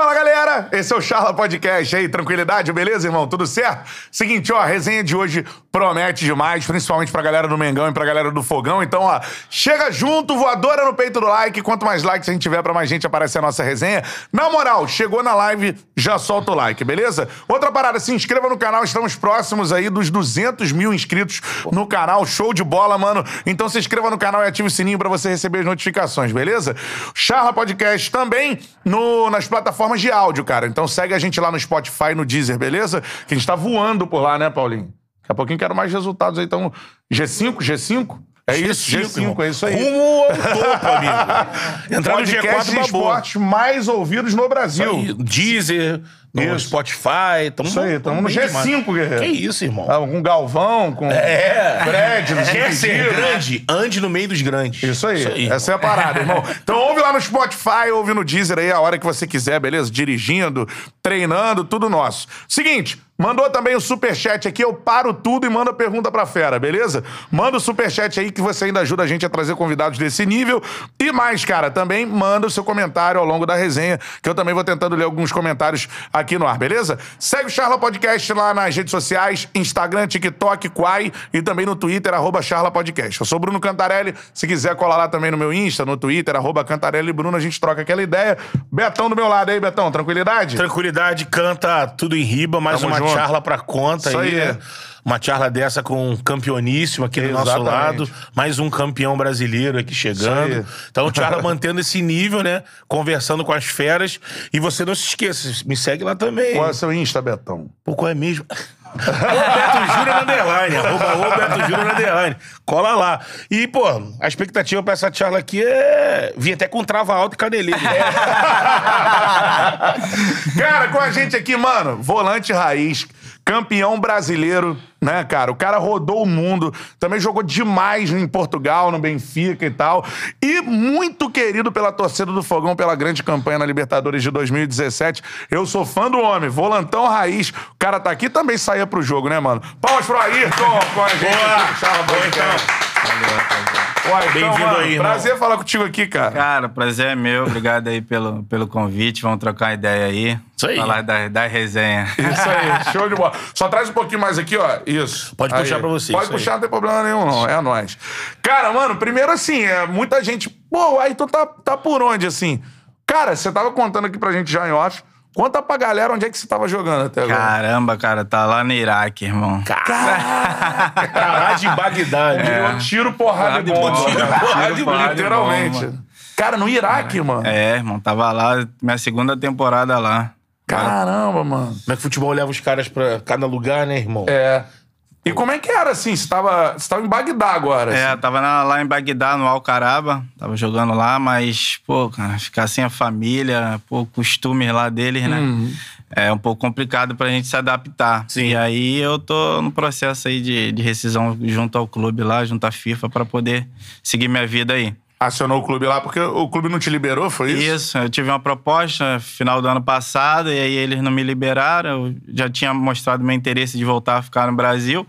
Fala galera, esse é o Charla Podcast aí, tranquilidade, beleza, irmão? Tudo certo? Seguinte, ó, a resenha de hoje promete demais, principalmente pra galera do Mengão e pra galera do Fogão. Então, ó, chega junto, voadora no peito do like. Quanto mais likes a gente tiver, pra mais gente aparecer a nossa resenha. Na moral, chegou na live, já solta o like, beleza? Outra parada, se inscreva no canal, estamos próximos aí dos 200 mil inscritos no canal. Show de bola, mano. Então se inscreva no canal e ative o sininho pra você receber as notificações, beleza? Charla Podcast também no, nas plataformas de áudio, cara. Então segue a gente lá no Spotify, no Deezer, beleza? Que a gente tá voando por lá, né, Paulinho? Daqui a pouquinho quero mais resultados aí. Então, G5, G5? É isso, G5, é isso aí. Rumo ao topo, amigo. Entrar no Podcast G4 de esportes mais ouvidos no Brasil. Aí, Deezer, no Isso. Spotify. Tamo, Isso aí, tamo no bem G5, demais. guerreiro. Que isso, irmão. Ah, com Galvão, com É. Fred, sei Quer que ser dia. grande? Ande no meio dos grandes. Isso aí. Essa é a parada, irmão. Então ouve lá no Spotify, ouve no Deezer aí a hora que você quiser, beleza? Dirigindo, treinando, tudo nosso. Seguinte, mandou também o superchat aqui, eu paro tudo e mando a pergunta pra fera, beleza? Manda o superchat aí que você ainda ajuda a gente a trazer convidados desse nível. E mais, cara, também manda o seu comentário ao longo da resenha, que eu também vou tentando ler alguns comentários aqui no ar, beleza? Segue o Charla Podcast lá nas redes sociais, Instagram, TikTok, Quai e também no Twitter, arroba Charla Podcast. Eu sou Bruno Cantarelli, se quiser colar lá também no meu Insta, no Twitter, arroba Cantarelli Bruno, a gente troca aquela ideia. Betão do meu lado aí, Betão, tranquilidade? Tranquilidade, canta tudo em riba, mais Tamo uma junto. charla pra conta Isso aí. aí. Uma charla dessa com um campeoníssimo aqui do nosso lado. Mais um campeão brasileiro aqui chegando. Então, charla mantendo esse nível, né? Conversando com as feras. E você não se esqueça, me segue lá também. Qual é o seu Insta, Betão? Pô, qual é mesmo? o Beto Júnior na underline. Arroba o Beto Júnior na underline. Cola lá. E, pô, a expectativa pra essa charla aqui é vir até com trava alta e caneleiro. Cara, com a gente aqui, mano, volante raiz, campeão brasileiro, né, cara? O cara rodou o mundo, também jogou demais em Portugal, no Benfica e tal. E muito querido pela torcida do Fogão pela grande campanha na Libertadores de 2017. Eu sou fã do homem, volantão raiz. O cara tá aqui também saía pro jogo, né, mano? Palmas pro Ayrton com a gente. Boa! Boa, Podcast. Ayrton, Bem-vindo aí, irmão. Prazer falar contigo aqui, cara. Cara, o prazer é meu. Obrigado aí pelo, pelo convite. Vamos trocar ideia aí. Isso aí. Falar da, da resenha. Isso aí, show de bola. Só traz um pouquinho mais aqui, ó. Isso. Pode puxar pra você, Pode puxar, aí. não tem problema nenhum, não. É nóis. Cara, mano, primeiro assim, é, muita gente. Pô, aí tu tá, tá por onde, assim? Cara, você tava contando aqui pra gente já em off. Conta pra galera onde é que você tava jogando até agora. Caramba, cara, tá lá no Iraque, irmão. Caralho de Bagdá? Virou tiro, porrada e bomba. Tiro, porrada Tiro, e bomba, Literalmente. Cara, no Iraque, mano. É, irmão, tava lá, minha segunda temporada lá. Caramba, mano. Como é que o futebol leva os caras pra cada lugar, né, irmão? É. E como é que era, assim? Você tava, você tava em Bagdá agora. É, assim. tava na- lá em Bagdá, no Alcaraba, tava jogando lá, mas, pô, cara, ficar sem a família, pô, costumes lá deles, né? Uhum. É um pouco complicado pra gente se adaptar. Sim. E aí eu tô no processo aí de, de rescisão junto ao clube lá, junto à FIFA, pra poder seguir minha vida aí. Acionou o clube lá porque o clube não te liberou, foi isso? Isso, eu tive uma proposta final do ano passado e aí eles não me liberaram. Eu já tinha mostrado meu interesse de voltar a ficar no Brasil.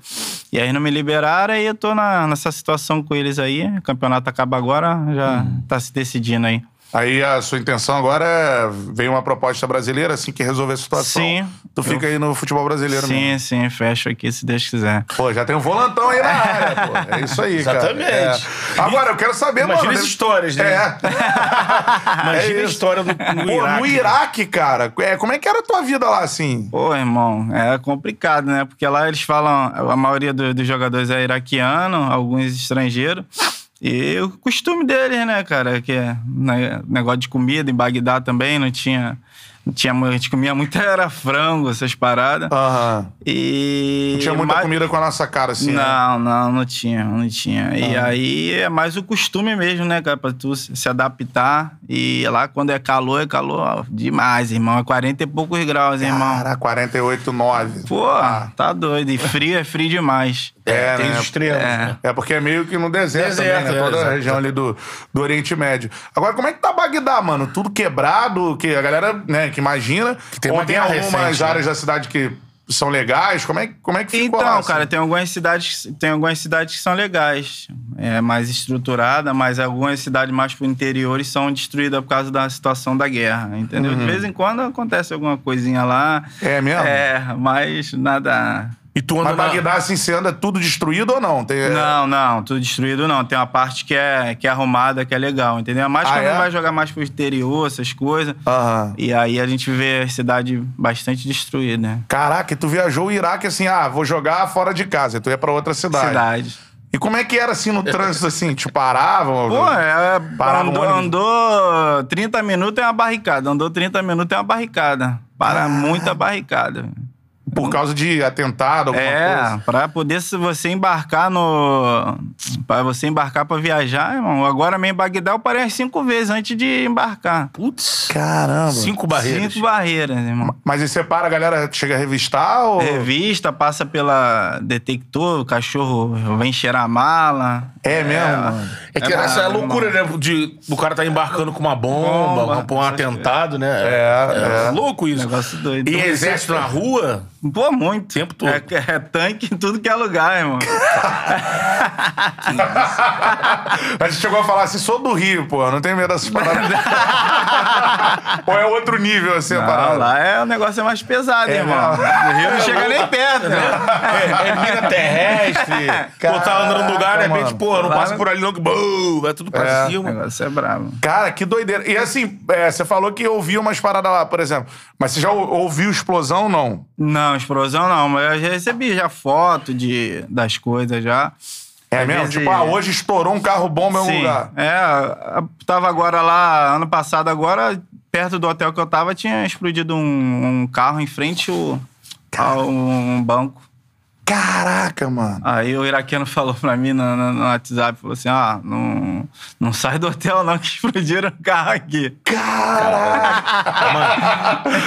E aí não me liberaram e eu tô na- nessa situação com eles aí. O campeonato acaba agora, já tá se decidindo aí. Aí a sua intenção agora é. Veio uma proposta brasileira, assim que resolver a situação. Sim. Tu fica aí no futebol brasileiro sim, mesmo. sim, fecho aqui se Deus quiser. Pô, já tem um volantão aí na área, pô. É isso aí, cara. Exatamente. É. Agora, eu quero saber, Imagina mano. as histórias, né? É. Imagina É a história no, no Pô, Iraque. no Iraque, cara, é, como é que era a tua vida lá, assim? Pô, irmão, é complicado, né? Porque lá eles falam, a maioria do- dos jogadores é iraquiano, alguns estrangeiros. E o costume deles, né, cara? Que é né, negócio de comida, em Bagdá também não tinha. Não tinha, a gente comia muito, era frango, essas paradas. Aham. E. Não tinha muita mas- comida com a nossa cara, assim. né? Não, não, não tinha, não tinha. E aí é mais o costume mesmo, né, cara? Pra tu se adaptar. E lá quando é calor, é calor demais, irmão. É 40 e poucos graus, irmão. Cara, 48, 9. Pô, tá doido. E frio é frio demais. É, Tem né? os extremos, É. né? É porque é meio que no deserto, Deserto, também, né? é, Toda a exato. região ali do, do Oriente Médio. Agora, como é que tá Bagdá, mano? Tudo quebrado, que a galera, né, que imagina. tem Ou tem algumas recente, né? áreas da cidade que são legais? Como é, como é que ficou Então, lá, assim? cara, tem algumas cidades, tem algumas cidades que são legais, é mais estruturada, mas algumas cidades mais pro interior são destruídas por causa da situação da guerra, entendeu? De vez em quando acontece alguma coisinha lá. Uhum. É mesmo? É, mas nada. E tu anda Mas na... Bagdá, assim, você anda tudo destruído ou não? Tem, Não, não, tudo destruído não. Tem uma parte que é, que é arrumada, que é legal, entendeu? Mais Ah, quando é? vai jogar mais pro interior, essas coisas. Aham. E aí a gente vê a cidade bastante destruída, né? Caraca, e tu viajou o Iraque assim, ah, vou jogar fora de casa. E tu ia pra outra cidade. Cidade. E como é que era assim no trânsito, assim? Te paravam? Pô, é, Parava andou, um andou 30 minutos é uma barricada. Andou 30 minutos é uma barricada. Para muita barricada. Por causa de atentado, alguma É, coisa? pra poder se você embarcar no. Pra você embarcar pra viajar, irmão. Agora mesmo em Bagdá eu parei umas cinco vezes antes de embarcar. Putz. Caramba. Cinco barreiras. Cinco barreiras, irmão. Mas aí você para, a galera chega a revistar ou... Revista, passa pela detector, o cachorro vem cheirar a mala. É mesmo, mano? É que É essa é a loucura, né? De o cara tá embarcando com uma bomba, Bomba, com um atentado, né? É, é. louco isso. Negócio doido. E exército na rua? Pô, muito. O tempo todo. É, é tanque em tudo que é lugar, irmão. A gente chegou a falar assim, sou do Rio, pô, não tenho medo dessas paradas. ou é outro nível, assim, a Não, parada? lá é o negócio é mais pesado, É irmão. mesmo? O Rio não chega nem perto, né? É, é mina terrestre. pô, tá andando num lugar, de repente, pô, não passa no- por ali não, que vai tudo pra É. O cima. negócio é brabo. Cara, que doideira. E assim, é, você falou que ouvia umas paradas lá, por exemplo. Mas você já ou- ouviu explosão, não? Não, explosão não, mas eu já recebi já foto de, das coisas já. É mesmo? vezes- Tipo, ah, hoje estourou um carro bomba em algum Sim, lugar. é. Tava agora lá, ano passado agora, perto do hotel que eu tava, tinha explodido um, um carro em frente ao, a um banco. Caraca, mano. Aí o iraquiano falou pra mim no, no- no WhatsApp, falou assim, ah, não, não sai do hotel não que explodiram o carro aqui.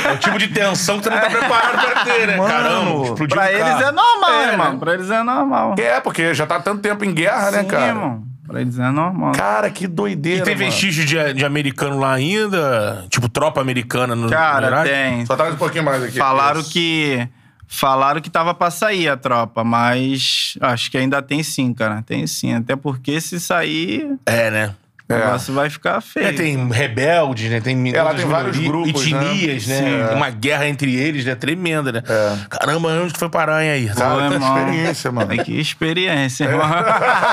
É o tipo de tensão que você não tá preparado pra ter, né? Mano, Caramba, explodiu Pra um eles carro. é normal, É, né? Pra eles é normal. É, porque já tá tanto tempo em guerra, né, Sim, cara? irmão. Pra eles é normal. Cara, que doideira. E tem mano. vestígio de, de americano lá ainda? Tipo, tropa americana no no Cara, Iraque? tem. Só traz um pouquinho mais aqui. Falaram Isso. que. Falaram que tava pra sair a tropa, mas acho que ainda tem sim, cara. Tem sim. Até porque se sair, É, né? O negócio vai ficar feio. É, tem rebeldes, né? Tem Ela outras tem vários minorias, grupos, né? etnias, né? Sim. Tem uma guerra entre eles, né? Tremenda, né? É. Caramba, onde que foi parar aí? Pô, tem irmão. experiência, mano. É que experiência, irmão.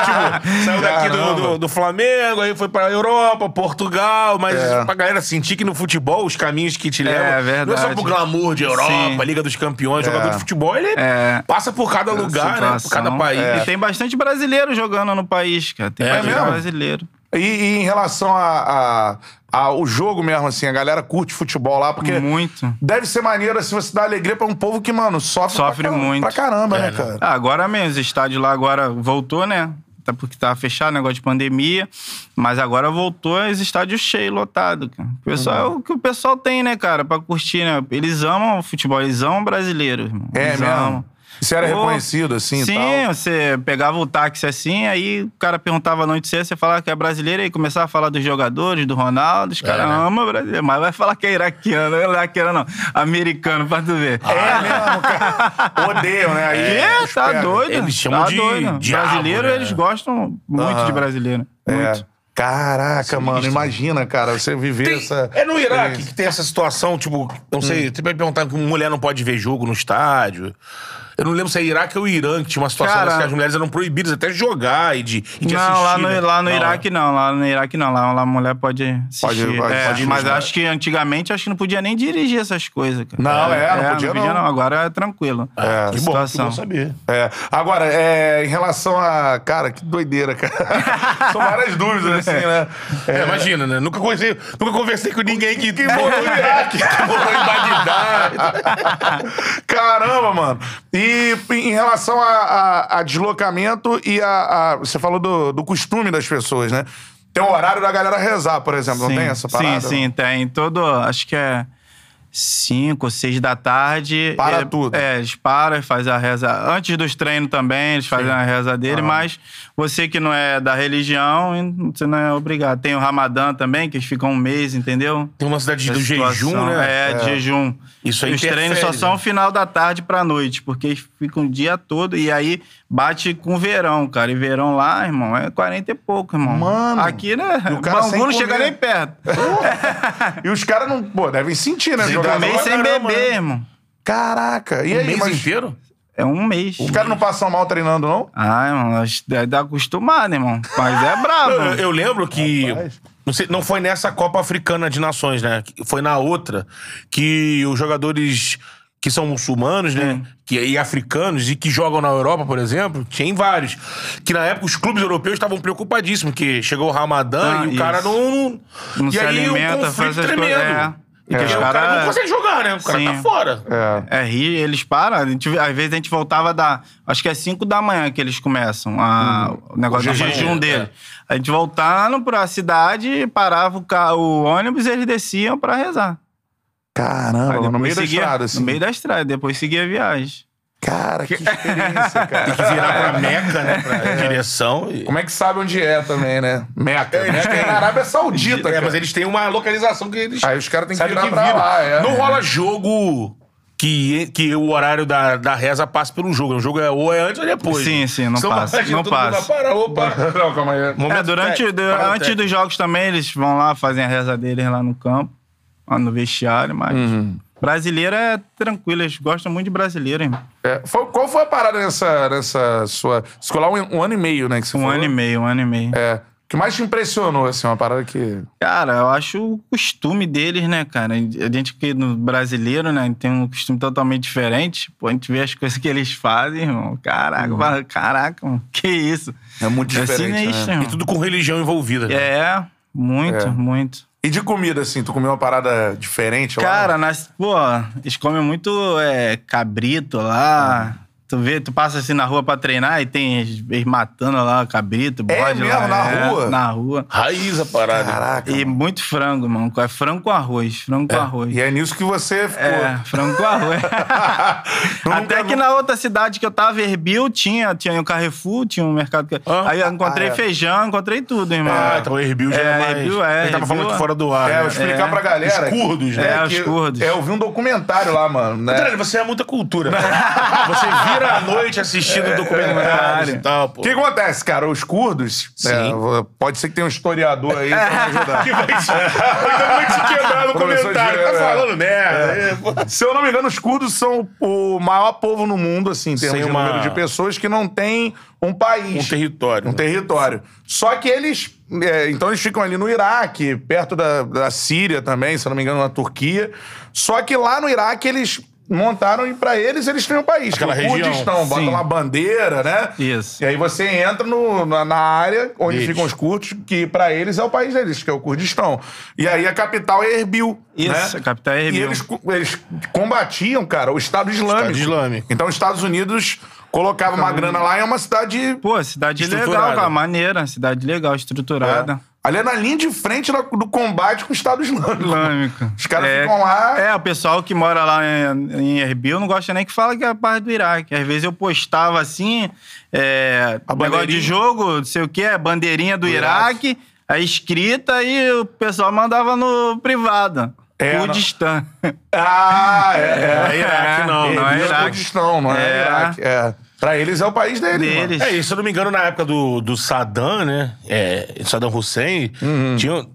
Tipo, saiu daqui do, do, do Flamengo, aí foi pra Europa, Portugal, mas É. pra galera sentir que no futebol os caminhos que te levam. Não é só verdade. pro glamour de Europa, Sim. Liga dos Campeões, jogador de futebol, ele É. passa por cada lugar, né? Por cada país. E tem bastante brasileiro jogando no país, cara. Tem É bastante mesmo? brasileiro. E, e em relação a, a- ao jogo mesmo, assim, a galera curte futebol lá, porque Muito. deve ser maneiro, assim, você dar alegria pra um povo que, mano, sofre, Sofre pra, muito. pra caramba, né, né? cara? Ah, agora mesmo, os estádios lá agora voltou, né? Até porque tava fechado, negócio de pandemia. Mas agora voltou os estádios cheios, lotados, cara. O pessoal é o que o pessoal tem, né, cara, pra curtir, né? Eles amam o futebol, eles amam o brasileiro, irmão. É Eles mesmo? amam. Isso era Pô, reconhecido, assim, Sim, e tal? você pegava o táxi assim, aí o cara perguntava onde você é, você falava que é brasileiro, aí começava a falar dos jogadores, do Ronaldo, os caras né? amam brasileiro, mas vai falar que é iraquiano, não é iraquiano não, americano, pra tu ver. É mesmo, cara. Odeiam, né? Aí, É, os tá doido. Eles chamam tá de doido. diabo, Brasileiro, né? eles gostam muito Aham. de brasileiro. É. Muito. Caraca, mano, imagina, cara, você viver Tem- essa... é no Iraque que tem essa situação, tipo, não sei, Hum. você vai perguntar que mulher não pode ver jogo no estádio. Eu não lembro se é Iraque ou Irã que tinha uma situação Cara- que as mulheres eram proibidas até de jogar e de, e de Não, assistir. lá no, né? lá no Não, Iraque não, lá no Iraque não, lá, lá a mulher pode assistir. Pode- pode- É, pode mas jogar. acho que antigamente acho que não podia nem dirigir essas coisas, cara. Não, é, não podia não. Agora é tranquilo. É, Que bom, que situação. bom saber. É. Agora, é, em relação a. Cara, que doideira, cara. São várias dúvidas, assim, né? É, imagina, né? Nunca conversei, nunca conversei com ninguém que, que morou no Iraque, que morou em Bagdá. Caramba, mano. E em relação a, a- a deslocamento e a, a- Você falou do, do costume das pessoas, né? Tem o horário da galera rezar, por exemplo. Não Sim, tem essa parada? Sim, sim, tem. Todo. Acho que é. 5 ou 6 da tarde. Para é, tudo. É, eles param e fazem a reza. Antes dos treinos também, eles fazem a reza dele, mas você que não é da religião, você não é obrigado. Tem o Ramadã também, que eles ficam um mês, entendeu? Tem uma cidade do Essa jejum, situação. né? É, de jejum. Isso aí Os treinos só interfere, são né? final da tarde pra noite, porque eles ficam o dia todo e aí bate com verão, cara. E verão lá, irmão, é 40 e pouco, irmão. Mano. Aqui, né? O cara Bangu não chega nem perto. E os caras não. Pô, devem sentir, né? Jogador? Um mês sem caramba, beber, né? irmão. Caraca. E Um aí, mês mas inteiro? É um mês. os caras não passam mal treinando, não? Ah, irmão, que dá acostumado, irmão. Mas é brabo. Eu, eu lembro que. Rapaz. Não, sei, não foi nessa Copa Africana de Nações, né? Foi na outra que os jogadores que são muçulmanos, né? Que, e africanos e que jogam na Europa, por exemplo, tinha vários. Que na época os clubes europeus estavam preocupadíssimos, porque chegou o Ramadã Ah, e o cara isso. não. Não e se aí alimenta, o conflito tremendo. coisas, é. E que que os o cara cara- não consegue jogar, né? O cara Sim. tá fora. É. É, ri, eles param. A gente, às vezes a gente voltava da. Acho que é 5 da manhã que eles começam a, o negócio O do jejum, jejum é. dele. A gente voltando pra cidade, parava o, ca- o ônibus e eles desciam pra rezar. Caramba, no meio da seguia- estrada, assim. No meio da estrada, depois seguia a viagem. Cara, que experiência, cara. Tem que virar pra Meca, né? Pra direção. E... Como é que sabe onde é também, né? Meca. Meca é na Arábia Saudita, É, cara. mas eles têm uma localização que eles. Aí os caras têm que virar pra lá, é. Não rola jogo que, que o horário da, da reza passe pelo jogo. O jogo é ou é antes ou depois. Sim, sim, não Senão passa, imagina, não passa. Para, opa. Não, calma aí. Momento É, durante, parada antes dos jogos também, eles vão lá, fazem a reza deles lá no campo, lá no vestiário, mas. Uhum. Brasileiro é tranquilo, eles gostam muito de brasileiro, irmão. É, foi- qual foi a parada nessa, nessa sua. Escolar um, um ano e meio, né? Que você Um falou? ano e meio, um ano e meio. É. O que mais te impressionou, assim, uma parada que. Cara, eu acho o costume deles, né, cara? A gente que no brasileiro, né, tem um costume totalmente diferente. Pô, a gente vê as coisas que eles fazem, irmão. Caraca, fala, caraca, mano, que isso? É muito É diferente. sinistro, né? irmão. E tudo com religião envolvida. né? É, muito, É. muito. E de comida, assim, tu comeu uma parada diferente lá? Cara, nas, pô, eles comem muito é, cabrito lá. Tu vê, tu passa assim na rua pra treinar e tem eles, matando lá cabrito, É bode mesmo, lá. na é, rua? Na rua. Raiz a parada. Caraca. E muito frango, mano. É frango com arroz, frango com arroz. E é nisso que você ficou. É, frango com arroz. Até que na outra cidade que eu tava, Erbil, tinha, tinha um Carrefour, tinha um mercado. que- Ah. Aí eu encontrei Ah, é. feijão, encontrei tudo, irmão. Ah, então o Erbil já é, É, mais... Erbil é, Ele tava falando é. fora do ar. É, né? eu explicar É. pra galera. Os curdos, né? É, os que- curdos. É, eu vi um documentário lá, mano. Né? Você é muita cultura. você vira à noite assistindo documentários e tal, pô. O que acontece, cara? Os curdos, Sim. é, pode ser que tenha um historiador aí pra me ajudar. Que vai te, vai te quebrar no Professor comentário. de- Tá é. falando merda. É. Se eu não me engano, os curdos são o maior povo no mundo, assim, em termos Sem de uma- número de pessoas que não tem um país. Um território. Um território. Só que eles. é, então eles ficam ali no Iraque, perto da, da Síria também, se eu não me engano, na Turquia. Só que lá no Iraque eles montaram e pra eles eles têm um país. Aquela que é o região. Kurdistão, botam Sim. uma bandeira, né? Isso. E aí você entra no- na, na área onde Deles. ficam os curdos, que pra eles é o país deles, que é o Kurdistão. E aí a capital é Erbil. Isso, né? a capital é Erbil. E eles, eles combatiam, cara, o Estado Islâmico. Estado Islâmico. Então os Estados Unidos colocavam uma grana lá e é uma cidade. Pô, cidade legal, cara. Maneira, cidade legal, estruturada. Ali é na linha de frente do combate com o Estado Islâmico. Islâmica. Os caras é, ficam lá. É, o pessoal que mora lá em, em Erbil não gosta nem que fala que é a parte do Iraque. Às vezes eu postava assim, é, A negócio de jogo, não sei o que, bandeirinha do, Do Iraque, a escrita e o pessoal mandava no privado. É, Kurdistão. Ah, é. É Iraque, não. não é Erbil Iraque. Kurdistão, não é, É. Iraque. É. Pra eles é o país deles. mano. Deles. É, e se eu não me engano, na época do, do Saddam, né? É, Saddam Hussein, Uhum. tinha,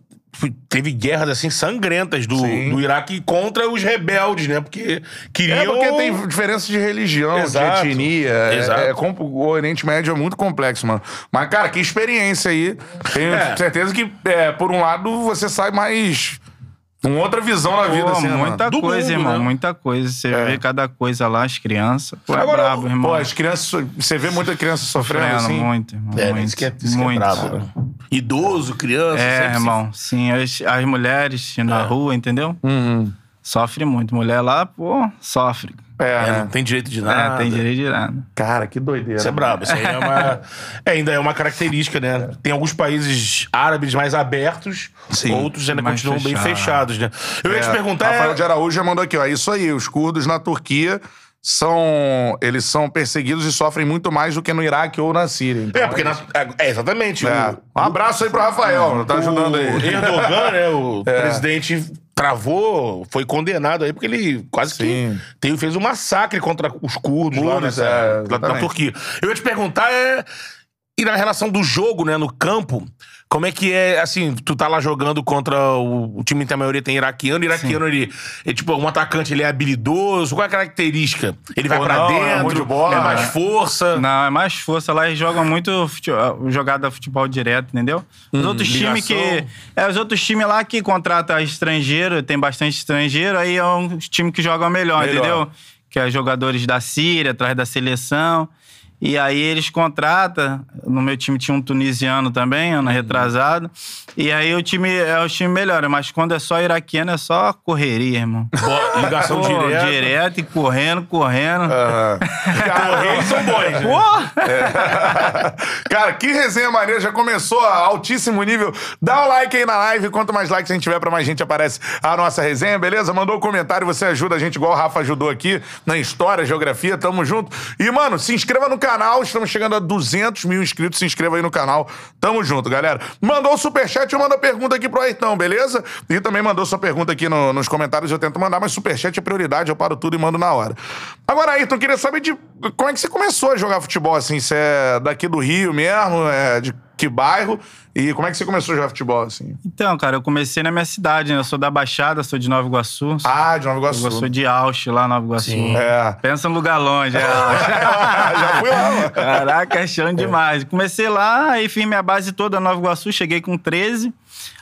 teve guerras assim sangrentas do, Sim. do Iraque contra os rebeldes, né? Porque queriam. É porque tem diferença de religião, Exato. de etnia. É- Exato. É, com- o Oriente Médio é muito complexo, mano. Mas, cara, que experiência aí. Tenho É. certeza que, é, por um lado, você sai mais. Com outra visão na vida, Pô, assim, né, muita? Do coisa, mundo, irmão, né? muita coisa. Você É. vê cada coisa lá, as crianças. Pô, é Agora, brabo, irmão. Pô, as crianças. Você vê muita criança sofrendo, Sofrendo assim. muito, irmão. É, muito, isso que é, isso que é muito. brabo, né? Idoso, criança. É, sempre se- irmão. Sim, as, as mulheres na rua, entendeu? Uhum. Sofre muito. Mulher lá, pô, sofre. É, É, né? não tem direito de É, nada. tem direito de nada. Cara, que doideira. Isso é brabo. Isso aí é uma. é, ainda é uma característica, né? Tem alguns países árabes mais abertos, Sim. outros ainda continuam bem fechado. fechados, né? Eu ia te É, perguntar. Rafael é- de Araújo já mandou aqui, ó. Isso aí, os curdos na Turquia são. Eles são perseguidos e sofrem muito mais do que no Iraque ou na Síria. Então, É, porque na- é, exatamente. É. O, Um abraço aí pro Rafael, tá ajudando aí. É. Erdogan, né? O presidente travou, foi condenado aí porque ele quase Sim. que tem- fez um massacre contra os curdos lá, Curdos, nessa- é, lá na exatamente. Turquia. Eu ia te perguntar é e na relação do jogo, né, no campo, como é que é, assim, tu tá lá jogando contra o, o time que a maioria tem iraquiano, o iraquiano, ele, é tipo, um atacante, ele é habilidoso, qual é a característica? Ele vai Ou pra não, é dentro, de bola, é mais né? força? Não, é mais força. Lá eles jogam muito fute- jogada futebol direto, entendeu? Os outros times que. É, os outros times lá que contratam estrangeiro, tem bastante estrangeiro, aí é um time que joga melhor, Melhor. entendeu? Que é jogadores da Síria, atrás da seleção. E aí eles contratam. No meu time tinha um tunisiano também, ano retrasado. E aí o time é o time melhor, mas quando é só iraquiano é só correria, irmão. Bo- Ligação Pô, direta. direto e correndo, correndo. Porra, eles são bons, né? Pô! Cara, que resenha maneira. Já começou a altíssimo nível. Dá um like aí na live. Quanto mais likes a gente tiver, pra mais gente aparece a nossa resenha, beleza? Mandou um comentário, você ajuda a gente, igual o Rafa ajudou aqui na história, geografia. Tamo junto. E, mano, se inscreva no canal. Estamos chegando a 200 mil inscritos. Se inscreva aí no canal. Tamo junto, galera. Mandou o superchat, eu mando a pergunta aqui pro Ayrton, beleza? E também mandou sua pergunta aqui no- nos comentários. Eu tento mandar, mas superchat é prioridade. Eu paro tudo e mando na hora. Agora, Ayrton, queria saber de como é que você começou a jogar futebol, assim? Você é daqui do Rio mesmo? É de que bairro? E como é que você começou a jogar futebol, assim? Então, cara, eu comecei na minha cidade, né? Eu sou da Baixada, sou de Nova Iguaçu. Ah, de Nova Iguaçu. Eu sou de Ausch, lá em Nova Iguaçu. É. Pensa num lugar longe, é. Já fui lá, mano. Caraca, achando demais. Comecei lá, aí fiz minha base toda em Nova Iguaçu, cheguei com 13.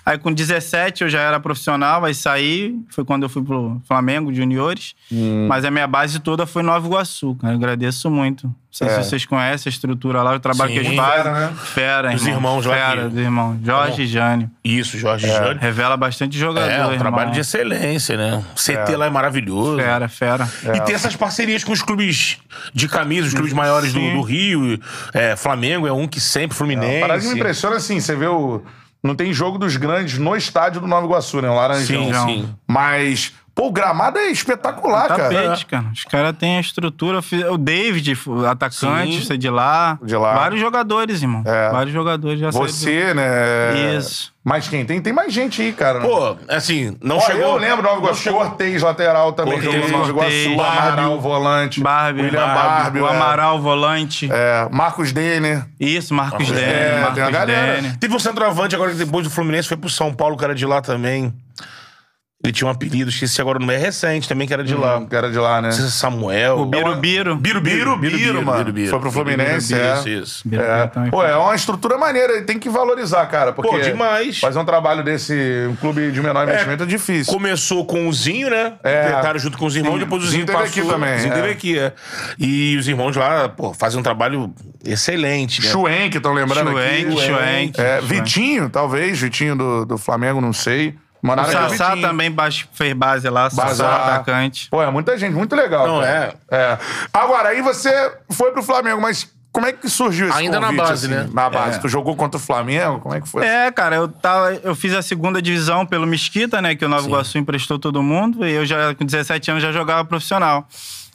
Aí com 17 eu já era profissional, aí saí. Foi quando eu fui pro Flamengo Juniores. Hum. Mas a minha base toda foi em Nova Iguaçu, cara. Eu agradeço muito. Não sei É. se vocês conhecem a estrutura lá, o trabalho Sim, que eles fazem. fera, né? Fera, Os irmão. irmãos lá Fera, que- do irmão. Jorge e Jânio. Isso, Jorge Jânio. Revela bastante jogador, É, um irmão. trabalho de excelência, né? O CT lá é maravilhoso. Fera, fera. E tem essas parcerias com os clubes de camisa, os clubes maiores do, Sim. do Rio. É, Flamengo é um que sempre, Fluminense. A parada que me impressiona, assim, você vê o... Não tem jogo dos grandes no estádio do Nova Iguaçu, né? O Laranjão. Sim, sim. Mas, pô, o gramado é espetacular, cara. Tapete, cara. Os caras têm a estrutura. O David, o atacante, Sim. você de lá. De lá. Vários jogadores, irmão. É. Vários jogadores já saíram Você, né? Isso. Mas quem? Tem, tem mais gente aí, cara. Pô, assim, não Ó, chegou... eu lembro do Nova Iguaçu, Cortez, lateral também, Cortez, jogou no Nova Cortez, Iguaçu, Amaral, volante. Barbie, William Barbie, o é. Amaral, volante. É, Marcos Denner. Isso, Marcos É, Dene. tem Marcos uma galera. Dene. Teve um centroavante agora que depois do Fluminense foi pro São Paulo, que era de lá também. Ele tinha um apelido, esqueci agora, não é recente também, que era de lá. Um cara de lá, né? Não sei se é Samuel. O Birubiru. Birubiru, Birubiru, mano. Foi pro Fluminense, é. Isso, isso. É. também Pô, é uma estrutura maneira, tem que valorizar, cara. Porque Pô, demais. Fazer um trabalho desse, um clube de menor investimento é, difícil. Começou com o Zinho, né? É. Tentaram junto com os irmãos, Sim. depois o Zinho Zinho, teve passou. aqui também, O Zinho é. teve aqui, é. E os irmãos lá, pô, fazem um trabalho excelente, né? Schwenk, estão lembrando Schwenk, aqui. Schwenk. É, Schwenk. Vitinho, talvez, Vitinho do, do Flamengo, não sei. O Mandaram aqui Sassá também fez base lá, Sassá, atacante. Pô, é muita gente, muito legal. Não, cara. é. Agora, aí você foi pro Flamengo, mas como é que surgiu esse Ainda na convite, base, assim? né? Na base. É. Tu jogou contra o Flamengo? Como é que foi? É, cara, eu, tava, eu fiz a segunda divisão pelo Mesquita, né? Que o Nova Iguaçu emprestou todo mundo. E eu já, com 17 anos, já jogava profissional.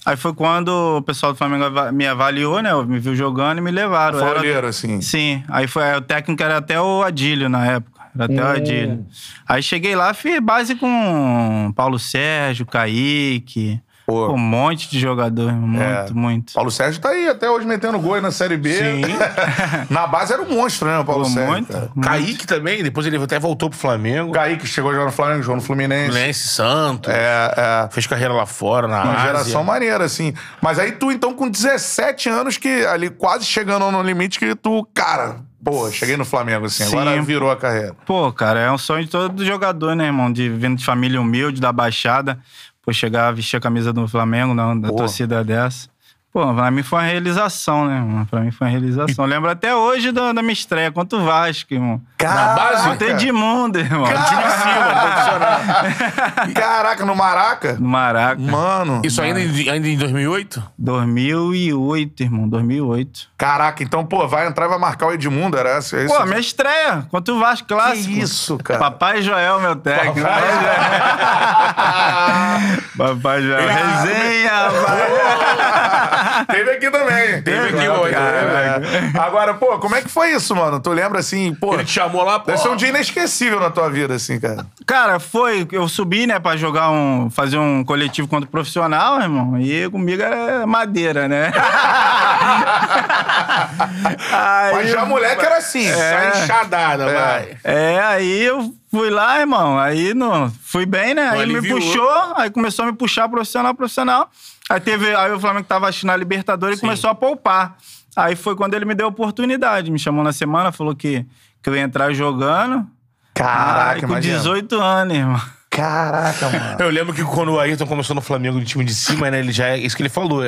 Aí foi quando o pessoal do Flamengo me avaliou, né? Me viu jogando e me levaram. Foi Era- assim. Sim, aí foi, o técnico era até o Adílio na época. Era até o Adílio. Aí cheguei lá, fiz base com Paulo Sérgio, Kaique. Pô. Pô, um monte de jogador, muito, É. muito. Paulo Sérgio tá aí até hoje metendo gol aí na Série B. Sim. na base era um monstro, né, o Paulo Pô, Sérgio? muito, muito. Kaique também, depois ele até voltou pro Flamengo. Kaique chegou a jogar no Flamengo, jogou no Fluminense. Fluminense, Santos. É, é. Fez carreira lá fora, na Uma Ásia. geração maneira, assim. Mas aí tu, então, com 17 anos, que ali quase chegando no limite, que tu, cara, pô, cheguei no Flamengo, assim, Sim. agora virou a carreira. Pô, cara, é um sonho de todo jogador, né, irmão? De vindo de família humilde, da Baixada. Pô, chegar a vestir a camisa do Flamengo, não, da Pô. torcida dessa. Pô, pra mim foi uma realização, né, mano? Pra mim foi uma realização. Eu lembro até hoje da, da minha estreia contra o Vasco, irmão. Caraca. base? Não tem de mundo, irmão. Time de cima, profissional. Caraca, no Maraca? No Maraca. Mano. Isso ainda, em- ainda em 2008? 2008, irmão. 2008. Caraca, então, pô, vai entrar e vai marcar o Edmundo, era essa? é isso? Pô, minha estreia contra o Vasco Clássico. Que isso, cara? Papai Joel, meu técnico. Papai Joel. Resenha, rapaz. Teve aqui também. Teve aqui Claro, hoje, cara. Agora, pô, como é que foi isso, mano? Tu lembra assim, pô. Ele te chamou lá, pô. Deve ser um dia inesquecível na tua vida, assim, cara. Cara, foi. Eu subi, né, pra jogar um. fazer um coletivo contra o profissional, irmão. E comigo era madeira, né? Aí- Mas já moleque era assim. Só enxadada, É. vai. É, aí eu fui lá, irmão. Aí não, fui bem, né? Aí me aliviou. puxou, aí começou a me puxar profissional, profissional. Aí teve. Aí o Flamengo tava acho, na Libertadores e começou a poupar. Aí foi quando ele me deu a oportunidade. Me chamou na semana, falou que, que eu ia entrar jogando. Caraca, Aí, com imagina. 18 anos, irmão. Caraca, mano. Eu lembro que quando o Ayrton começou no Flamengo de time de cima, né? Ele já é isso que ele falou.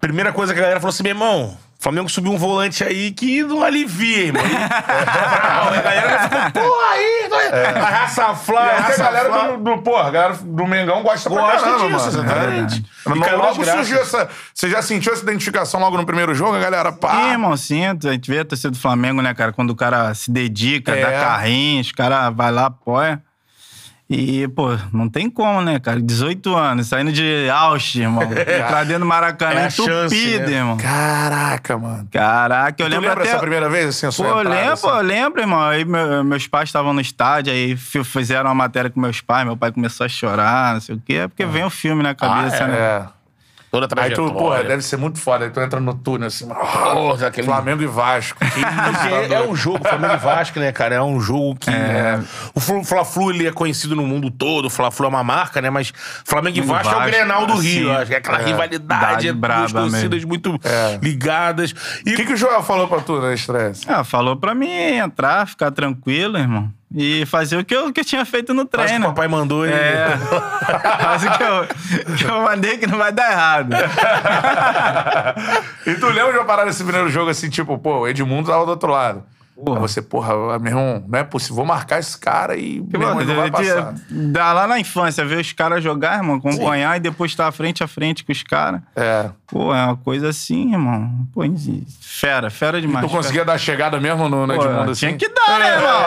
Primeira coisa que a galera falou assim: meu irmão, Flamengo subiu um volante aí que não alivia, irmão. a galera ficou, pô, Ayrton! A raça Flá, a aí, a raça galera Flá. do, do, pô, a galera do Mengão gosta, pra Gosta caramba, disso, mano. exatamente. É. E Mas logo surgiu essa... Você já sentiu essa identificação logo no primeiro jogo, a galera? Pá. Ih, irmão, sinto. A gente vê a torcida do Flamengo, né, cara? Quando o cara se dedica, É. dá carrinho, os caras vai lá, apoia. E, pô, não tem como, né, cara? 18 anos, saindo de Ausch, irmão. Entrar dentro do Maracanã É entupido, chance, né? irmão. Caraca, mano. Caraca, eu Tu lembro lembra até... essa primeira vez, assim, a sua Pô, entrada, lembro, assim? eu lembro, irmão. Aí meu- meus pais estavam no estádio, aí fi- fizeram uma matéria com meus pais, meu pai começou a chorar, não sei o quê. É porque vem o filme na cabeça, Ah, né? É. Toda a Aí tu, trajetória. porra, deve ser muito foda. Aí tu entra no túnel, assim, Porra, aquele- Flamengo e Vasco. É, é um jogo, Flamengo e Vasco, né, cara? É um jogo que. É. O Fla- Fla-Flu ele é conhecido no mundo todo, o Fla-Flu é uma marca, né? Mas Flamengo e Vasco, é o Vasco, Grenal do sim. Rio. Acho que é aquela rivalidade, Verdade é duas torcidas mesmo. muito É. ligadas. E O que, que o Joel falou pra tu na estresse? Ah, falou pra mim entrar, ficar tranquilo, irmão. E fazer o que eu, que eu tinha feito no faz o que o treino. papai mandou. ele- É. Faz o que eu, que eu mandei que não vai dar errado. e tu lembra de uma parada nesse primeiro jogo, assim, tipo, pô, o Edmundo tava do outro lado. Porra. Aí você, porra, meu irmão, não é possível, vou marcar esse cara e meu irmão, não vai passar. Dá lá na infância, ver os caras jogar, irmão, acompanhar e depois estar frente a frente com os caras. É. Pô, é uma coisa assim, irmão. Pô, fera, fera demais. Tu conseguia dar chegada mesmo no, no Pô, Edmundo, assim? Tinha que dar, né, irmão?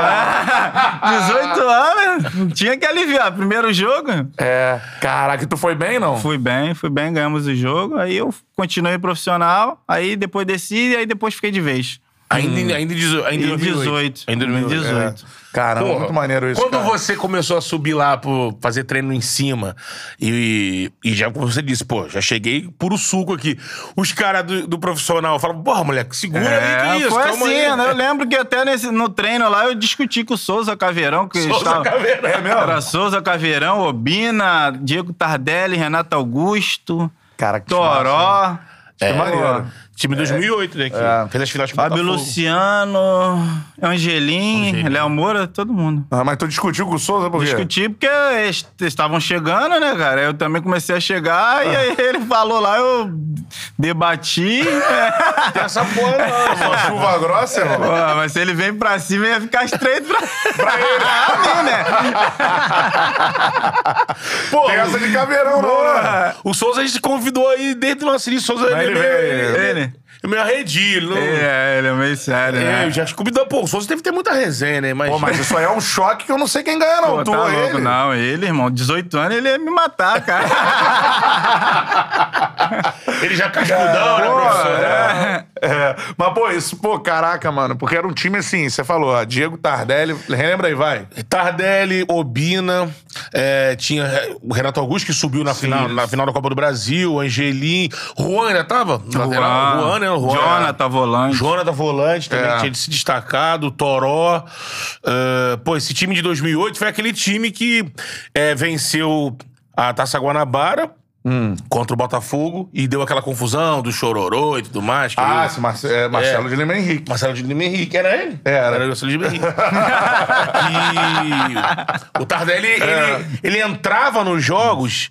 18 anos, tinha que aliviar. Primeiro jogo, É. Caraca, e tu foi bem, não? Fui bem, fui bem, ganhamos o jogo. Aí eu continuei profissional, aí depois desci e aí depois fiquei de vez. Ainda, em- ainda, em dezo- ainda em Em 2018. 18. Ainda em Em 2018. 18. É. Caramba, Porra, muito maneiro isso, Quando cara. você começou a subir lá pro fazer treino em cima e, e já, como você disse, pô, já cheguei puro suco aqui. Os caras do, do profissional falam, porra, moleque, segura aí, que isso, foi calma assim, aí. né? Eu lembro que até nesse, no treino lá eu discuti com o Souza Caveirão, que Souza estava... Caveirão. É mesmo? Era Souza Caveirão, Obina, Diego Tardelli, Renato Augusto, Cara, que Toró, Que maneiro. Time 2008, né? Que É. fez as finais com o Fábio. Luciano, Angelim, Angelim. Léo Moura, todo mundo. Ah, mas tu discutiu com o Souza por quê? Discuti porque eles estavam chegando, né, cara? Eu também comecei a chegar e aí ele falou lá, eu debati. Tem essa porra, não. Uma chuva grossa, irmão? Pô, mas se ele vem pra cima, ia ficar estreito pra, pra ele. Pra mim, né? Pô, Tem essa de caveirão, não, né? o Souza a gente convidou aí desde o nosso início. Souza ele, ele é veio, ele, ele. É meio arredio, não. É, ele é meio sério, É, né? eu já convidou, pô, o Souza deve ter muita resenha, né? Mas, Pô, mas isso aí é um choque que eu não sei quem ganha, não. Pô, tu tá ou louco, ele? não. Ele, irmão, 18 anos, ele ia me matar, cara. ele já cascudão, né, professor? é. É. Mas, pô, isso, pô, caraca, mano. Porque era um time assim, você falou, ó, Diego Tardelli. Relembra aí, vai. Tardelli, Obina, é, tinha o Renato Augusto que subiu na, final, na final da Copa do Brasil, Angelim, Juan ainda tava? Lateral, Juan, né? Juan, Jonathan Volante. Jonathan Volante também É. tinha se destacado, Toró. é, pô, esse time de 2008 foi aquele time que é, venceu a Taça Guanabara contra o Botafogo e deu aquela confusão do chororô e tudo mais. que Ah, esse Marce- é, Marcelo de Lima Henrique. Marcelo de Lima Henrique, era ele? Era. Era o Marcelo de Lima Henrique. e o Tardelli, ele, ele entrava nos jogos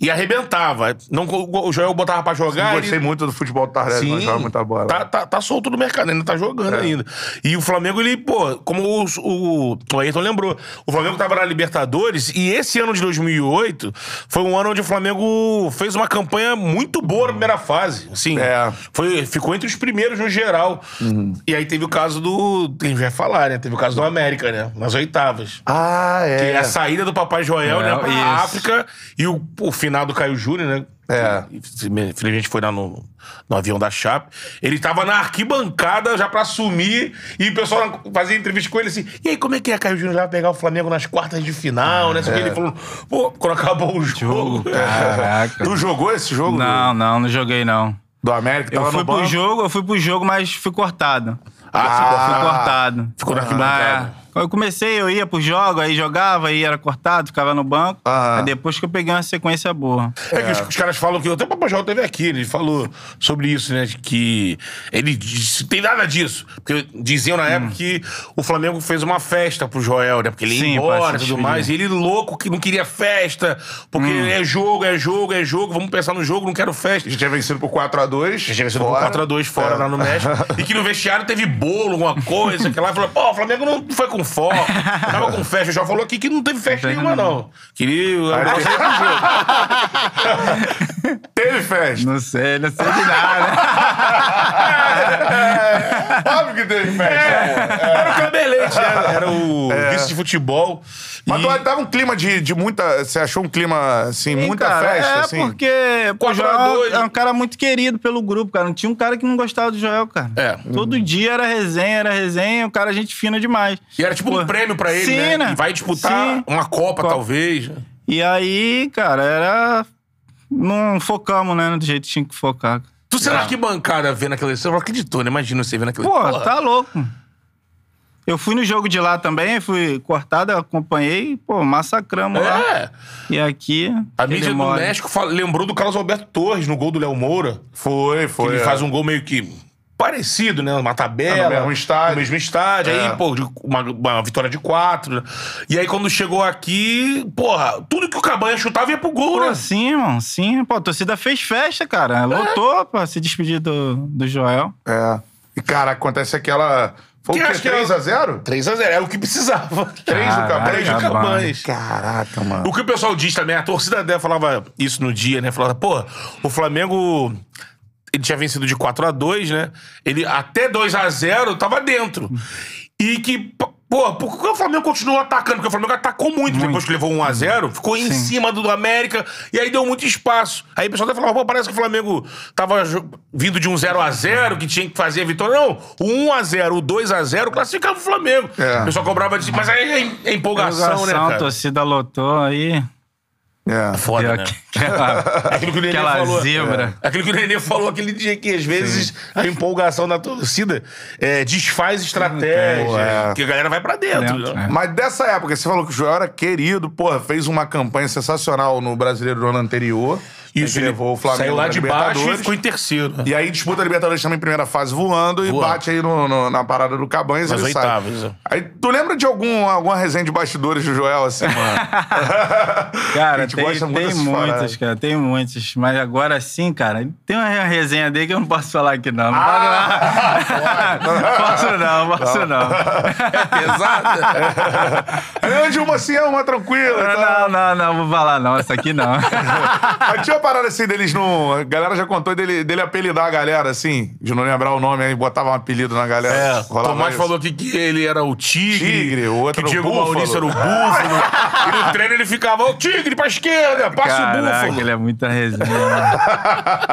e arrebentava. Não, o Joel botava pra jogar. Gostei ele- muito do futebol do Tardelli, Sim, mas joga muita bola. Tá, tá, tá solto no mercado, ainda tá jogando É. ainda. E o Flamengo, ele, pô, como o, o, o Ayrton lembrou, o Flamengo tava na Libertadores e esse ano de 2008 foi um ano onde o Flamengo fez uma campanha muito boa na primeira fase. Assim, É. foi, ficou entre os primeiros no geral. E aí teve o caso do. Gente vai falar, né? Teve o caso do América, né? Nas oitavas. Ah, Que é. é a saída do Papai Joel, né, É, pra isso. África e o, o final do Caio Júnior, né? É. Infelizmente foi lá no, no avião da Chape. Ele tava na arquibancada já pra assumir e o pessoal fazia entrevista com ele assim: e aí, como é que é, Caio Júnior? Já vai pegar o Flamengo nas quartas de final, né? Só É. ele falou: pô, quando acabou o jogo. Caraca. Tu jogou esse jogo Não, não, não joguei não. do, América? Eu Tava fui no pro jogo, eu fui pro jogo, mas fui cortado. Ah, Fui cortado. Ficou na arquibancada. Na- Quando eu comecei, eu ia pro jogo, aí jogava, aí era cortado, ficava no banco. Aham. Aí depois que eu peguei uma sequência boa. É que os, os caras falam que. Até o Papai Joel teve aqui, ele falou sobre isso, né? de Que ele disse. Tem nada disso. Porque diziam na época que o Flamengo fez uma festa pro Joel, né? Porque ele ia Sim, embora e tudo despedir. mais. E ele louco que não queria festa. Porque é jogo, é jogo, é jogo. Vamos pensar no jogo, não quero festa. A gente tinha vencido por 4x2. Já tinha vencido por 4x2 fora É. lá no México. e que no vestiário teve bolo, alguma coisa, que lá falou, pô, o Flamengo não foi com foco, tava com festa. Já falou aqui que não teve festa nenhuma, não. não. Queria. Teve- festa. Não sei, não sei de nada. Óbvio que teve festa. Era o Cabelete, era, era o É. vice de futebol. Mas E- tu tava um clima de, de muita. Você achou um clima, assim, Sim, muita cara, festa, é assim? porque a Joel é um cara muito querido pelo grupo, cara. Não tinha um cara que não gostava do Joel, cara. É. Todo dia era resenha, era resenha, o cara gente fina demais. E era tipo um prêmio pra ele, sim, né? né? E vai disputar Sim. uma Copa, Copa. talvez. E aí, cara, era. Não focamos, né? Do jeito que tinha que focar. Tu sendo arquibancada vendo aquela Você não acreditou, né? Imagina você vendo aquela Pô, tá louco. Eu fui no jogo de lá também, fui cortado, acompanhei, pô, massacramos lá. É. E aqui. A mídia do. México fala- lembrou do Carlos Alberto Torres no gol do Léo Moura. Foi, Que foi. ele é. faz um gol meio que parecido, né? Uma tabela. É, no mesmo estádio. No mesmo estádio. É. Aí, pô, de- uma, uma vitória de quatro. né? E aí, quando chegou aqui, porra, tudo que o Cabanha chutava ia pro gol, Pô, né? sim, irmão, sim. Pô, a torcida fez festa, cara. Lotou pra se despedir do, do Joel. É. E, cara, acontece aquela. Foi Que o quê? acho que era- 3x0? 3x0, era o que precisava. Três do Caraca, Cabanhas. Do. Cabanhas. Caraca, mano. O que o pessoal diz também, a torcida dela falava isso no dia, né? Falava, pô, o Flamengo. Ele tinha vencido de 4 a 2 né? Ele até 2 a 0 tava dentro. E que, pô, por que o Flamengo continuou atacando? Porque o Flamengo atacou muito, depois que levou 1 a 0 ficou em Sim. cima do, do América, e aí deu muito espaço. Aí o pessoal até falava, pô, parece que o Flamengo tava vindo de um 0 a 0 que tinha que fazer a vitória. Não, o 1 a 0 o 2 a 0 classificava o Flamengo. É. O pessoal cobrava de. Mas aí é, é empolgação, né, a cara? torcida lotou aí. É. Foda, deu né? aquela, Aquilo que o Nenê aquela falou. zebra. É. Aquilo que o Nenê falou aquele dia que, às vezes, a empolgação da torcida é, desfaz estratégia. É. Que a galera vai pra dentro. Dentro, né? é. Mas dessa época, você falou que o Joel era querido, porra, fez uma campanha sensacional no brasileiro do ano anterior. Isso, ele levou o Flamengo saiu lá de baixo e Libertadores. ficou em terceiro. E aí disputa a Libertadores também em primeira fase voando e Voando. bate aí no- no- na parada do Cabanhas e Nas ele sai. oitavas, é. Aí, tu lembra de algum, alguma resenha de bastidores do Joel, assim, mano? Cara, tem, tem dessas muitas, cara, tem muitas. Mas agora sim, cara, tem uma resenha dele que eu não posso falar aqui, não. Não Ah, posso, não. Posso não, posso não. Pesada. Aí de uma assim é uma tranquila. e tal. Não, não, não, vou falar não, essa aqui não. Mas tinha uma parada assim deles não. A galera já contou dele, dele apelidar a galera, assim, de não lembrar o nome aí, botava um apelido na galera. É, Rolava Tomás isso. falou aqui que ele era o Tigre. Tigre, o outro que era o Diego Búfalo. Maurício era o Búfalo. e no treino ele ficava, o Tigre pra esquerda, passa o Caraca, Búfalo. ele é muita resenha.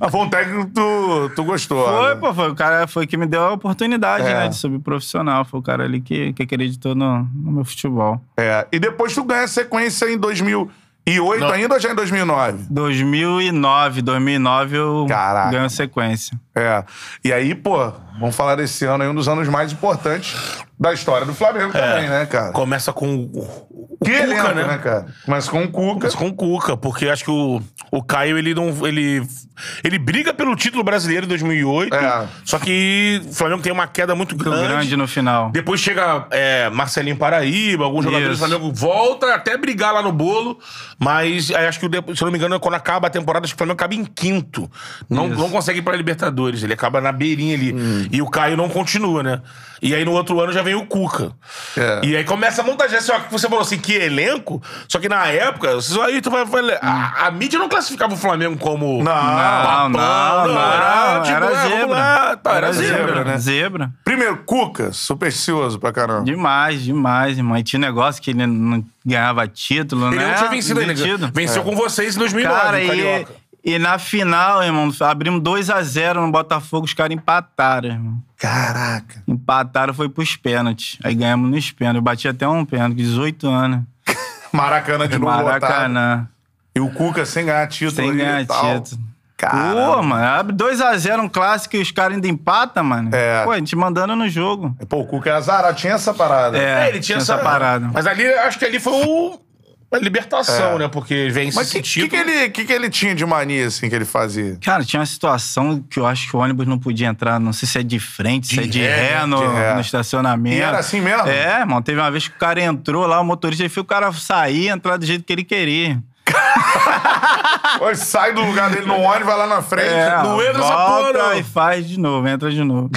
Mas foi um técnico que tu, tu gostou. Foi, né? pô, foi o cara foi que me deu a oportunidade, É. né, de subir profissional. Foi o cara ali que, que acreditou no, no meu futebol. É. E depois tu ganha sequência em 2008 Não. ainda ou já em 2009? 2009, 2009 eu Caraca. ganho sequência. É. E aí, pô, vamos falar desse ano aí, um dos anos mais importantes da história do Flamengo também, né, cara? Começa com o, o Que Cuca, elenco, né? né, cara? Começa com o Cuca. Começa com o Cuca, porque acho que o, O Caio, ele não. Ele, ele briga pelo título brasileiro em 2008. É. Só que o Flamengo tem uma queda muito Muito grande. grande no final. Depois chega é, Marcelinho Paraíba, alguns jogadores do. Flamengo volta até brigar lá no bolo, mas acho que, o se eu não me engano, quando acaba a temporada, acho que o Flamengo acaba em quinto. Não, Isso. não consegue ir pra Libertadores, ele acaba na beirinha ali. E o Caio não continua, né? E aí no outro ano já vem o Cuca. É. E aí começa a montagem. Só que você falou assim, que elenco, só que na época, aí tu vai, vai- a, a mídia não classificava o Flamengo como. Não. Não, não, não. era, tipo, era vamos zebra. lá, tá, era zebra, zebra, né? Zebra. Primeiro, Cuca, supersticioso pra caramba. Demais, demais, irmão. E tinha negócio que ele não ganhava título, Ele né? não tinha vencido ainda. Vencido. Venceu com vocês em 2009, Cara, o e, Carioca. e na final, irmão, abrimos 2x0 no Botafogo, os caras empataram, irmão. Caraca. Empataram, foi pros pênaltis. Aí ganhamos nos pênaltis. Eu bati até um pênalti, 18 anos. Maracanã de novo lotado. Maracanã. E o Cuca sem ganhar título Sem ganhar e tal. título. Caramba. Pô, mano, abre 2x0 um clássico e os caras ainda empatam, mano. É. Pô, a gente mandando no jogo. Pô, o Cuca é azarado, tinha essa parada. É, É, ele tinha essa, parada. Mas ali, acho que ali foi o... libertação, É. né? Porque vence Mas o esse que, que, título. que ele, que, que ele tinha de mania, assim, que ele fazia? Cara, tinha uma situação que eu acho que o ônibus não podia entrar, não sei se é de frente, se De é de ré, ré, no, de ré. no estacionamento. E era assim mesmo? É, irmão. Teve uma vez que o cara entrou lá, o motorista, ele fez o cara sair e entrar do jeito que ele queria. Ou sai do lugar dele no ônibus, vai lá na frente. É, não entra essa porra, e faz de novo, entra de novo.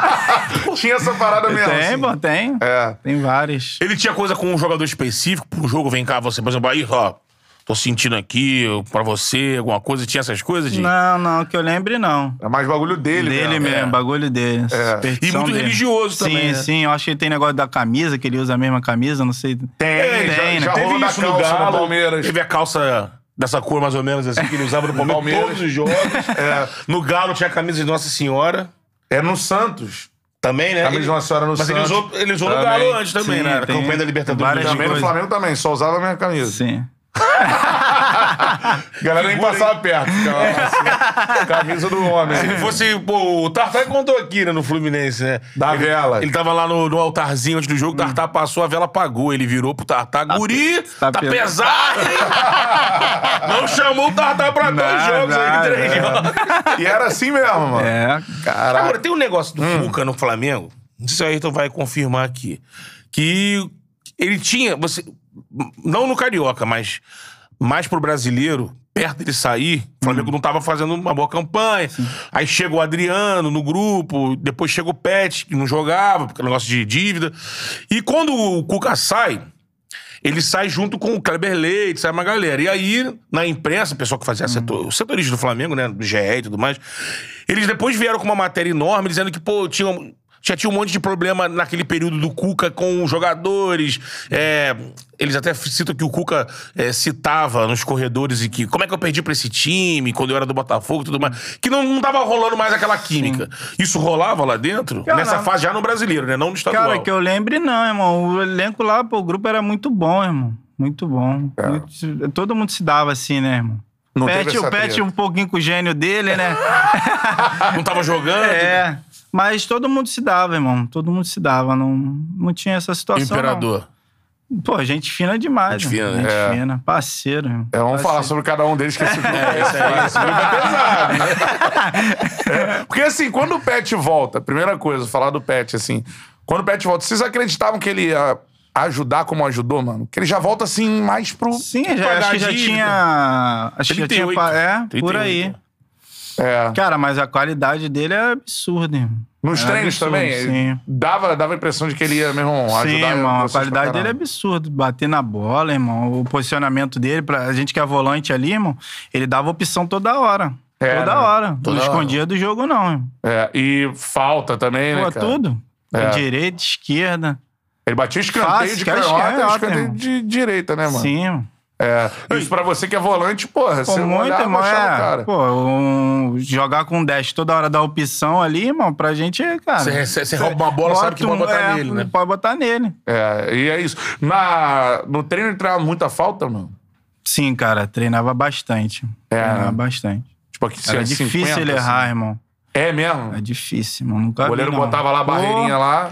Tinha essa parada mesmo. tem, assim. pô, tem. É. Tem várias. Ele tinha coisa com um jogador específico pro jogo, vem cá, você, por exemplo, aí, ó, tô sentindo aqui pra você, alguma coisa, tinha essas coisas de... Não, não, que eu lembre, não. É mais bagulho dele, Dele mesmo, É. bagulho dele. É. E muito dele. religioso sim, também, né? Sim, eu acho que ele tem negócio da camisa, que ele usa a mesma camisa, não sei. Tem, É, já, tem, né? já Teve isso no calça Galo, no Palmeiras. teve a calça dessa cor mais ou menos assim, que ele usava no Palmeiras, todos os jogos. É. No Galo tinha a camisa de Nossa Senhora, É no Santos. também, né? Camisa de Nossa Senhora no Mas ele Santos. usou, ele usou no. Galo antes também, Sim, né? Na tem campanha da Libertadores. Também no. Flamengo também, só usava a minha camisa. Sim. Galera nem passava perto. assim, camisa do homem. Se fosse, pô, o Tartar contou aqui, né, no Fluminense, né? Da vela. Ele tava lá no, no altarzinho antes do jogo, o Tartar passou, a vela apagou. Ele virou pro Tartar, guri, tá, tá pesado." Não chamou o Tartar pra dois Não, jogos aí, não, três é. jogos. E era assim mesmo, mano. É. Caraca. Agora, tem um negócio do Hum. Fuca no Flamengo, não sei se o Ayrton vai confirmar aqui, que ele tinha, você, não no Carioca, mas mais pro brasileiro, perto dele sair, o Flamengo Hum. não tava fazendo uma boa campanha. Aí chega o Adriano no grupo, depois chega o Pet, que não jogava, porque é negócio de dívida. E quando o Cuca sai, ele sai junto com o Kleber Leite, sai uma galera. E aí, na imprensa, o pessoal que fazia setor, os setoristas do Flamengo, né, do GE e tudo mais, eles depois vieram com uma matéria enorme dizendo que, pô, tinha, já tinha um monte de problema naquele período do Cuca com os jogadores. É, eles até citam que o Cuca é, citava nos corredores e que como é que eu perdi pra esse time quando eu era do Botafogo e tudo mais. Que não, não tava rolando mais aquela química. Isso rolava lá dentro? Cara, nessa fase já no brasileiro, né? Não no estadual. Cara, que eu lembre, não, irmão. O elenco lá, pô, o grupo era muito bom, irmão. Muito bom. Muito- todo mundo se dava assim, né, irmão? Não Pet, o Pet treta. um pouquinho com o gênio dele, né? Não tava jogando? é. Mas todo mundo se dava, irmão. Todo mundo se dava. Não, não tinha essa situação. Imperador. Não. Pô, gente fina demais. Gente irmão. fina, Gente é. fina. Parceiro, irmão. É, vamos Parceiro. falar sobre cada um deles, que esse grupo É, esse aí, esse grupo é pesado. né? É, Porque assim, quando o Pet volta, primeira coisa, falar do Pet, assim, quando o Pet volta, vocês acreditavam que ele ia ajudar como ajudou, mano? Que ele já volta assim mais pro. Sim, já, acho que já tinha. Acho que já tinha. 38. pa- É, por 38. aí. É. Cara, mas a qualidade dele é absurda, irmão. Nos É treinos absurdo, também, Sim. dava, dava a impressão de que ele ia mesmo ajudar. Sim, irmão, a qualidade dele é absurda. Bater na bola, irmão. O posicionamento dele, pra a gente que é volante ali, irmão, ele dava opção toda hora. É, toda né? hora. Toda não escondia do jogo, não. irmão. É, e falta também, né, Pô, cara? tudo. É. Direita, esquerda. Ele batia escanteio Fácil, de é canhota escanteio, escanteio irmão. de direita, né, mano? Sim, irmão. É. Isso pra você que é volante, porra, Pô, você muito, olhava, irmão. achava o É, cara. pô, um- jogar com 10 toda hora da opção ali, irmão, pra gente, cara. Você rouba uma bola, sabe que pode botar é, nele, né? Pode botar nele. É, e é isso. Na, no treino ele treinava muita falta, mano? Sim, cara, treinava bastante. É, Treinava bastante. Tipo, aqui Era difícil 50, ele errar, assim. irmão. É mesmo? É difícil, irmão. Nunca O goleiro vi, não. botava lá a barreirinha Pô, lá.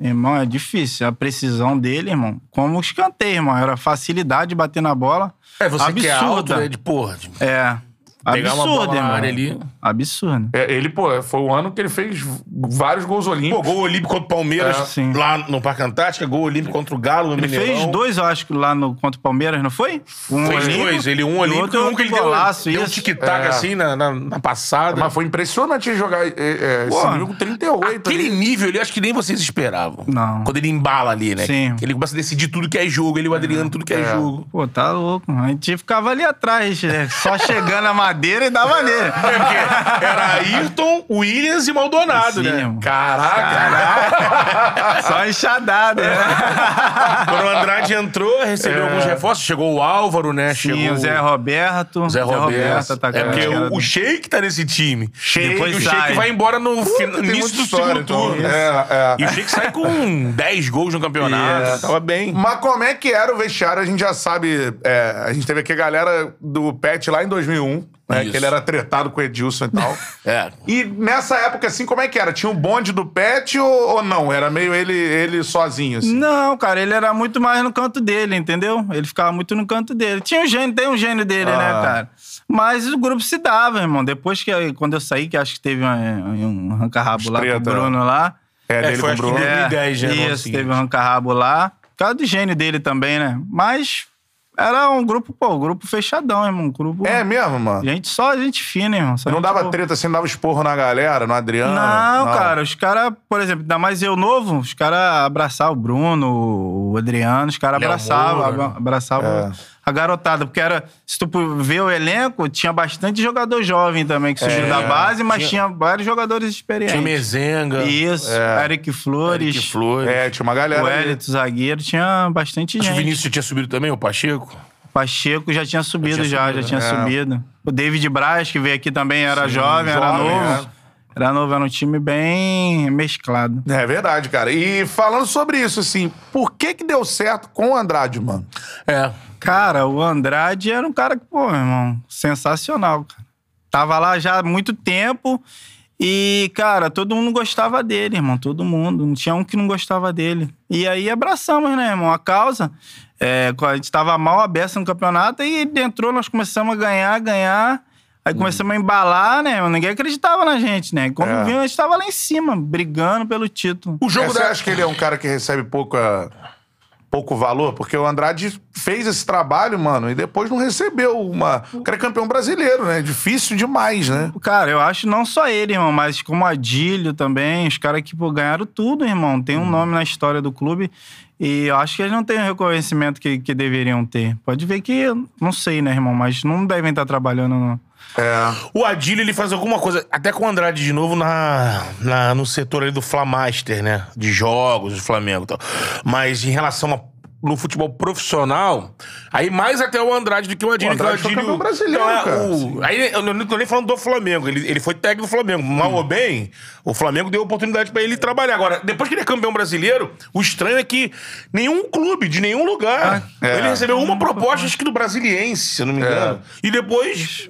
Irmão, é difícil. A precisão dele, irmão. Como os cantei, irmão. Era facilidade de bater na bola. É, você que é alto, Absurda. né? De porra. É. pegar uma Absurdo, bola na irmão. área ali. Absurdo. É, ele, pô, foi o ano que ele fez vários gols Pô, olímpicos. gol olímpico contra o Palmeiras, É, sim. lá no Parque Antártica, gol olímpico contra o Galo no Ele Mineirão. fez dois, eu acho, que lá no contra o Palmeiras, não foi? Um Fez olímpico dois, ele um e olímpico outro e um que ele deu, golaço, deu um isso. tic-tac É. assim na, na, na passada. Mas foi impressionante ele jogar é, é, esse Pô, nível com 38. Aquele ali. nível ali, acho que nem vocês esperavam. Não. Quando ele embala ali, né? Sim. Ele começa a decidir tudo que é jogo, ele e o Adriano, tudo que é, É. jogo. Pô, tá louco. A gente ficava ali atrás, né? só chegando a madeira e dava nele. É, porque era Ayrton, Williams e Maldonado, Sim, né? irmão. Caraca! Só enxadada, né? Quando o Andrade entrou, recebeu alguns reforços. Chegou o Álvaro, né? É. Sim, Chegou o Zé Roberto. Zé Roberto. atacante, é porque que era o, o Sheik tá nesse time. Sheik Depois o sai. Sheik vai embora no, Tem início do história, segundo então. turno. É, é. E o Sheik sai com 10 gols no campeonato. Isso. Tava bem. Mas como é que era o vestiário? A gente já sabe. é, a gente teve aqui a galera do Pet lá em 2001, né? Isso. Que ele era tretado com o Edilson e tal. É. E nessa época, assim, como é que era? Tinha um bonde do Pet ou, ou não? Era meio ele, ele sozinho, assim? Não, cara, ele era muito mais no canto dele, entendeu? Ele ficava muito no canto dele. Tinha um gênio, tem um gênio dele, Ah. né, cara? Mas o grupo se dava, irmão. Depois que quando eu saí, que acho que teve um, um arranca-rabo lá com o Treta. Bruno lá. É, É, dele foi com o acho que Bruno. em 2010, né, no ano Isso, seguinte. teve um arranca-rabo lá. Por causa do gênio dele também, né? Mas era um grupo, pô, um grupo fechadão, irmão. Um grupo. É mesmo, mano? Gente, só gente fina, irmão. Só Não dava boa. treta assim, não dava esporro na galera, no Adriano? Não, cara, os caras, por exemplo, ainda mais eu novo, os caras abraçavam o Bruno, o Adriano, os caras Léo abraçavam, Moura. A garotada, porque era, se tu ver o elenco, tinha bastante jogador jovem também que surgiu É, da base, mas tinha- tinha, vários jogadores experientes. Tinha Mezenga. Isso, Eric Flores, Eric Flores. É, tinha uma galera. o. Elito zagueiro, tinha bastante Acho que o gente. Vinícius tinha subido também, o Pacheco. Pacheco já tinha subido, Já já, tinha já tinha subido, é. subido. O David Braz, que veio aqui também, era jovem, era jovem, novo. Era novo, era um time bem mesclado. É verdade, cara. E falando sobre isso, assim, por que que deu certo com o Andrade, mano? É. Cara, o Andrade era um cara que, pô, meu irmão, sensacional, cara. Tava lá já há muito tempo e, cara, todo mundo gostava dele, irmão. Todo mundo. Não tinha um que não gostava dele. E aí abraçamos, né, irmão, a causa. É, a gente tava mal aberto no campeonato e ele entrou, nós começamos a ganhar, ganhar. Aí começamos a embalar, né? Ninguém acreditava na gente, né? Quando É. viu, a gente tava lá em cima, brigando pelo título. O jogo É, Você da... acha que ele é um cara que recebe pouca, pouco valor? Porque o Andrade fez esse trabalho, mano, e depois não recebeu uma... O cara é campeão brasileiro, né? Difícil demais, né? Cara, eu acho não só ele, irmão, mas como Adílio também, os caras que pô, ganharam tudo, irmão. Tem um Hum. nome na história do clube e eu acho que eles não têm o reconhecimento que, que deveriam ter. Pode ver que, não sei, né, irmão, mas não devem estar trabalhando, não. É. O Adílio, ele faz alguma coisa, até com o Andrade de novo na, na- no setor ali do Flamaster, né? De jogos do Flamengo e tal. Mas em relação a, no futebol profissional, aí mais até o Andrade do que o Adílio. O Andrade foi campeão brasileiro, Então, é, cara. o- aí eu não tô nem falando do Flamengo, ele, ele foi técnico do Flamengo. Mal ou bem, o Flamengo deu oportunidade pra ele trabalhar. Agora, depois que ele é campeão brasileiro, o estranho é que nenhum clube, de nenhum lugar, É. ele recebeu uma proposta, acho que do Brasiliense, se eu não me engano. E depois...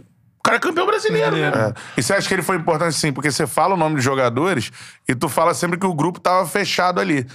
O cara é campeão brasileiro, né? É. E você acha que ele foi importante sim? Porque você fala o nome dos jogadores e tu fala sempre que o grupo tava fechado ali.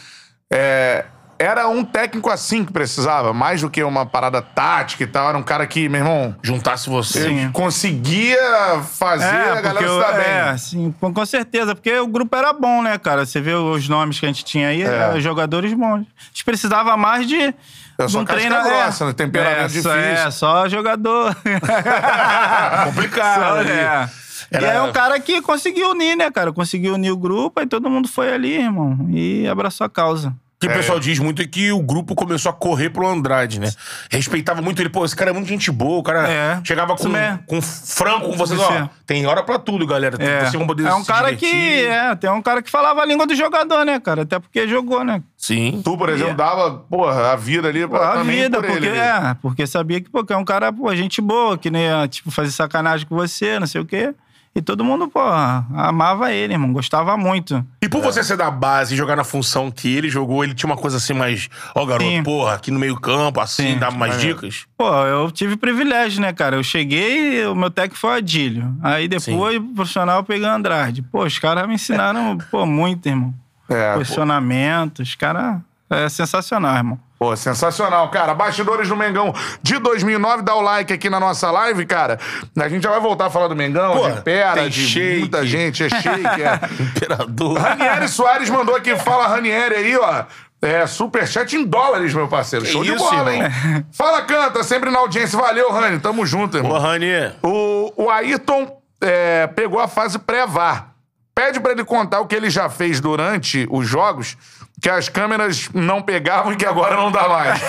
É, Era um técnico assim que precisava, mais do que uma parada tática e tal. Era um cara que, meu irmão, Juntasse você. Conseguia fazer a galera eu- se dar é, bem. sim, com, com certeza, porque o grupo era bom, né, cara? Você vê os nomes que a gente tinha aí, eram jogadores bons. A gente precisava mais de. É só um casca treino grossa, né? Temperamento é, só- difícil. É, só jogador. Complicado. Só, ali. é. Era- E é um cara que conseguiu unir, né, cara? Conseguiu unir o grupo, aí todo mundo foi ali, irmão, e abraçou a causa. O que o pessoal diz muito é que o grupo começou a correr pro Andrade, né? Respeitava muito ele. Pô, esse cara é muito gente boa. O cara É, chegava com, com franco com vocês. Ó, é. tem hora pra tudo, galera. Tem É, Você vão poder é um se cara que. divertir. É, tem um cara que falava a língua do jogador, né, cara? Até porque jogou, né? Sim. Tu, por exemplo, dava, porra, a vida ali pra, a vida, por porque, ele. é, porque sabia que, pô, que é um cara, pô, gente boa, que nem tipo, fazer sacanagem com você, não sei o quê. E todo mundo, pô, amava ele, irmão, gostava muito. E por você ser da base e jogar na função que ele jogou, ele tinha uma coisa assim mais. Ó, garoto, Sim. porra, aqui no meio-campo, assim, Sim. dava mais dicas. Pô, eu tive privilégio, né, cara? Eu cheguei, o meu técnico foi o Adílio. Aí depois, o profissional, eu peguei o Andrade. Pô, os caras me ensinaram, pô, muito, irmão. É, pô. posicionamento. Os caras é sensacional, irmão. Pô, sensacional, cara. Bastidores do Mengão de 2009, dá o like aqui na nossa live, cara. A gente já vai voltar a falar do Mengão, Pô, de Pera, de shake. muita gente, é shake, é. Imperador. Ranieri Soares mandou aqui, fala Ranieri aí, ó. É, superchat em dólares, meu parceiro. Show de isso, bola, irmão. hein? Fala, canta, sempre na audiência. Valeu, Rani. Tamo junto, irmão. Ô, Rani. O, o Ayrton é, pegou a fase pré-VAR. Pede pra ele contar o que ele já fez durante os jogos, que as câmeras não pegavam e que agora não dá mais.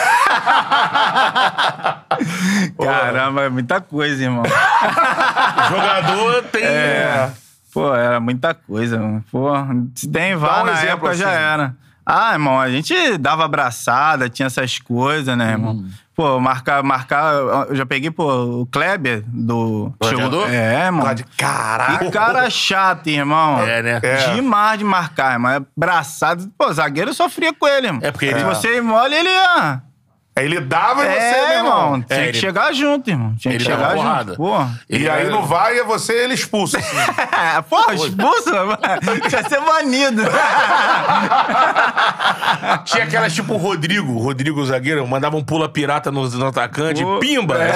Caramba, é muita coisa, irmão. Jogador tem. É. Pô, era muita coisa, mano. Pô, se tem VAR um na exemplo, época já assim. era. Ah, irmão, a gente dava abraçada, tinha essas coisas, né, irmão? Hum. Pô, marcar, marcar. Eu já peguei, pô, o Kleber do. Gladiador? É, irmão. Lá de caralho. Que cara chato, irmão. É, né? É. Demais de marcar, irmão. É Abraçado. Pô, zagueiro sofria com ele, irmão. É porque ele- Se você mole, ele ia. Aí ele dava e você, É, meu irmão. irmão. Tinha É, que ele- chegar junto, irmão. Tinha que ele chegar porrada. junto. Pô. E Ele aí era- no VAR ia você ele expulso. assim. Porra, expulso? Tinha ser banido. Tinha aquelas tipo o Rodrigo, o Rodrigo zagueiro, mandava um pula pirata no, no atacante, Pô, pimba. é.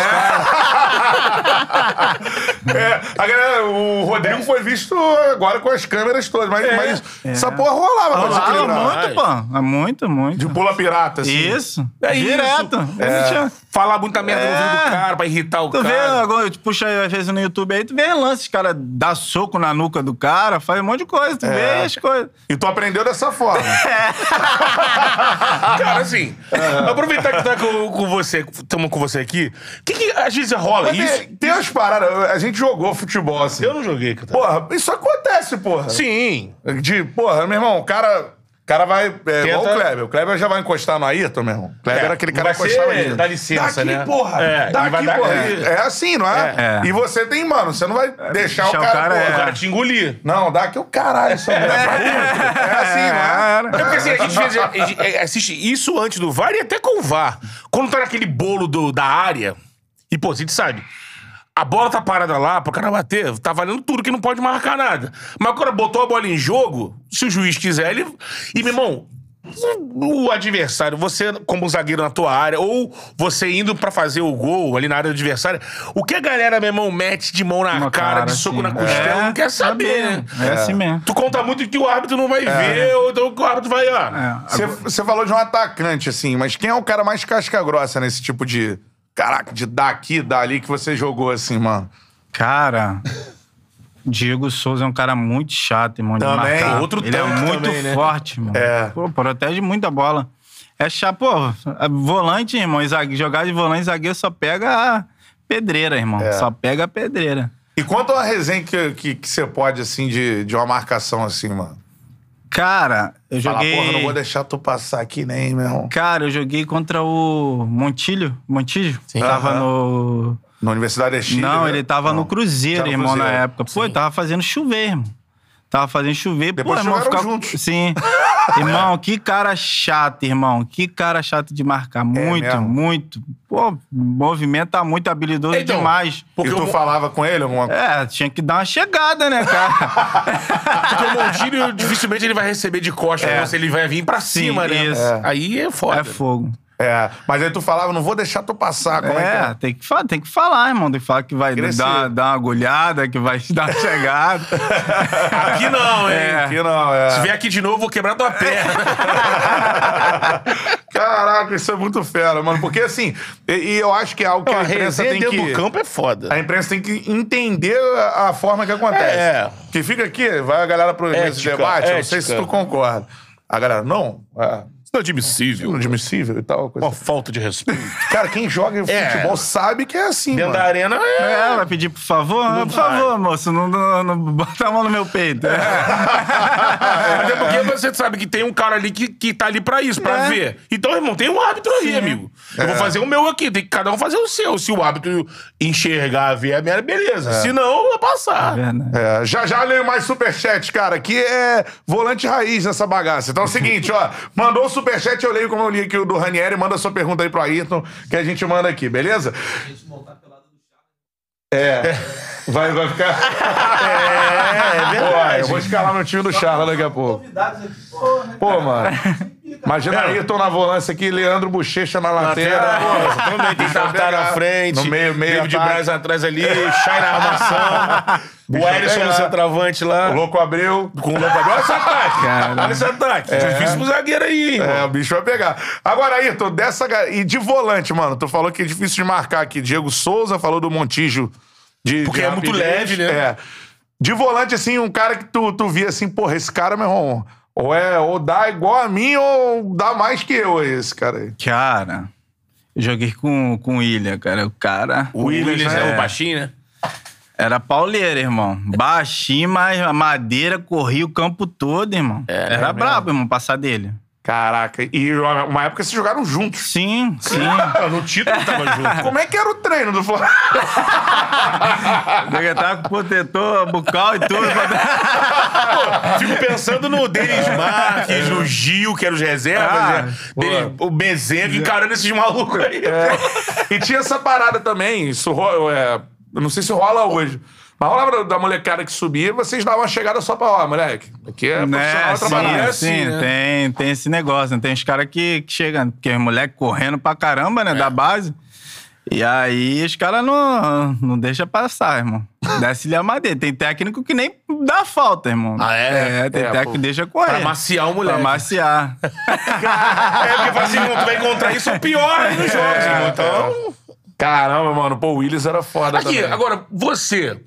É, a galera, o Rodrigo foi visto agora com as câmeras todas, mas, mas essa porra rolava desequilibrar. muito, pô. É muito, muito. De pula pirata, assim. Isso. É Direto. Ele tinha- Falar muita merda no ouvido do É. cara pra irritar o Tu vê, cara. agora, tu puxa às vezes no YouTube aí, tu vê lances, cara, dá soco na nuca do cara, faz um monte de coisa, tu vê as coisas. E tu aprendeu dessa forma. Cara, assim, aproveitar que tá com, com você, estamos com você aqui, o que, que às vezes rola Mas isso? tem, tem umas paradas, a gente jogou futebol, assim. Eu não joguei, cara. Porra, isso acontece, porra. Sim. De, porra, meu irmão, o cara, cara vai. É, igual o Kleber. O Kleber já vai encostar no Ayrton, meu irmão. O Kleber É, era aquele não cara que encostava ser dá licença, Daqui, né? porra. É, Daqui, vai porra. é. É assim, não é? É. E você tem, mano, você não vai deixar o Deixar o cara. cara, porra, é. O cara te engolir. Não, dá aqui o caralho, essa mulher. É assim, não é? É porque assim, a gente, vê- a gente, é, assiste isso antes do VAR e até com o VAR. Quando tá naquele bolo do- da área, e pô, a gente sabe, a bola tá parada lá pro cara bater, tá valendo tudo que não pode marcar nada. Mas quando botou a bola em jogo, se o juiz quiser, ele. E, meu irmão. O adversário, você como zagueiro na tua área, ou você indo pra fazer o gol ali na área do adversário, o que a galera, meu irmão, mete de mão na Uma cara, cara, de soco assim. na costela, É, não quer saber, né? É assim mesmo. Tu conta muito que o árbitro não vai ver, ou então que o árbitro vai, ó. É. Você, você falou de um atacante, assim, mas quem é o cara mais casca grossa nesse tipo de. Caraca, de dar aqui, dar ali que você jogou, assim, mano? Cara, Diego Souza é um cara muito chato, irmão. Também, outro Ele é muito também, né? forte, irmão. É. Pô, protege muita bola. É chato, pô. é Volante, irmão. Jogar de volante, zagueiro só pega a pedreira, irmão. É. Só pega a pedreira. E quanto a resenha que, que, que você pode, assim, de, de uma marcação, assim, mano? Cara, eu Falar, joguei. porra, não vou deixar tu passar aqui nem, meu irmão. Cara, eu joguei contra o Montilho. Montilho? Tava Aham. no. Na Universidade é Chile. Não, né? ele tava Não. no Cruzeiro, Tá no irmão, na Cruzeiro. época. Pô, ele tava fazendo chover, irmão. Tava fazendo chover. Depois Pô, irmão, ficava... juntos. Sim. irmão, que cara chato, irmão. Que cara chato de marcar. Muito, É muito. Pô, movimenta muito habilidoso Então, demais. Porque e tu o- falava com ele alguma coisa? É, tinha que dar uma chegada, né, cara? Porque o Montilho, dificilmente ele vai receber de costas É. você, ele vai vir pra Sim, cima, né? isso. É. Aí é foda. é fogo. É. Mas aí tu falava, não vou deixar tu passar. Como é, É, que é? tem, que falar, tem que falar, irmão. Tem que falar que vai Crescer. dar, dar uma agulhada, que vai dar uma chegada. Aqui não, hein? É. Aqui não, é. Se vier aqui de novo, eu vou quebrar tua perna. Caraca, isso é muito fera, mano. Porque assim, e, e eu acho que é algo que Pô, a a imprensa tem que. do campo é foda. A imprensa tem que entender a, a forma que acontece. É. Que fica aqui, vai a galera pro esse Ética, debate, eu não sei se ética. tu concorda. A galera, não, é Isso não é admissível. inadmissível e tal. Coisa. Uma falta de respeito. Cara, quem joga É. futebol sabe que é assim, Dentro da mano. arena é. É, vai pedir por favor? por vai. favor, moço, não, não, não bota a mão no meu peito. É. Até porque você sabe que tem um cara ali que, que tá ali pra isso, pra É. ver. Então, irmão, tem um árbitro aí, amigo. Eu vou fazer o meu aqui, tem que cada um fazer o seu. Se o árbitro enxergar, ver a minha, beleza. Se não, vai passar. É, já já leio mais superchat, cara. Aqui é volante raiz nessa bagaça. Então é o seguinte, ó. Mandou o superchat, eu leio como eu li aqui o do Ranieri. Manda sua pergunta aí pro Ayrton, que a gente manda aqui, beleza? É. Vai, vai ficar. é Pô, verdade. eu vou escalar meu time do Charla daqui a pouco. Convidados aqui, porra. Pô, mano. Imagina Ayrton na volância aqui, Leandro Bochecha na lateral. Também tem Tartar na frente. No meio, meio David ataque. Braz atrás ali. Shai na armação. o Ellison no centroavante lá. O louco abriu. Com o Louco Olha esse ataque. Olha esse ataque. Difícil pro zagueiro aí, irmão. É, o bicho vai pegar. Agora, Ayrton, dessa. E de volante, mano, tu falou que é difícil de marcar aqui. Diego Souza falou do Montijo de. Porque de é muito leve, né? É. De volante, assim, um cara que tu, tu via assim, porra, esse cara, meu irmão, ou é, ou dá igual a mim, ou dá mais que eu, esse cara aí. Cara, eu joguei com, com o William, cara. O cara O Williams é é. o baixinho, né? Era pauleiro, irmão. Baixinho, mas a madeira corria o campo todo, irmão. É, era é brabo, irmão, passar dele. Caraca, e uma época vocês jogaram juntos. Sim, sim. No título tava junto. Como é que era o treino do Flamengo? Eu tava com protetor bucal e tudo. Fico pensando no Denis Marques, no Gil, que eram os reservas, Ah, né? Denis- o Bezerra encarando esses malucos aí. E tinha essa parada também, isso é, eu não sei se rola hoje. Mas rolava da molecada que subia, vocês davam uma chegada só pra, ó, moleque, aqui é profissional Né, trabalhar. sim, é assim, sim, né? tem, tem esse negócio, né? Tem os caras que, que chegam, porque os moleques correndo pra caramba, É. né, da base. E aí os caras não, não deixam passar, irmão. Desce-lhe a madeira. Tem técnico que nem dá falta, irmão. Ah, é? É, tem É, técnico pô. que deixa correr. Pra maciar o moleque. Pra maciar. É, porque assim, tu vai encontrar isso pior aí nos jogos, É, irmão. Então... Caramba, mano, pô, o Willis era foda Aqui, também. agora, você...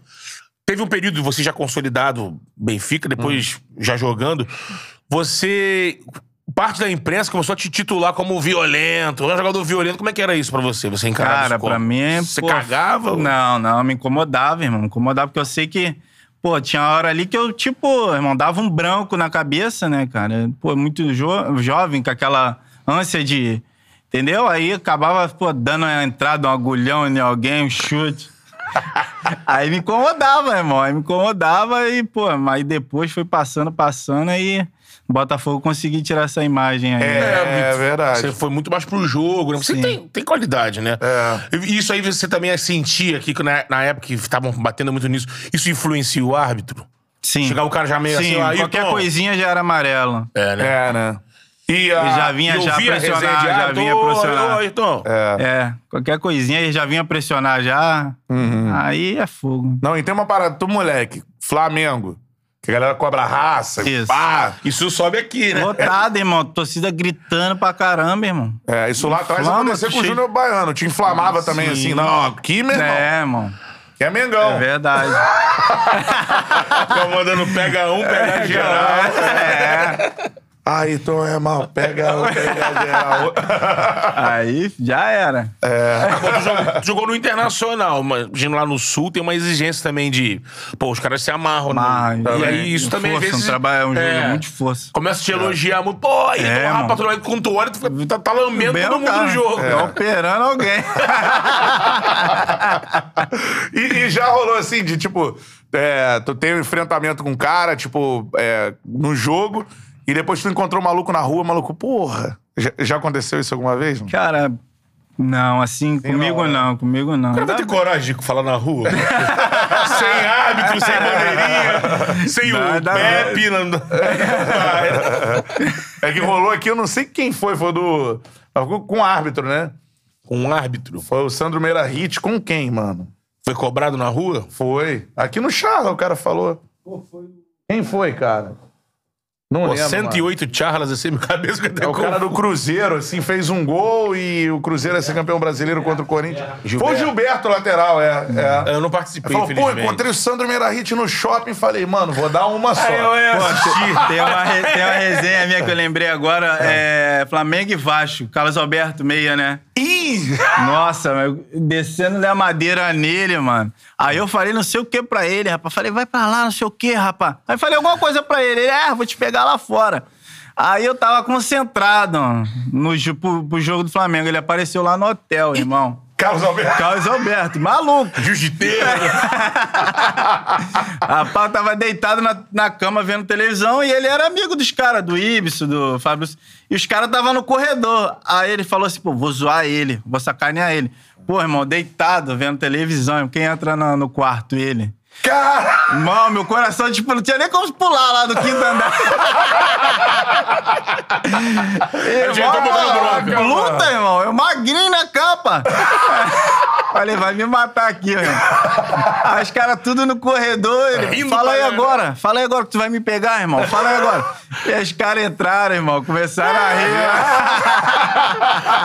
Teve um período, você já consolidado Benfica, depois Hum. já jogando. Você... Parte da imprensa começou a te titular como violento. Um jogador violento. Como é que era isso pra você? Você encarava Cara, pra mim... Você pô, cagava? Não, não, me incomodava, irmão. Me incomodava porque eu sei que... Pô, tinha hora ali que eu, tipo, irmão, dava um branco na cabeça, né, cara? Pô, muito jo- jovem, com aquela ânsia de... Entendeu? Aí acabava, pô, dando uma entrada, um agulhão em alguém, um chute. Aí me incomodava, irmão. Aí me incomodava e, pô, mas depois foi passando, passando aí... O Botafogo consegui tirar essa imagem aí. É, é verdade. Você foi muito mais pro jogo, né? Você tem, tem qualidade, né? É. E Isso aí você também sentia aqui, que na, na época que estavam batendo muito nisso, isso influencia o árbitro? Sim. Chegar o cara já meio Sim, assim, aí, qualquer Tom. coisinha já era amarelo. É, né? É, né? E, a, Ele já vinha E já pressionar, de já árbitro, vinha "Ô, pressionar. ô, Ayrton. É, qualquer coisinha ele já vinha pressionar já. Uhum. Aí é fogo. Não, e tem uma parada, tu moleque, Flamengo, que a galera cobra raça, Isso. pá. Isso sobe aqui, né? Lotado, irmão. Torcida gritando pra caramba, irmão. É, isso lá atrás aconteceu com o Júnior Baiano. Te inflamava também, Sim. assim. Não, aqui, meu irmão, É, irmão. que é Mengão. É verdade. Fica mandando pega um, pega geral. É. Aí, Tom é mal. Pega pega geral. Aí já era. Tu jogou, tu jogou no Internacional, mas imagina lá no Sul tem uma exigência também de. Pô, os caras se amarram. Mas, né? E é, aí isso também força, às vezes. um trabalho, é um jogo é, muito de força. Começa a te elogiar muito. Pô, aí, É, é, mano. rapaz, tu olha, quando tu olha, tu tá, tá lambendo Bem todo mundo carro. no jogo. É, operando alguém. e, e já rolou assim, de tipo, é, tu tem um enfrentamento com um cara, tipo, é, no jogo, e depois tu encontrou um maluco na rua, maluco, porra. Já, já aconteceu isso alguma vez? mano? Cara, não, assim, comigo não, não, comigo não. O cara vai ter coragem de falar na rua? sem árbitro, sem bandeirinha, sem Dá- o dá- Pepe. Não... É que rolou aqui, eu não sei quem foi, foi do. Com o árbitro, né? um árbitro Foi o Sandro Meira Hit com quem, mano? foi cobrado na rua? Foi. Aqui no Charla o cara falou. Quem foi, cara? Não Pô, lembro. 108 charlas assim, cabeça que mano. É o cara do Cruzeiro, assim, fez um gol e o Cruzeiro ia ser campeão brasileiro contra o Corinthians. Foi o Gilberto, lateral, é. é. Eu não participei, Falou, pô, encontrei o Sandro Meirahit no shopping falei, mano, vou dar uma só. Aí eu ia Pô, tem, uma, tem uma resenha minha que eu lembrei agora, é Flamengo e Vasco, Carlos Alberto Meia, né? Ih! Nossa, meu, descendo da madeira nele, mano. Aí eu falei não sei o que pra ele, rapaz. Falei, vai pra lá, não sei o que, rapaz. Aí falei alguma coisa pra ele. Ele, é, vou te pegar lá fora. Aí eu tava concentrado no, pro, pro jogo do Flamengo. Ele apareceu lá no hotel, irmão. Carlos Alberto. Carlos Alberto, maluco. Jiu-jiteiro. Rapaz, tava deitado na, na cama vendo televisão e ele era amigo dos caras, do Ibis, do Fábio. E os caras estavam no corredor. Aí ele falou assim: pô, vou zoar ele, vou sacanear ele. Pô, irmão, deitado vendo televisão. Quem entra no, no quarto? Ele. Cara! Mano, meu coração, tipo, não tinha nem como pular lá do quinto andar. já tá bronca. luta, irmão. Eu magrinho na capa. Falei, vai me matar aqui, irmão. Aí os caras tudo no corredor. Ele, fala aí agora. Fala aí agora que tu vai me pegar, irmão. Fala aí agora. E os caras entraram, irmão. Começaram a rir.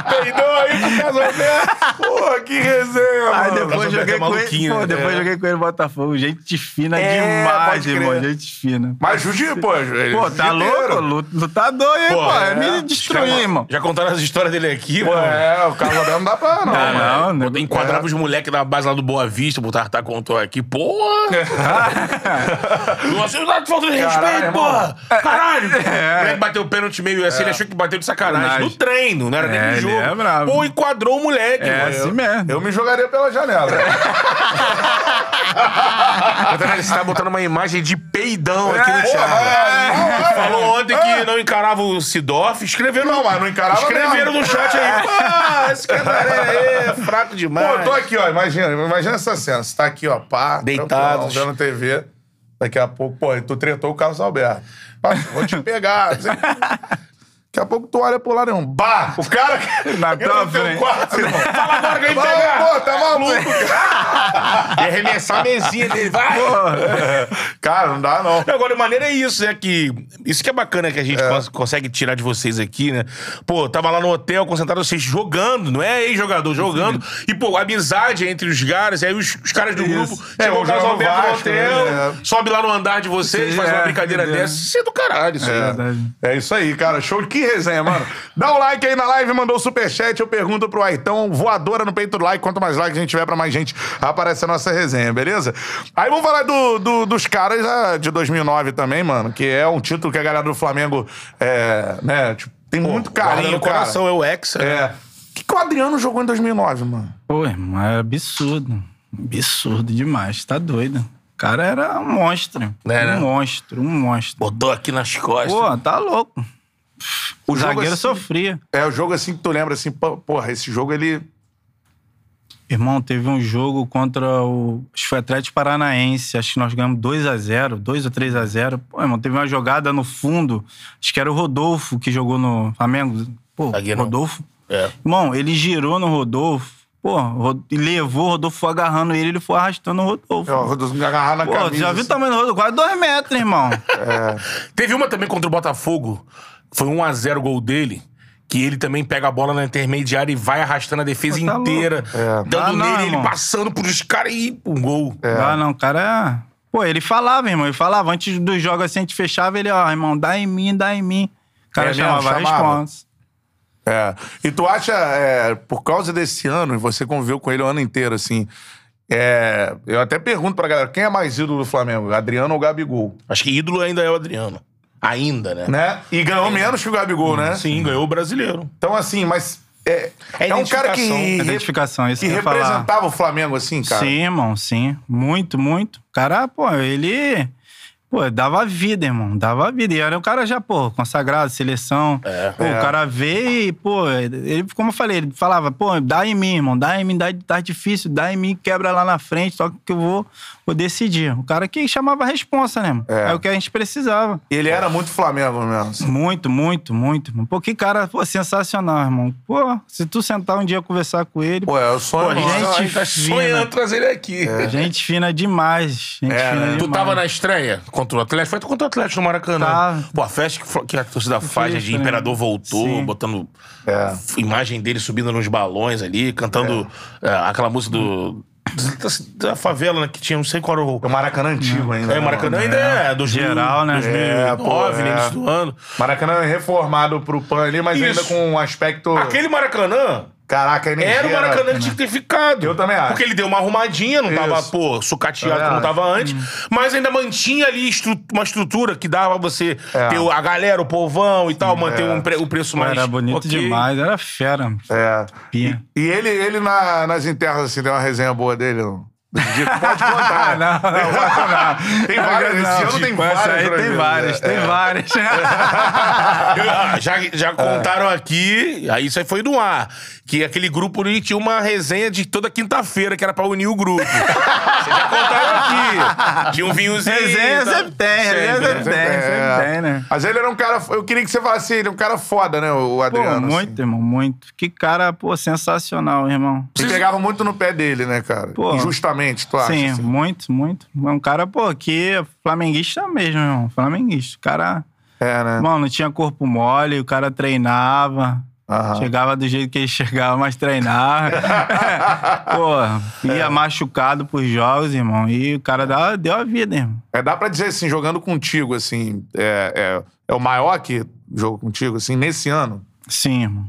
Peidou aí pro casamento. Porra, que resenha, Aí mano. depois Casamento joguei é com ele. Pô, né? depois É. joguei com ele no Botafogo. Gente fina É, demais, irmão. Gente fina. Mas Juju, pô, ele Pô, tá louco? Lu- Lutador, hein, Pô, pô? É, é. me destruir, Já- irmão. Já contaram as histórias dele aqui, Pô, mano? é, o casamento não dá pra não. Mano. não, né? Enquadrava os moleques da base lá do Boa Vista, o Tartar contou aqui. Porra! Nossa, tá falta de respeito, porra! Caralho! É. O moleque bateu o pênalti meio assim, ele achou que bateu de sacanagem. No treino, não era nem É, no jogo. é bravo. Pô, enquadrou o moleque, É mano. assim mesmo. Eu me jogaria pela janela. Nathanael, Você tá botando uma imagem de peidão aqui no chat. é, Falou ontem que não encarava o Sidoff. Escreveram. Não, mas não encarava Escreveram mesmo. no chat aí. Pô, esse cantaré aí é fraco demais. Pô, eu tô aqui, ó. Imagina, imagina essa cena. Você tá aqui, ó, pá, tranquilão, vendo TV. Daqui a pouco, pô, tu tretou o Carlos Alberto. Pá, vou te pegar. Daqui a pouco tu olha pro lado e um bah! O cara Na tua frente. quarto, irmão. Fala agora que pegar. Pô, tá maluco, cara. E arremessar a mesinha dele. Vai! Cara, não dá não. Agora, a maneira é isso, né? Que, isso que é bacana que a gente cons- consegue tirar de vocês aqui, né? Pô, tava lá no hotel, concentrado vocês jogando, não é ex-jogador, jogando. E, pô, amizade entre os caras, aí os, os caras do grupo É, o o Carlos jogo Alberto no Vasco, hotel, né? sobe lá no andar de vocês, Sim, faz uma é, brincadeira é. dessa. Isso é do caralho, isso aí. Verdade. É isso aí, cara. Show de que resenha, mano. Dá um like aí na live, mandou o superchat. Eu pergunto pro Aitão, voadora no peito do like. Quanto mais like a gente tiver, pra mais gente aparece a nossa resenha, beleza? Aí vamos falar do, do- dos caras ah, de 2009 também, mano. Que é um título que a galera do Flamengo, é, né, tipo, tem muito Guarda carinho, no cara. coração, é o Hexa. né? É. O que, que o Adriano jogou em 2009, mano? Pô, irmão, é absurdo. Absurdo demais. Tá doido. O cara era um monstro. É, um né? monstro, um monstro. Botou aqui nas costas. Pô, tá louco. O O zagueiro assim- sofria. É o jogo assim que tu lembra assim, pô, porra, esse jogo ele. Irmão, teve um jogo contra o. Acho que foi Atlético Paranaense. Acho que nós ganhamos 2x0, 2 ou 3x0. Pô, irmão, teve uma jogada no fundo. Acho que era o Rodolfo que jogou no Flamengo. Pô, Zagueirão. Rodolfo. É. Irmão, ele girou no Rodolfo. Pô, e levou, o Rodolfo foi agarrando ele, ele foi arrastando o Rodolfo. Ó, me agarrar na Pô, camisa. tu já viu o tamanho do Rodolfo? Quase dois metros, irmão. Teve uma também contra o Botafogo. Foi 1x0 o gol dele. Que ele também pega a bola na intermediária e vai arrastando a defesa Pô, tá inteira. É. Dando Ah, não, nele, ele irmão. passando por os caras e um gol. Ah, não, o cara é. Pô, ele falava, irmão. Ele falava, antes dos jogos assim, a gente fechava, ele, ó, irmão, dá em mim, dá em mim. O cara É chamava a Chamava? responsa. É. E tu acha, é, por causa desse ano, e você conviveu com ele o ano inteiro, assim. é, eu até pergunto pra galera: quem é mais ídolo do Flamengo, Adriano ou Gabigol? Acho que ídolo ainda é o Adriano. Ainda, né? Né? E ganhou menos que o Gabigol, né? Sim, ganhou o brasileiro. Então, assim, mas. É, É é um cara que. identificação. isso que que eu ia falar. representava o Flamengo, assim, cara. Sim, irmão, sim. Muito, muito. O cara, pô, ele. Pô, dava vida, irmão. Dava vida. E era um cara já, pô, consagrado, seleção. É. Pô, É. o cara veio e, pô, ele, como eu falei, ele falava, pô, dá em mim, irmão, dá em mim, dá, tá difícil, dá em mim, quebra lá na frente, só que eu vou, vou decidir. O cara que chamava a responsa, né, irmão? É. É. o que a gente precisava. Ele era muito Flamengo mesmo. Muito, muito, muito. irmão. Pô, que cara, pô, sensacional, irmão. Pô, se tu sentar um dia e conversar com ele, Pô, é o sonho. Pô, gente a gente tá fina. sonhando trazer ele aqui. gente fina demais. Gente É, fina né? demais. Tu tava na estreia contra o Atlético? Foi contra o Atlético no Maracanã. Tá. Pô, a festa que, que a torcida faz né, de né? Imperador voltou, Sim. botando É. imagem dele subindo nos balões ali, cantando é, aquela música do. Da, da favela, né? Que tinha, não sei qual era o. É o Maracanã antigo ainda. É, né, Maracanã ainda é, 2000, Geral, né? 2009, É, pô, né, é. início do ano. Maracanã reformado pro PAN ali, mas ainda Isso. com um aspecto. Aquele Maracanã Caraca, energia era o Maracanã que tinha que ter ficado. Eu também acho. Porque ele deu uma arrumadinha, não tava, Isso. pô, sucateado como tava antes, mas ainda mantinha ali estru- uma estrutura que dava pra você É. ter a galera, o povão e tal, manter um pre- o preço Pô, mais. era bonito ok. demais, era fera. É. Pia. E ele, ele na- nas internas, assim, deu uma resenha boa dele, não? Pode contar. não, não, não. Tem várias, esse ano tem essa várias. aí tem várias, tem É. várias. Já, já contaram aqui, aí isso aí foi no ar, que aquele grupo ali tinha uma resenha de toda quinta-feira, que era pra unir o grupo. Vocês já contaram aqui. Tinha um vinhozinho. Resenha tá? sempre tem, resenha Sempre, sempre né? tem, sempre tem, né? Mas ele era um cara. Eu queria que você falasse, ele é um cara foda, né, o Pô, Adriano? muito, assim. irmão, muito. Que cara, pô, sensacional, irmão. Você pegava muito no pé dele, né, cara? Pô. Injustamente, tu acha? Sim, assim? muito, muito. É um cara, pô, que é flamenguista mesmo, irmão. Flamenguista. O cara, É, né? mano, não tinha corpo mole, o cara treinava. Aham. Chegava do jeito que ele chegava, mas treinava. pô, É. ia machucado pros jogos, irmão. E o cara dá- deu a vida, irmão. É, dá pra dizer assim, jogando contigo, assim, é, é, é o maior que jogou contigo, assim, nesse ano? Sim, irmão.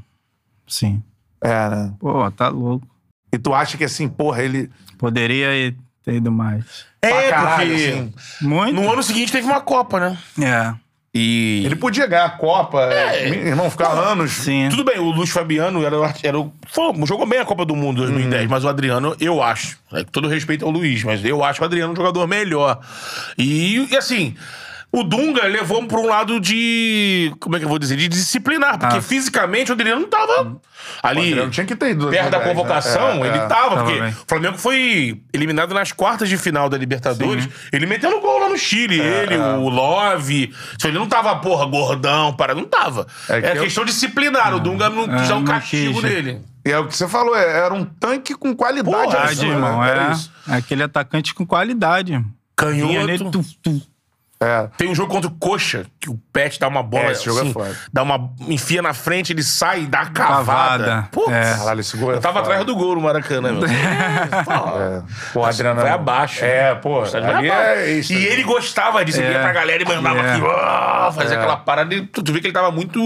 Sim. É, né? Pô, tá louco. E tu acha que, assim, porra, ele. Poderia ter ido mais. É, Pra caralho, porque assim. Muito? no ano seguinte teve uma Copa, né? É. E. Ele podia ganhar a Copa, é, irmão, ficar anos. Sim. Tudo bem, o Luiz Fabiano era, era o, foi- jogou bem a Copa do Mundo 2010, Uhum. mas o Adriano, eu acho, né, com todo respeito ao Luiz, mas eu acho o Adriano um jogador melhor. E, e, assim, o Dunga levou pra um lado de. Como é que eu vou dizer? De disciplinar, porque Ah. fisicamente o Adriano não tava O ali. Adriano tinha que ter ido. Perto da 2010, né? convocação, É, ele é. tava, porque bem. o Flamengo foi eliminado nas quartas de final da Libertadores. Ele metendo gol lá no Chile, ele, o Love. Ele não tava, porra, gordão, para não tava. É que É, eu- questão disciplinar. O Dunga não quis É, dar um não castigo quis. nele. E é o que você falou, é, era um tanque com qualidade. Porra, acima, Qualidade, né? irmão. Era É, isso. é aquele atacante com qualidade. irmão. Canhoto. Nele, tu, tu. É. Tem um jogo contra o Coxa, que o Pet dá uma bola É, esse jogo é assim, foda. dá uma enfia na frente, ele sai e dá uma cavada. Cavada, Putz, é. Caralho, esse gol é Eu tava foda. atrás do gol no Maracanã, meu. É. Pô, Adriano. Vai abaixo. É, pô. Ali é isso. E ele gostava disso, ele ia É. pra galera e mandava É. aqui, ó, fazia É. aquela parada e tu, tu vê que ele tava muito.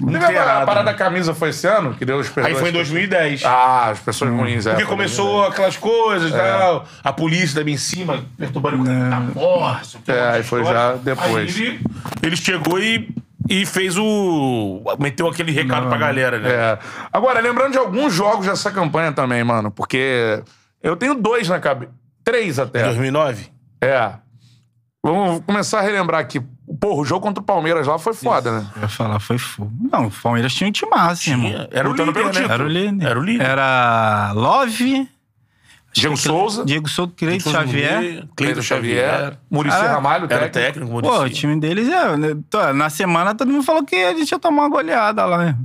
muito a parada da camisa foi esse ano? Que Deus perdoe Aí foi em as pessoas? 2010. Ah, as pessoas ruins, é. Porque começou aquelas coisas e tal, a polícia também em cima, perturbando o cara, tá morto. É, aí foi já depois. Aí ele, ele chegou e, e fez o. meteu aquele recado pra galera, né? É. Agora, lembrando de alguns jogos dessa campanha também, mano, porque eu tenho dois na cabeça. Três Em até. 2009? É. Vamos começar a relembrar aqui. Porra, o jogo contra o Palmeiras lá foi foda, né? Eu ia falar, foi fogo. Não, o Palmeiras tinha um time massa, irmão. Era o Lutando líder, né? Era o líder. Era o líder. Era Love, Diego Souza, Diego Souto, Cleito Xavier. Cleiton Xavier. Muricy Ah, Ramalho, Era técnico. técnico, Pô, o time deles é. né, Na semana todo mundo falou que a gente ia tomar uma goleada lá, né?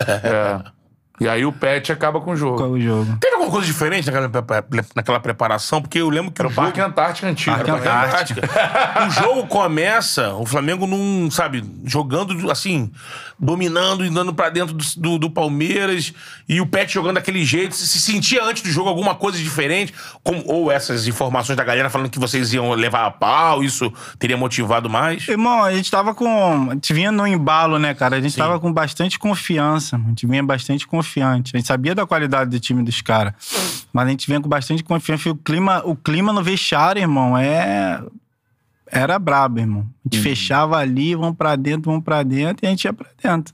É. E aí o Pet acaba com o jogo. Qual é o jogo? Teve alguma coisa diferente naquela, naquela preparação? Porque eu lembro que Era o o jogo... Parque Antártica Antigo. Parque também. Antártica. Antártica. o jogo começa, o Flamengo não, sabe, jogando assim, dominando e dando pra dentro do, do, do Palmeiras e o Pet jogando daquele jeito. Se se sentia antes do jogo alguma coisa diferente? Como, ou essas informações da galera falando que vocês iam levar a pau, isso teria motivado mais? Irmão, a gente tava com. A gente vinha no embalo, né, cara? A gente tava com bastante confiança. A gente vinha bastante confiante. A gente sabia da qualidade do time dos caras. Mas a gente vinha com bastante confiança. E o clima, o clima no vestiário, irmão, é. Era brabo, irmão. A gente fechava ali, vamos pra dentro, vamos pra dentro, e a gente ia pra dentro.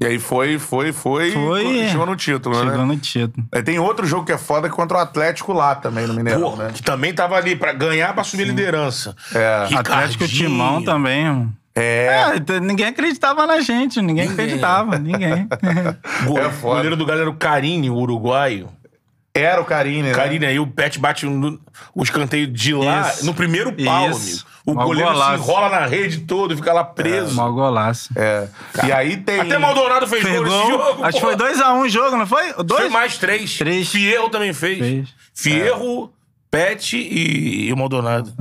E aí foi, foi, foi. Foi. e Chegou no título, Chegou né? no título. Aí tem outro jogo que é foda contra o Atlético lá também, no Mineirão, Pô, né? que também tava ali pra ganhar, pra assumir a liderança. É. Atlético Ricardinho. Timão também, irmão. É. É, ninguém acreditava na gente, ninguém, acreditava, ninguém. É o goleiro do galera, o Carini, o uruguaio. Era o Carine, né? Carini, aí o Pet bate no, o escanteio de lá, Isso. no primeiro pau, Isso. amigo. O goleiro se golaço. enrola na rede toda, fica lá preso. Mal golaço. É. E aí tem. Até Maldonado fez, gol nesse jogo. Acho que foi porra. 2x1 o jogo, não foi? Dois? Foi mais três. Três. Fierro também fez. Fez. Fierro, Pet e, e o Maldonado.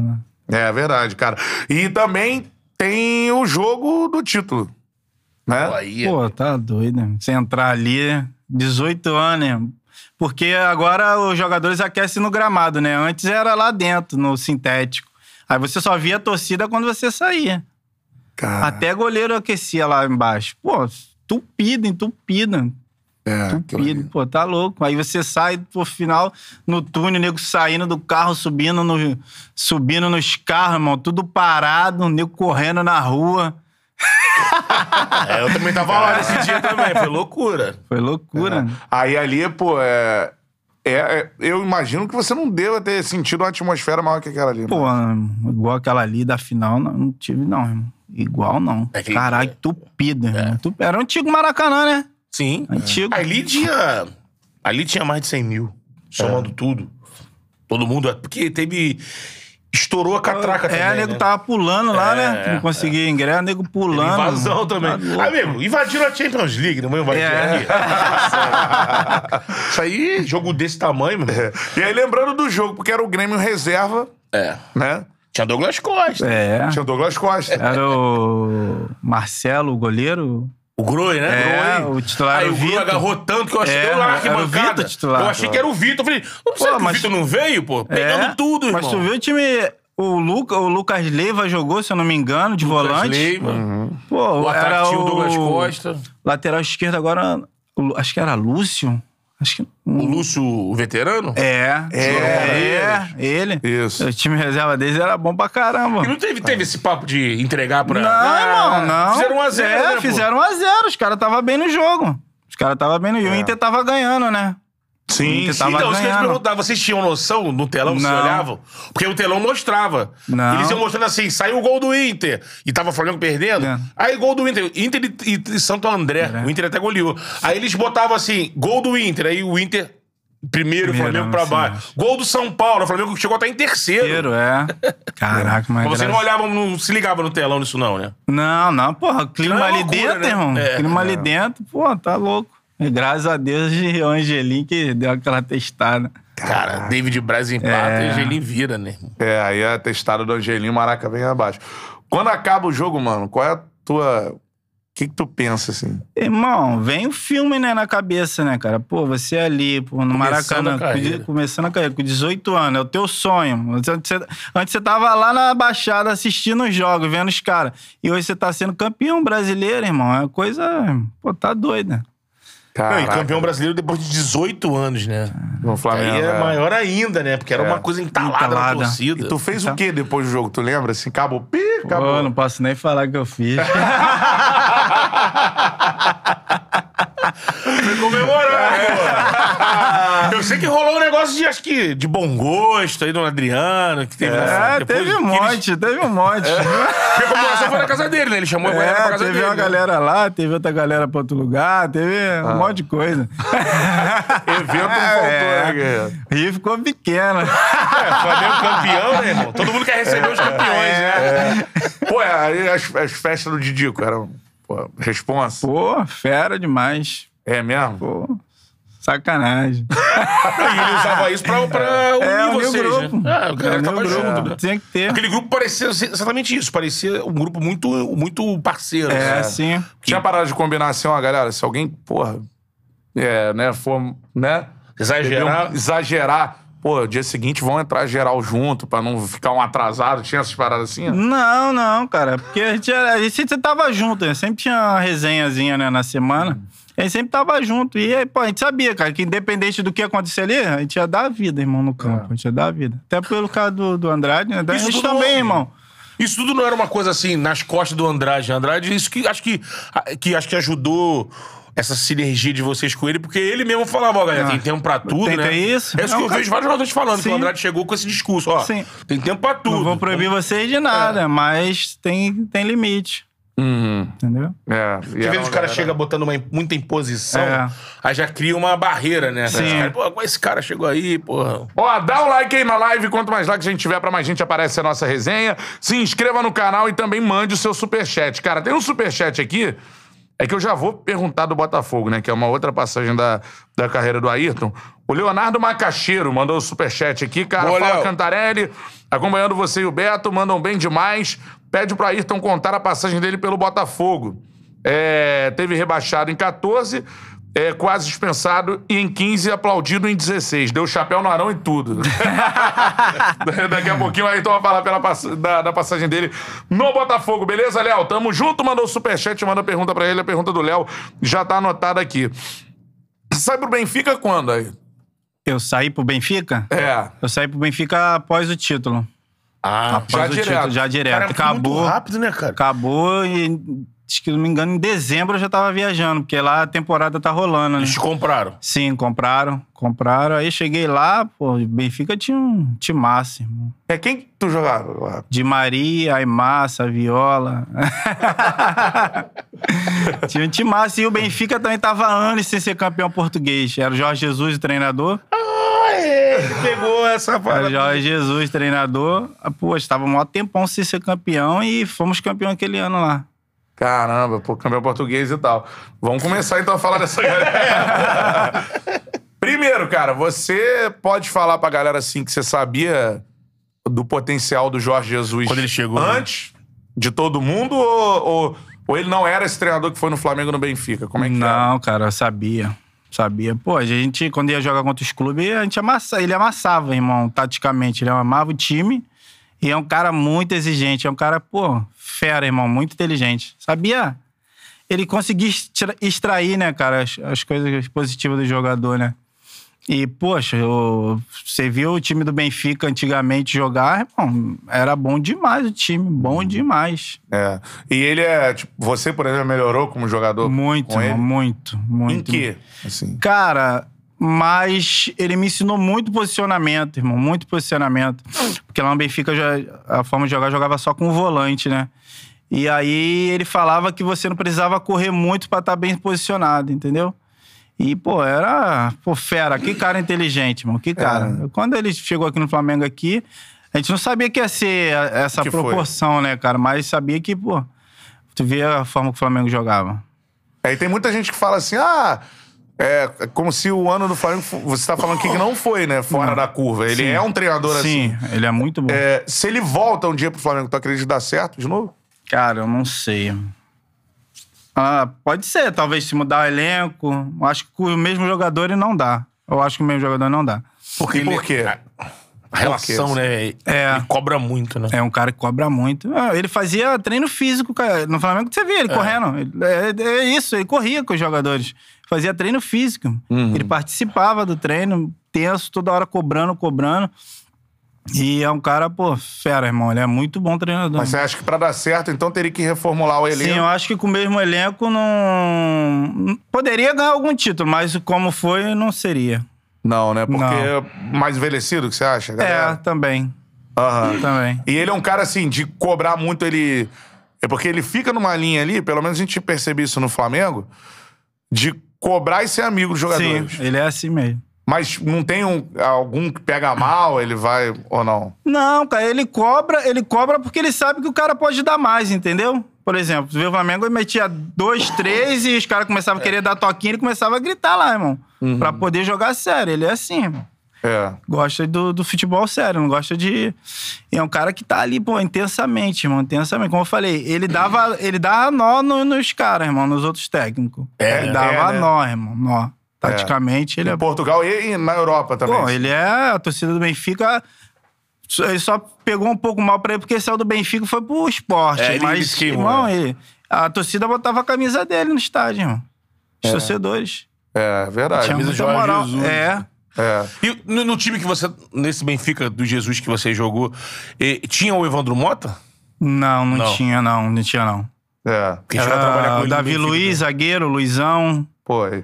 É verdade, cara. E também tem o jogo do título. Né? Aí, Pô, tá doido. né? Você entrar ali, 18 anos, né? Porque agora os jogadores aquecem no gramado, né? Antes era lá dentro, no sintético. Aí você só via a torcida quando você saía. Cara, Até goleiro aquecia lá embaixo. Pô, tupido, entupido. É, Tupido, ali. pô, tá louco. Aí você sai pro final, no túnel, o nego saindo do carro, subindo, no, subindo nos carros, irmão, tudo parado, o nego correndo na rua. É, eu também tava lá nesse dia também. Foi loucura. Foi loucura. Aí ali, pô, é, é, é- Eu imagino que você não deva ter sentido uma atmosfera maior que aquela ali. né? Pô, igual aquela ali da final, não, não tive, não, irmão. Igual não. É que- Caralho, tupido, irmão. Tup- Era o antigo Maracanã, né? Sim. Antigo. Ali tinha. Ali tinha mais de 100 mil, somando tudo. Todo mundo. Porque teve. Estourou a catraca também, É, o nego né? tava pulando lá, né? É, Não conseguia ingresso, o nego pulando. Invasão também. Tá louco. Amigo, invadiram a Champions League, não vão invadir É. aqui? Isso aí, jogo desse tamanho, mano. E aí, lembrando do jogo, porque era o Grêmio reserva, É. né? Tinha Douglas Costa. É. Tinha o Douglas Costa. Era o Marcelo, o goleiro. O Groi, né? É, Groi. o titular Aí era o o Groi Vitor. agarrou tanto que eu achei É, que era o era o arquibancada. Vitor titular. Eu achei que era o Vitor. Eu falei, não precisa que o mas- Vitor não veio, pô? Pegando É, tudo, irmão. Mas tu viu o time. O, Luca, o Lucas Leiva jogou, se eu não me engano, de Lucas volante. Leiva. Pô, O era atrativo o Douglas Costa. Lateral esquerdo agora. o- acho que era Lúcio. Acho que. O Lúcio, o veterano? É, É, é, ele. Isso. O time reserva deles era bom pra caramba. E não teve, teve esse papo de entregar pra... Não, Ah, irmão, não. Fizeram 1x0, É, né, fizeram 1x0. Os caras estavam bem no jogo. Os caras estavam bem no jogo. O Inter tava ganhando, né? Sim, sim. Então, isso que eu ia te perguntar, vocês tinham noção no telão que vocês Não. olhavam? Porque o telão mostrava. Não. Eles iam mostrando assim, saiu o gol do Inter. E tava o Flamengo perdendo. É. Aí gol do Inter. Inter e, e Santo André. O Inter até goleou. Aí eles botavam assim, gol do Inter. Aí o Inter... Primeiro, o Primeiro, Flamengo pra baixo. Gol do São Paulo. O Flamengo chegou até em terceiro. Inteiro, é. Caraca, mas. Mas você não graças- olhava, não se ligava no telão nisso, não, né? Não, não, porra. Clima é ali loucura, dentro, né? irmão. É. clima ali dentro, pô, tá louco. Graças a Deus, o Angelim que deu aquela testada. Cara, David Braz empata É. e Angelim vira, né? É, aí a testada do Angelinho, Maraca vem abaixo. Quando acaba o jogo, mano, qual é a tua. O que, que tu pensa, assim? Irmão, vem o filme, né, na cabeça, né, cara? Pô, você ali, pô, no Começando Maracanã, a carreira. começando a carreira, com 18 anos, é o teu sonho. Antes você, antes você tava lá na Baixada assistindo os jogos, vendo os caras. E hoje você tá sendo campeão brasileiro, irmão. É uma coisa. Pô, tá doida. Não, e campeão brasileiro depois de 18 anos, né? No Flamengo. Aí é, é. maior ainda, né? Porque era É. uma coisa entalada, na Entalada. torcida. E tu fez o quê depois do jogo? Tu lembra? Assim, acabou. Pi, Pô, acabou. não posso nem falar o que eu fiz. Foi comemorar, pô. Eu sei que rolou um negócio de, acho que, de bom gosto aí do Adriano, que teve... É, depois teve um que eles- monte, teve um monte. Porque a comemoração foi na casa dele, né? Ele chamou a galera pra É, casa teve dele. uma né? galera lá, teve outra galera pra outro lugar, teve um monte de coisa. Evento não faltou, É. né, guerreiro? Rio ficou pequeno. É, Flamengo campeão, né, irmão? Todo mundo quer receber os campeões, né? Pô, é, aí as, as festas do Didico eram. Pô, responsa. Pô, fera demais. É mesmo? Pô, sacanagem. E ele usava isso pra, pra unir É, o meu vocês, grupo. né? Ah, o galera É, tava grupo. junto, né? Tinha que ter. Aquele grupo parecia exatamente isso. Parecia um grupo muito, muito parceiro. É, né? sim. Tinha parada de combinação, ó, galera. Se alguém, porra, é, né, for, né? Exagerar. exagerar. Pô, dia seguinte vão entrar geral junto pra não ficar um atrasado. Tinha essas paradas assim? Não, não, cara. Porque a gente, era- a gente sempre tava junto, né? Sempre tinha uma resenhazinha, né, na semana. A gente sempre tava junto. E aí, pô, a gente sabia, cara, que independente do que acontecer ali, a gente ia dar a vida, irmão, no campo. A gente ia dar a vida. Até pelo caso do, do Andrade, né? Da Isso gente tudo também, não- irmão. Isso tudo não era uma coisa assim, nas costas do Andrade. Andrade, isso que acho que, que, acho que ajudou essa sinergia de vocês com ele, porque ele mesmo falava, ó, galera, Ah, tem tempo pra tudo, tem- né? tem isso. É isso É que eu cara- vejo vários jogadores falando, que o Andrade chegou com esse discurso, ó. Sim. Tem tempo pra tudo. Não vou proibir vocês de nada, mas tem, tem limite. Uhum. Entendeu? É. Porque às vezes o cara chega botando uma, muita imposição, É. aí já cria uma barreira, né? Sim. Esse cara, Pô, esse cara chegou aí, porra. Ó, dá um like aí na live. Quanto mais likes a gente tiver, pra mais gente aparece a nossa resenha. Se inscreva no canal e também mande o seu superchat. Cara, tem um superchat aqui. É que eu já vou perguntar do Botafogo, né? Que é uma outra passagem da, da carreira do Ayrton. O Leonardo Macaxeiro mandou o superchat aqui. Cara, Boa, fala Léo. Cantarelli. Acompanhando você e o Beto, mandam bem demais. Pede pro Ayrton contar a passagem dele pelo Botafogo. É, teve rebaixado em 14, é, quase dispensado, e em 15 aplaudido em 16. Deu chapéu no Arão e tudo. Daqui a pouquinho o Ayrton vai falar pela pass- da, da passagem dele no Botafogo, beleza, Léo? Tamo junto, mandou o superchat, manda pergunta pra ele, a pergunta do Léo já tá anotada aqui. Sai pro Benfica quando aí? Eu saí pro Benfica? É. Eu saí pro Benfica após o título. Ah, Após já o direto. título, já direto. cara, muito Acabou. rápido, né, cara? Acabou e, acho que não me engano, em dezembro eu já tava viajando, porque lá a temporada tá rolando, né? Eles te compraram. Sim, compraram, compraram. Aí cheguei lá, pô, o Benfica tinha um timaço, irmão. É quem que tu jogava lá? De Maria, Aymar, Saviola. tinha um timaço. E o Benfica também tava anos sem ser campeão português. Era o Jorge Jesus, o treinador. Ele pegou essa O parada. Jorge Jesus, treinador. ah, Pô, estava maior tempão sem ser campeão e fomos campeão aquele ano lá. Caramba, pô, campeão português e tal. Vamos começar então a falar dessa galera. Primeiro, cara, você pode falar pra galera assim que você sabia do potencial do Jorge Jesus Quando ele chegou, né? antes de todo mundo ou, ou, ou ele não era esse treinador que foi no Flamengo no Benfica? Como é que era? Não, cara, eu sabia. Sabia. Pô, a gente, quando ia jogar contra os clubes, a gente amassa, ele amassava, irmão, taticamente. Ele amava o time. E é um cara muito exigente. É um cara, pô, fera, irmão, muito inteligente. Sabia? Ele conseguia extra- extrair, né, cara, as, as coisas positivas do jogador, né? E, poxa, o- você viu o time do Benfica antigamente jogar, irmão, era bom demais o time, bom demais. É. E ele é, tipo, você, por exemplo, melhorou como jogador Muito, com ele? irmão, muito, muito. Em quê? Assim. Cara, mas ele me ensinou muito posicionamento, irmão, muito posicionamento. Porque lá no Benfica a forma de jogar jogava só com o volante, né? E aí ele falava que você não precisava correr muito pra estar bem posicionado, entendeu? E, pô, era. Pô, fera, que cara inteligente, irmão, que cara. Quando ele chegou aqui no Flamengo aqui, a gente não sabia que ia ser essa Que foi? proporção, né, cara? Mas sabia que, pô, tu via a forma que o Flamengo jogava. Aí tem muita gente que fala assim, ah, é como se o ano do Flamengo, você tá falando aqui que não foi, né, fora da curva. Ele Sim. é um treinador assim. Sim, ele é muito bom. É, se ele volta um dia pro Flamengo, tu acredita que dá certo de novo? Cara, eu não sei. Ah, pode ser, talvez se mudar o elenco. Eu Acho que com o mesmo jogador ele não dá. Eu acho que o mesmo jogador não dá. Porque ele- por quê? A relação, né? É. Ele cobra muito, né? É um cara que cobra muito. Ah, Ele fazia treino físico, cara. No Flamengo você via ele correndo. Ele- É, é isso, ele corria com os jogadores. Fazia treino físico. Uhum. Ele participava do treino, tenso, toda hora cobrando, cobrando. E é um cara, pô, fera, irmão. Ele é muito bom treinador. Mas você acha que pra dar certo, então teria que reformular o elenco? Sim, eu acho que com o mesmo elenco não. Poderia ganhar algum título, mas como foi, não seria. Não, né? Porque Não. é mais envelhecido, que você acha? É, galera? também. Aham. Também. E ele é um cara, assim, de cobrar muito, ele... É porque ele fica numa linha ali, pelo menos a gente percebe isso no Flamengo, de cobrar e ser amigo dos Sim, jogadores. ele é assim mesmo. Mas não tem um- algum que pega mal, ele vai ou não? Não, cara, ele cobra, ele cobra porque ele sabe que o cara pode dar mais, entendeu? Por exemplo, o Flamengo ele metia dois, três e os caras começavam a querer dar toquinho, ele começava a gritar lá, irmão. Pra poder jogar sério. Ele é assim, irmão. É. Gosta do, do futebol sério, não gosta de. É um cara que tá ali, pô, intensamente, irmão, intensamente. Como eu falei, ele dava, ele dava nó no- nos caras, irmão, nos outros técnicos. É, ele é, dava né? nó, irmão, nó. Taticamente, ele é Em Portugal e na Europa também. Pô, ele é. A torcida do Benfica. Ele só pegou um pouco mal pra ele porque saiu do Benfica e foi pro esporte. É, mas, que- irmão, ele, a torcida botava a camisa dele no estádio, irmão. Os torcedores. É, verdade. Tinha camisa muita moral. Jesus. É. É. E no, no time que você. Nesse Benfica do Jesus que você jogou, eh, tinha o Evandro Mota? Não, não, Não. tinha, não. Não tinha, não. É. Que chegou a trabalhar com Era Davi Luiz, zagueiro, Luizão. Pô, aí.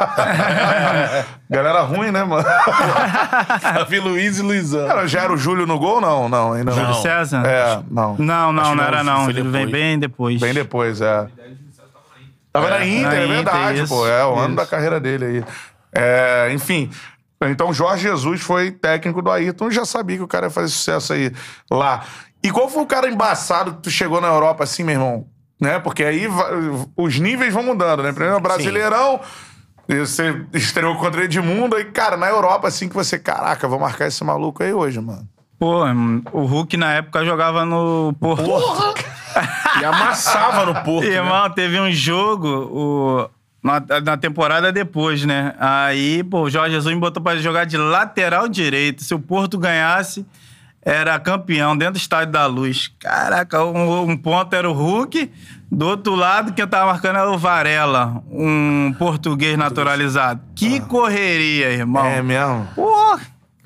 Galera ruim, né, mano? Davi Luiz e Luizão. Cara, já era o Júlio no gol? Não, não, ainda não. Júlio Não. César? É, não. Não, não, Acho não era, não. Ele vem bem depois. Bem depois, é. Tava na Inter, na é Inter, verdade, isso, pô. É o ano isso. da carreira dele aí. É, enfim. Então, Jorge Jesus foi técnico do Ayrton e já sabia que o cara ia fazer sucesso aí lá. E qual foi o cara embaçado que tu chegou na Europa assim, meu irmão? Né? Porque aí os níveis vão mudando, né? Primeiro Brasileirão, e você estreou contra Edmundo, aí, cara, na Europa, assim, que você, caraca, vou marcar esse maluco aí hoje, mano. Pô, o Hulk na época jogava no Porto. E amassava no Porto. né? Irmão, teve um jogo o, na, na temporada depois, né? Aí, pô, o Jorge Jesus me botou pra jogar de lateral direito. Se o Porto ganhasse, era campeão dentro do Estádio da Luz. Caraca, um, um ponto era o Hulk, do outro lado, quem tava marcando era o Varela, um português naturalizado. Que correria, irmão. É mesmo? Pô,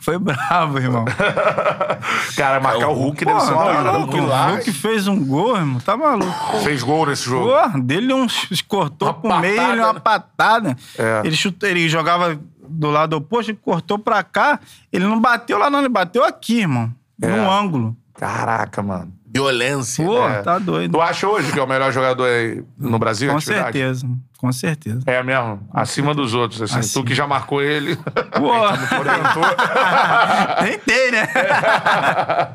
foi bravo, irmão. Cara, marcar o Hulk deve Pô, ser uma tá parada o lá. Hulk fez um gol, irmão. Tá maluco. Fez gol nesse jogo. Pô, dele um cortou Uma pro meio, patada, uma né? patada. É. Ele, chutou, ele jogava do lado oposto, ele cortou pra cá. Ele não bateu lá, não, ele bateu aqui, irmão. É. No ângulo. Caraca, mano. Violência. Pô, É. tá doido. Tu acha hoje que é o melhor jogador aí no Brasil? Com atividade? certeza, com certeza. É mesmo? Acima dos outros, assim. Acima. Tu que já marcou ele. Pô, orientou. tentei, né?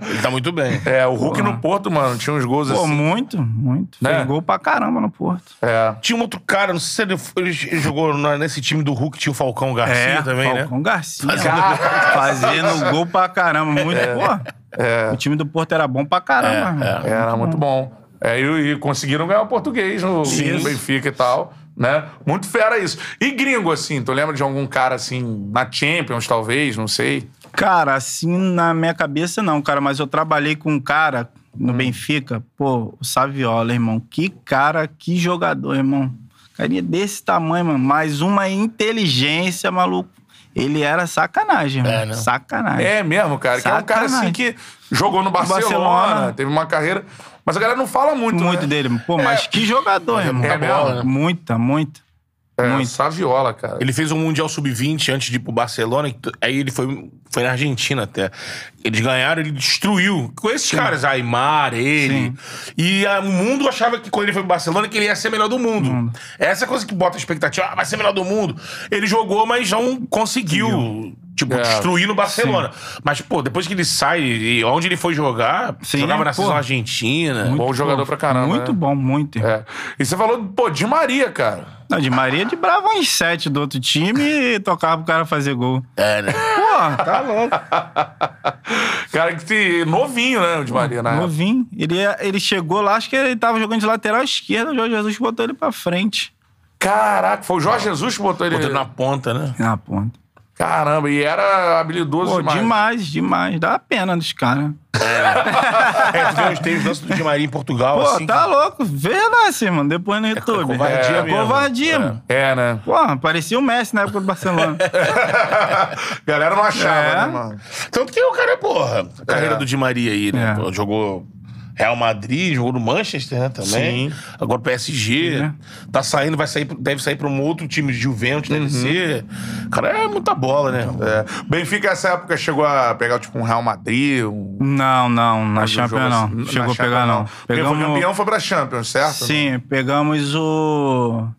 Ele tá muito bem. É, o Hulk no Porto, mano, tinha uns gols Pô, assim. muito, muito. Né? Fez gol pra caramba no Porto. É. Tinha um outro cara, não sei se ele, ele jogou nesse time do Hulk, tinha o Falcão Garcia também, né? Falcão Garcia. Fazendo- Fazendo gol pra caramba. Muito, pô. O time do Porto era bom pra caramba. É, irmão. Era muito bom. É, e, e conseguiram ganhar o português no, no Benfica e tal, né? Muito fera isso. E gringo, assim, tu lembra de algum cara, assim, na Champions, talvez, não sei? Cara, assim, na minha cabeça não, cara. Mas eu trabalhei com um cara Hum. no Benfica, pô, o Saviola, irmão. Que cara, que jogador, irmão. Carinha desse tamanho, mano. Mais uma inteligência, maluco. Ele era sacanagem, É, mano. né? Sacanagem. É mesmo, cara. Que é um cara, assim, que jogou no Barcelona, Barcelona. teve uma carreira... Mas a galera não fala muito, Muito né? dele. Pô, mas que jogador, irmão. é mesmo, né? Muita, muita. É, muito. Saviola, cara. Ele fez um Mundial Sub-20 antes de ir pro Barcelona. Aí ele foi, foi na Argentina até. Eles ganharam, ele destruiu. Com esses caras, Aymar, ele. E ah, o mundo achava que quando ele foi pro Barcelona, que ele ia ser melhor do mundo. Essa é coisa que bota a expectativa. Ah, vai ser melhor do mundo. Ele jogou, mas não conseguiu. Tipo, É. destruir no Barcelona. Mas, pô, depois que ele sai, e onde ele foi jogar, Sim, jogava na seleção argentina. Bom jogador pra caramba, Muito né? bom, muito. É. E você falou, pô, de Maria, cara. Não, de Maria de brava uns sete do outro time e tocava pro cara fazer gol. É, né? Pô, tá louco. Cara que se... novinho, né, o de Maria, época. Novinho. Ele, ele chegou lá, acho que ele tava jogando de lateral esquerda, o Jorge Jesus botou ele pra frente. Caraca, foi o Jorge Jesus que botou ele... Botou ele na ponta, né? Na ponta. Caramba, e era habilidoso Pô, demais. demais, demais. Dá pena dos caras. É, tu vê lance do Di Maria em Portugal, Pô, assim. tá louco. Vê lá assim, mano. Depois no YouTube. covardia é, mesmo. Covardia, É. mano. É, né? Pô, parecia o Messi na época do Barcelona. Galera não achava, É. né, mano? Tanto que o cara, porra, a carreira É. do Di Maria aí, né? É. Pô, jogou Real Madrid, jogou no Manchester, né, também. Sim. Agora PSG. É. Tá saindo, vai sair, deve sair pra um outro time de Juventus, deve ser. Cara, é muita bola, né? É. Benfica, essa época, chegou a pegar, tipo, um Real Madrid, um... não, não. Na um Champions jogo não. assim. Na Chegou a Champions, pegar, não. Foi Pegamos... campeão foi pra Champions, certo? Sim, pegamos o.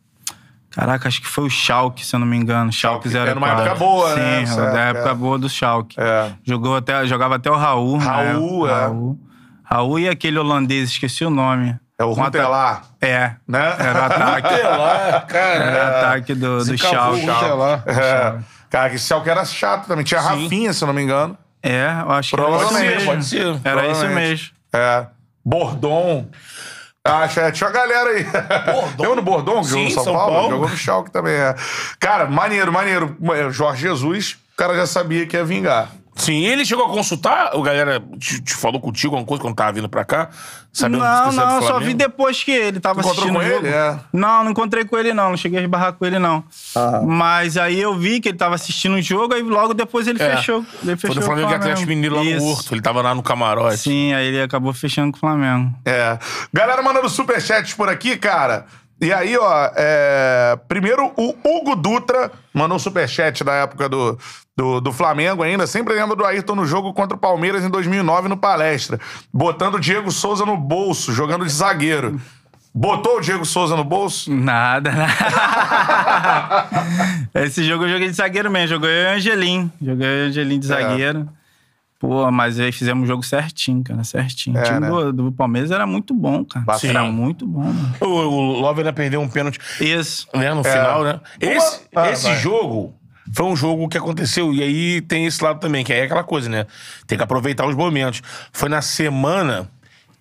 Caraca, acho que foi o Schalke, se eu não me engano. Schalke Schalke. 04. Era uma época boa, Sim, né? Essa da época, é. boa do Schalke. É. Jogou até, jogava até o Raul. né? Raul, é. Raul. Raul e aquele holandês, esqueci o nome. É o Runtelar, É, né? era ataque. Lá, cara. Era ataque do, do sei lá. É. Cara, que esse Schalke era chato também. Tinha Sim. Rafinha, se eu não me engano. É, eu acho que era isso mesmo. pode ser. Era isso mesmo. É. Bordon. Acho, é, tinha uma galera aí. Bordon? Lembra do Bordon que jogou no São, São Paulo? Paulo. Jogou no Schalke também, é. Cara, maneiro, maneiro. Jorge Jesus, o cara já sabia que ia vingar. Sim, ele chegou a consultar, o galera te, te falou contigo alguma coisa quando tava vindo pra cá? Sabendo que Não, você é do não, só vi depois que ele tava Tu encontrou assistindo com ele? É. Não, não encontrei com ele não, não cheguei a esbarrar com ele não. Mas aí eu vi que ele tava assistindo o jogo, aí logo depois ele É. fechou. Ele Foi fechou o Flamengo e Atlético Mineiro lá no. Horto. Ele tava lá no camarote. Sim, aí ele acabou fechando com o Flamengo. É. Galera mandando superchats por aqui, cara. E aí, ó, é... primeiro o Hugo Dutra mandou um superchat da época do, do, do Flamengo ainda. Sempre lembra do Ayrton no jogo contra o Palmeiras em 2009 no Palestra. Botando o Diego Souza no bolso, jogando de zagueiro. Botou o Diego Souza no bolso? Nada, né? Esse jogo eu joguei de zagueiro mesmo. Joguei e Angelim. Joguei e Angelim de É. Pô, mas aí fizemos o jogo certinho, cara, certinho. É, o time né? do, do Palmeiras era muito bom, cara. Bastante. Era muito bom, mano. O, o Love ainda perdeu um pênalti Isso. né, no final, né? Esse, Ah, esse vai. jogo foi um jogo que aconteceu. E aí tem esse lado também, que aí é aquela coisa, né? Tem que aproveitar os momentos. Foi na semana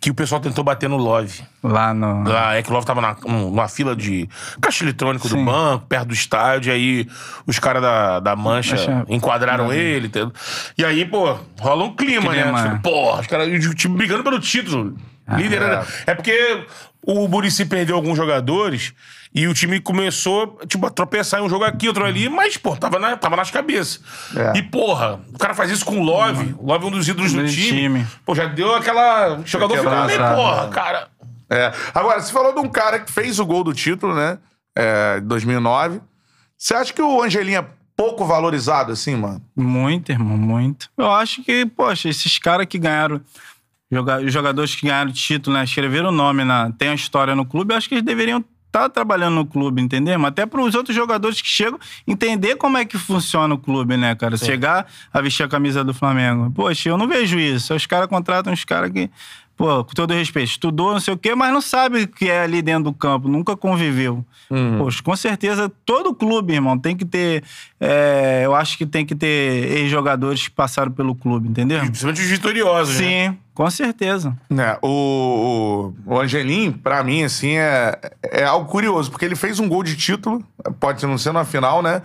que o pessoal tentou bater no Love. Lá no. Lá, é que o Love tava na, um- numa fila de caixa eletrônico do Sim. banco, perto do estádio, e aí os caras da, da Mancha Mancha- enquadraram ele. entendeu? E aí, pô, rola um clima, né? Clima, Tipo, é. Pô, os caras, o time brigando pelo título. Líder era- É porque o Murici perdeu alguns jogadores e o time começou, tipo, a tropeçar em um jogo aqui, outro ali, mas, pô, tava, na, tava nas cabeças. É. E, porra, o cara faz isso com o Love, o Love é um dos ídolos do time. time. Pô, já deu aquela. O jogador ficou meio, porra, cara. É. Agora, você falou de um cara que fez o gol do título, né? É, de 2009. Você acha que o Angelinho é pouco valorizado, assim, mano? Muito, irmão, muito. Eu acho que, poxa, esses caras que ganharam os jogadores que ganharam título, né? Escreveram o nome, na, tem a história no clube, eu acho que eles deveriam estar trabalhando no clube, entendeu? Até para os outros jogadores que chegam entender como é que funciona o clube, né, cara? Chegar a vestir a camisa do Flamengo. Poxa, eu não vejo isso. Os caras contratam uns caras que, pô, com todo respeito, estudou, não sei o quê, mas não sabe o que é ali dentro do campo, nunca conviveu. Poxa, com certeza, todo clube, irmão, tem que ter. é, eu acho que tem que ter ex-jogadores que passaram pelo clube, entendeu? Principalmente os vitoriosos, né? Com certeza. Né, o, o, o Angelim, pra mim, assim, é, é algo curioso, porque ele fez um gol de título, pode não ser na final, né?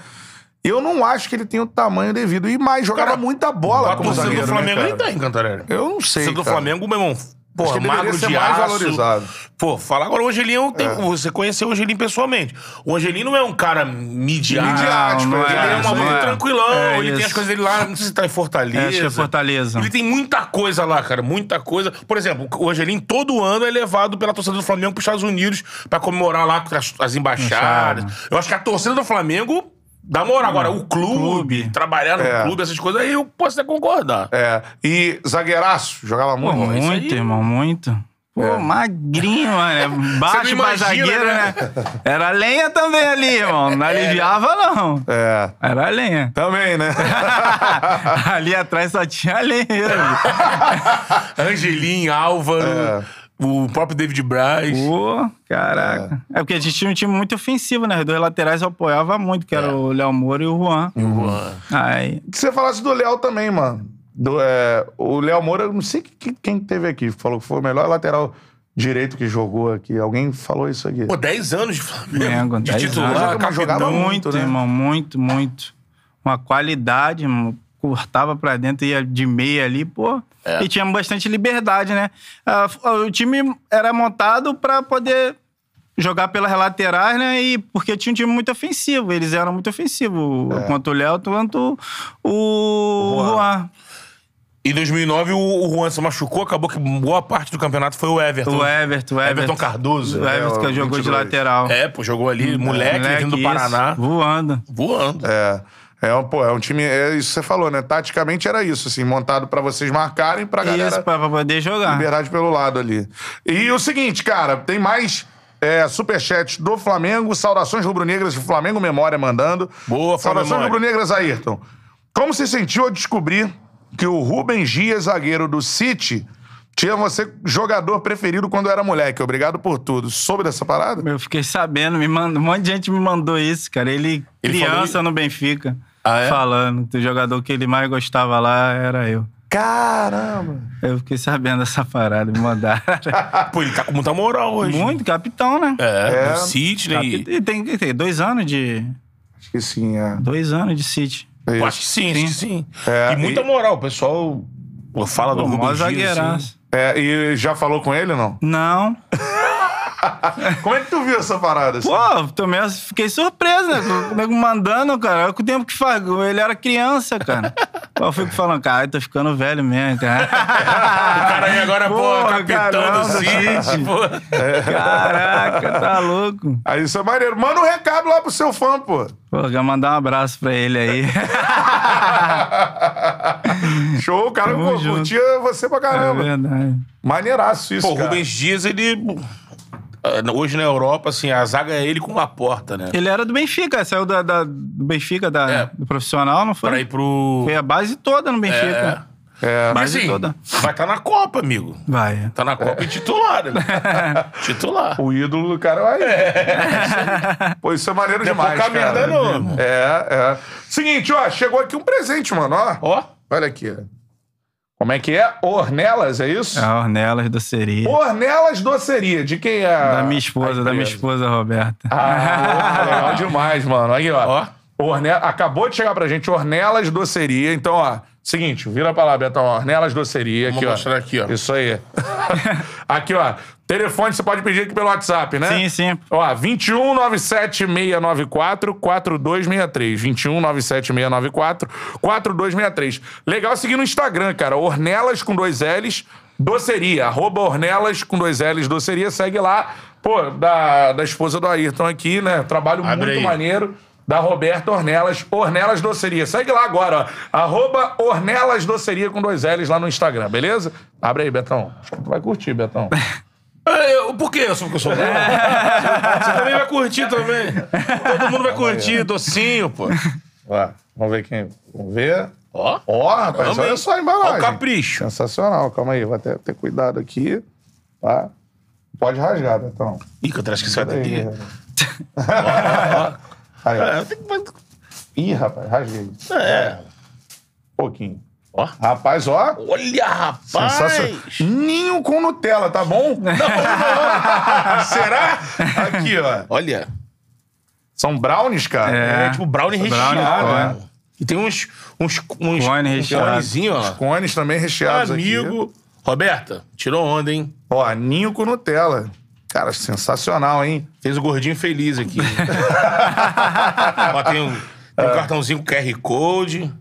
Eu não acho que ele tem o tamanho devido. E mais, jogava Cara, muita bola A torcida zagueiro, do Flamengo né, nem tem, Cantarelli. Eu não sei, A torcida do cara. Flamengo, meu irmão, pô, Acho magro de mais aço. valorizado. Pô, falar agora o Angelinho, tem, você conheceu o Angelinho pessoalmente. O Angelinho não é um cara midiático. Midiático, não ele é, é um maluco é. tranquilão. É ele tem as coisas dele lá, não sei se tá em Fortaleza. É, acho que é Fortaleza. Ele tem muita coisa lá, cara, muita coisa. Por exemplo, o Angelim todo ano é levado pela torcida do Flamengo para os Estados Unidos pra comemorar lá com as, as embaixadas. Embaixada. Eu acho que a torcida do Flamengo dá moral. Agora, o clube, clube. trabalhar no É. clube, essas coisas, aí eu posso até concordar. É, e zagueiraço, jogava Pô, muito. isso muito, irmão, muito. Pô, É. magrinho, mano. Baixo pra imagina, zagueiro, né? né? Era lenha também ali, irmão. Não aliviava, não. É. Era lenha. Também, né? ali atrás só tinha lenha. Angelim, Álvaro, o próprio David Braz. Pô, caraca. É. porque a gente tinha um time muito ofensivo, né? Os dois laterais eu apoiava muito, que era o Léo Moura e o Juan. Aí, que você falasse do Léo também, mano. Do, é, o Léo Moura, eu não sei que- quem teve aqui, falou que foi o melhor lateral direito que jogou aqui. Alguém falou isso aqui. Pô, 10 anos de Flamengo. De 10 titular, anos. Jogava muito, muito, né? irmão, muito, muito. Uma qualidade, irmão. Cortava pra dentro, ia de meia ali, pô. E tinha bastante liberdade, né? Ah, f- o time era montado pra poder jogar pelas laterais, né? E porque tinha um time muito ofensivo. Eles eram muito ofensivos. Quanto o Léo, quanto o Juan. Juan. Em 2009, o, Juan se machucou, acabou que boa parte do campeonato foi o Everton. O Everton, o Everton. Everton Cardoso. O Everton que É, jogou de 22. lateral. É, pô, jogou ali, moleque, vindo do isso, Paraná, Voando. voando. É. É um, pô, é um time. É isso que você falou, né? Taticamente era isso, assim, montado pra vocês marcarem pra galera. Isso, pra, poder jogar. Liberdade pelo lado ali. E o seguinte, cara, tem mais é, superchats do Flamengo. Saudações rubro-negras do Flamengo Memória mandando. Boa, Flamengo Saudações rubro-negras, Ayrton. Como se sentiu ao descobrir que o Rubem Dias, zagueiro do City, tinha você jogador preferido quando era moleque? Obrigado por tudo. Soube dessa parada? Eu fiquei sabendo, me manda, um monte de gente me mandou isso, cara. Ele, Ele criança falou- no Benfica, Ah, é? falando que o jogador que ele mais gostava lá era eu. Caramba! Eu fiquei sabendo dessa parada, me mandaram. Pô, ele tá com muita moral hoje. Muito capitão, né? É, É. Sidney. Capi- E tem, tem dois anos de. Acho que sim, é. Dois anos de City. É Eu acho que sim, acho que sim. É, e muita e- moral. O pessoal fala do Pô, Rubens Dias, assim. É, e já falou com ele, não? Não. Como é que tu viu essa parada? assim? Pô, também eu fiquei surpreso, né? Mandando, cara. Olha o tempo que faz. Ele era criança, cara. Pô, Eu fico falando, cara, tô ficando velho mesmo, cara. O cara aí agora, pô, Porra, capitão caramba, do City. pô. Caraca, tá louco. Aí isso é maneiro. Manda um recado lá pro seu fã, pô. Pô, quero mandar um abraço pra ele aí. Show, o cara pô, curtia você pra É caramba. verdade. Maneiraço isso, Pô, o cara. Rubens Dias, ele. Ah, Hoje na Europa, assim, a zaga é ele com uma porta, né? Ele era do Benfica, saiu da, da- do Benfica, da, É. do profissional, não foi? Pra ir pro. Foi a base toda no Benfica. É. Mas base assim, toda. vai estar na Copa, amigo. Vai. Tá na Copa e titular. né? titular. O ídolo do cara vai. Pô, isso é maneiro Não é demais, pouca cara. merda, não, irmão. É, é. Seguinte, ó, chegou aqui um presente, mano, ó. Ó. Olha aqui. Como é que é? Ornelas, é isso? É a Ornelas doceria. Ornelas Doceria. De quem é? Da minha esposa, da minha esposa, Roberta. Ah, legal demais, mano. Aí, ó. Ó. Orne... Acabou de chegar pra gente Ornelas Doceria. Então, ó, seguinte, vira pra lá, Betão. Ornelas Doceria. Vamos aqui, ó. mostrar aqui, ó. Isso aí. aqui, ó. Telefone você pode pedir aqui pelo WhatsApp, né? Sim, sim. Ó, 21 97 694 4263. 21 97 694 4263. Legal seguir no Instagram, cara. Ornelas com dois L's, doceria. Arroba Ornelas com dois L's, doceria. Segue lá. Pô, da, da esposa do Ayrton aqui, né? Trabalho Abre muito aí. maneiro. Da Roberta Ornelas, Ornelas Doceria. Segue lá agora, ó. Arroba Ornelas Doceria com dois L's lá no Instagram, beleza? Abre aí, Betão. Acho que tu vai curtir, Betão. É, eu- por quê? Eu sou porque eu sou branco? Você também vai curtir também. Todo mundo vai curtir, docinho, pô. Ó, vamos ver quem. Vamos ver. Ó. Ó, rapaz, olha só a embalagem. Ó o capricho. Sensacional, calma aí, vou até ter cuidado aqui. Tá? Pode rasgar, Betão. Ih, que eu acho que isso vai daqui. aí, ó. É, tem que- Ih, rapaz, rasguei. É. pouquinho. Ó. Rapaz, ó. Olha, rapaz! Sensacional. Ninho com Nutella, tá bom? Não, não. Será? Aqui, ó. Olha. São brownies, cara? É, tipo brownie recheado. Brownie, né? E tem uns... uns, uns Cone uns recheado. conezinho, ó. Cones também recheados aqui. Amigo. Roberta, tirou onda, hein? Ó, ninho com Nutella. Cara, sensacional, hein? Fez o gordinho feliz aqui. ó, tem um, tem um cartãozinho com QR Code.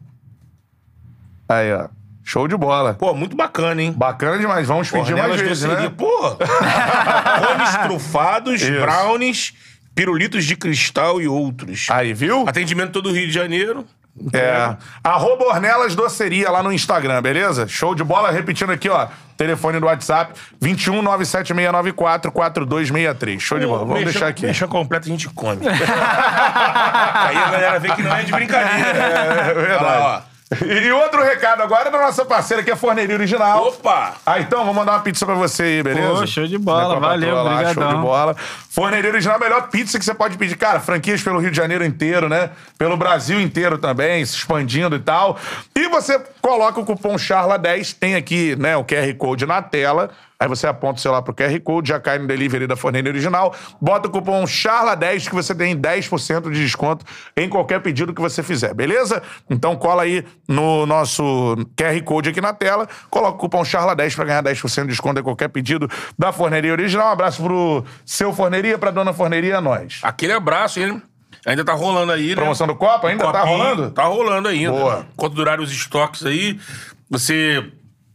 Aí, ó. Show de bola. Pô, muito bacana, hein? Bacana demais. Vamos pedir mais vezes, né? Pô! Cones trufados, Isso. brownies, pirulitos de cristal e outros. Aí, viu? Atendimento todo o Rio de Janeiro. É. Arroba Ornelas Doceria lá no Instagram, beleza? Show de bola. Repetindo aqui, ó. Telefone do WhatsApp: 21 97694 4263. Show de bola. Vamos Merchan- deixar aqui. Merchan completo a gente come. Aí a galera vê que não é de brincadeira. É verdade. Olha lá, E outro recado agora da nossa parceira, que é a Forneria. Original. Opa! Ah, então, vou mandar uma pizza pra você aí, beleza? Pô, show de bola, valeu, lá, Show de bola. Forneria Original, a melhor pizza que você pode pedir. Cara, franquias pelo Rio de Janeiro inteiro, né? Pelo Brasil inteiro também, se expandindo e tal. E você coloca o cupom CHARLA10, tem aqui, né, o QR Code na tela. Aí você aponta o celular pro QR Code, já cai no delivery da Forneria Original. Bota o cupom CHARLA10 que você tem 10% de desconto em qualquer pedido que você fizer, beleza? Então cola aí no nosso QR Code aqui na tela, coloca o cupom CHARLA10 pra ganhar 10% de desconto em qualquer pedido da Forneria Original. Um abraço pro seu Forneria, pra dona Forneria, nós. Aquele abraço, hein? Ainda tá rolando aí, né? Promoção do Copa ainda tá Copinho, rolando? Tá rolando ainda. Boa. Enquanto durarem os estoques aí, você.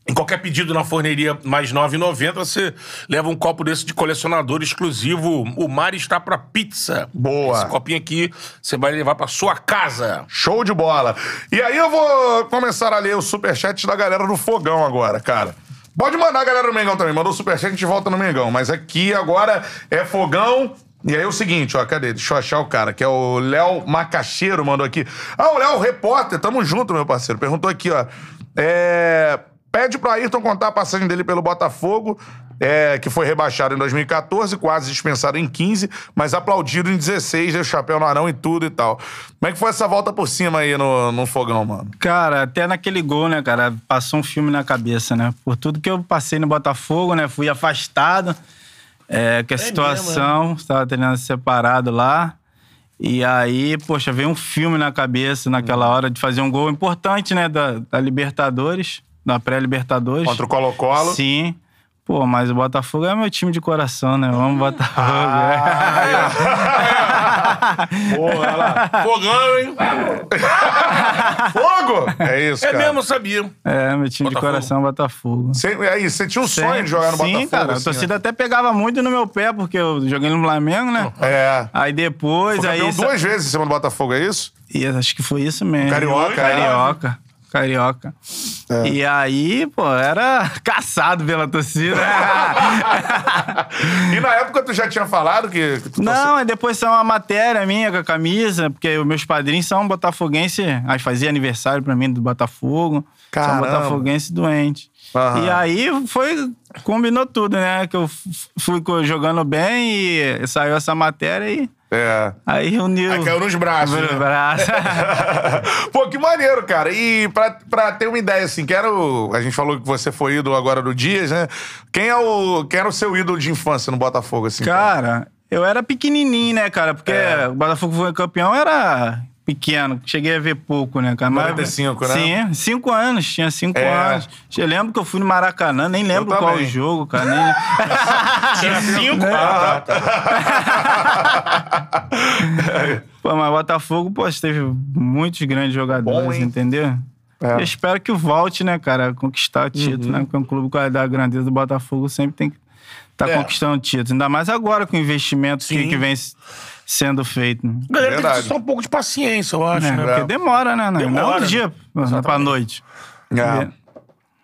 Em qualquer pedido na forneria mais R$ 9,90, você leva um copo desse de colecionador exclusivo. O mar está pra pizza. Boa. Esse copinho aqui você vai levar pra sua casa. Show de bola. E aí eu vou começar a ler os superchats da galera do Fogão agora, cara. Pode mandar a galera do Mengão também. Mandou superchat, a gente volta no Mengão. Mas aqui agora é Fogão. E aí é o seguinte, ó, cadê? Deixa eu achar o cara, que é o Léo Macaxeiro, mandou aqui. Ah, o Léo, repórter, tamo junto, meu parceiro. Perguntou aqui, ó. É... Pede pro Ayrton contar a passagem dele pelo Botafogo, é, que foi rebaixado em 2014, quase dispensado em 15, mas aplaudido em 16, deu chapéu no arão e tudo e tal. Como é que foi essa volta por cima aí no, no fogão, mano? Cara, até naquele gol, né, cara, passou um filme na cabeça, né? Por tudo que eu passei no Botafogo, né? Fui afastado. É, que a situação, estava treinando separado lá. E aí, poxa, veio um filme na cabeça naquela Uhum. hora de fazer um gol importante, né? Da, da Libertadores, da pré-Libertadores. Contra o Colo-Colo. Sim. Pô, mas o Botafogo é meu time de coração, né? Vamos Botafogo. Ah, Boa, olha lá. Fogão, hein? Fogo! É isso, É cara. mesmo, eu sabia. É, meu time de Botafogo. coração é Botafogo. Cê, aí, você tinha um sonho de jogar no Sim, Botafogo? cara. assim, a torcida até pegava muito no meu pé, porque eu joguei no Flamengo, né? né? É. Aí depois, Foi aí. duas vezes em cima do Botafogo, é isso? E acho que foi isso mesmo. Carioca, Carioca. Carioca. É. E aí, pô, era caçado pela torcida. E na época tu já tinha falado que, que Não, aí depois saiu uma matéria minha com a camisa, porque os meus padrinhos são botafoguense, aí fazia aniversário pra mim do Botafogo. Caramba. São botafoguense doente. E aí foi, combinou tudo, né? Que eu fui jogando bem e saiu essa matéria e É. aí uniu. Aí caiu nos braços. Meu né? braço. Pô, que maneiro, cara. E pra, pra ter uma ideia, assim, quero. A gente falou que você foi ídolo agora do Dias, né? Quem, é o, quem era o seu ídolo de infância no Botafogo, assim? Cara, eu era pequenininho, né, cara? Porque É. o Botafogo foi campeão, era pequeno. Cheguei a ver pouco, né, cara? Mas- 95, né? Sim, cinco anos. Tinha cinco É. anos. Eu lembro que eu fui no Maracanã, nem lembro qual o jogo, cara. Nem... Tinha cinco? Ah, tá, tá. Pô, mas Botafogo, pô, teve muitos grandes jogadores, Bom, entendeu? É. Eu espero que volte, né, cara, a conquistar o título, Uhum. né? Porque um clube com a da grandeza do Botafogo sempre tem que estar É. conquistando título. Ainda mais agora com o investimento que, que vem sendo feito. Né? A galera tem Verdade. que ter só um pouco de paciência, eu acho, É, né? porque demora, né? Não é Demora, um dia né? pra noite. É.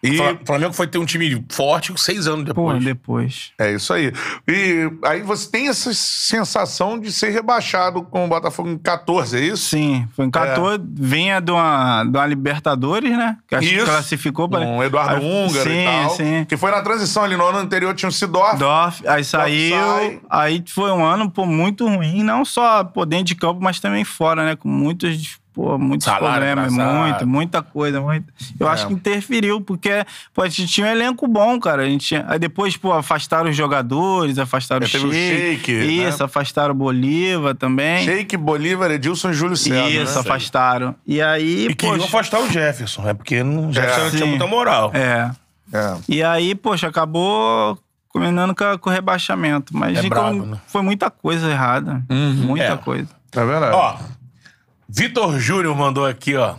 E O Flamengo foi ter um time forte seis anos depois. depois. é isso aí. E aí você tem essa sensação de ser rebaixado com o Botafogo em 14, é isso? Sim, foi em 14, vinha de uma, de uma Libertadores, né? Que acho que Isso. classificou para. Com o Eduardo Húngaro sim, e tal. Sim, Que foi na transição ali no ano anterior, tinha o Sidorf. Dorf, aí saiu. sai. Aí foi um ano pô, muito ruim, não só pô, dentro de campo, mas também fora, né? Com muitos, pô, muitos Salário problemas, atrasado. muito, muita coisa. Muito. Eu É. acho que interferiu, porque pô, a gente tinha um elenco bom, cara. A gente tinha... Aí depois, pô, afastaram os jogadores, afastaram É, o Sheik. Sheik, né? Isso, afastaram o Bolívar também. Sheik, Bolívar, Edilson e Júlio César. Isso, né? afastaram. E aí, E queriam poxa, afastar o Jefferson, é porque não- o Jefferson não tinha muita moral. É. É. E aí, poxa, acabou combinando com, com o rebaixamento. Mas É de brabo, como- né? foi muita coisa errada. Muita É. coisa. É verdade. Ó, Vitor Júnior mandou aqui, ó.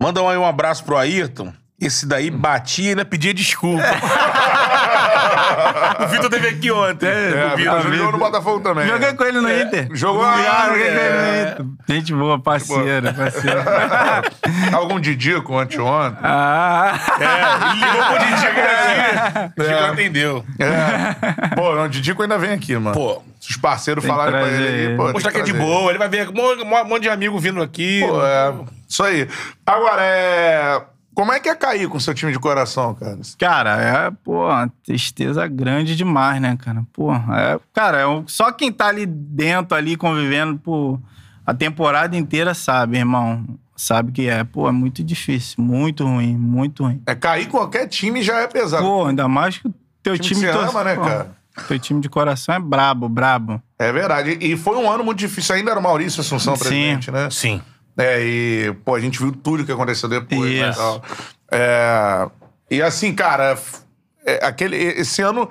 Manda aí um abraço pro Ayrton. Esse daí batia e ainda pedia desculpa. o Vitor teve aqui ontem. É, o Vitor Vitor jogou no Botafogo também. Joguei né? com ele no Inter. Jogou Ah, lá, joguei com ele é. no Inter. Gente boa, parceiro, parceiro. Algum Didico anteontem. ah, É, ele ligou pro Didi aqui. O Didi É. não atendeu. É. Pô, o Didico ainda vem aqui, mano. Pô, Se os parceiros Tem falarem pra ele ele. aí, pô. mostrar que é de boa. Ele vai ver um monte, de amigo vindo aqui. Pô, é. Isso aí. Agora, é. Como é que é cair com seu time de coração, cara? cara, é, pô, tristeza grande demais, né, cara? Pô, é, cara, é um- só quem tá ali dentro, ali convivendo, pô, a temporada inteira sabe, irmão. Sabe que é, pô, é muito difícil, muito ruim, muito ruim. É cair com qualquer time já é pesado. Pô, ainda mais que o teu time time, que você tor- ama, né, pô, cara? Teu time de coração é brabo, brabo. É verdade. E foi um ano muito difícil. Ainda era o Maurício Assunção Sim. presidente, né? Sim. É, e, pô, a gente viu tudo que aconteceu depois, né? Isso. tal. É, e assim, cara, é, aquele, esse ano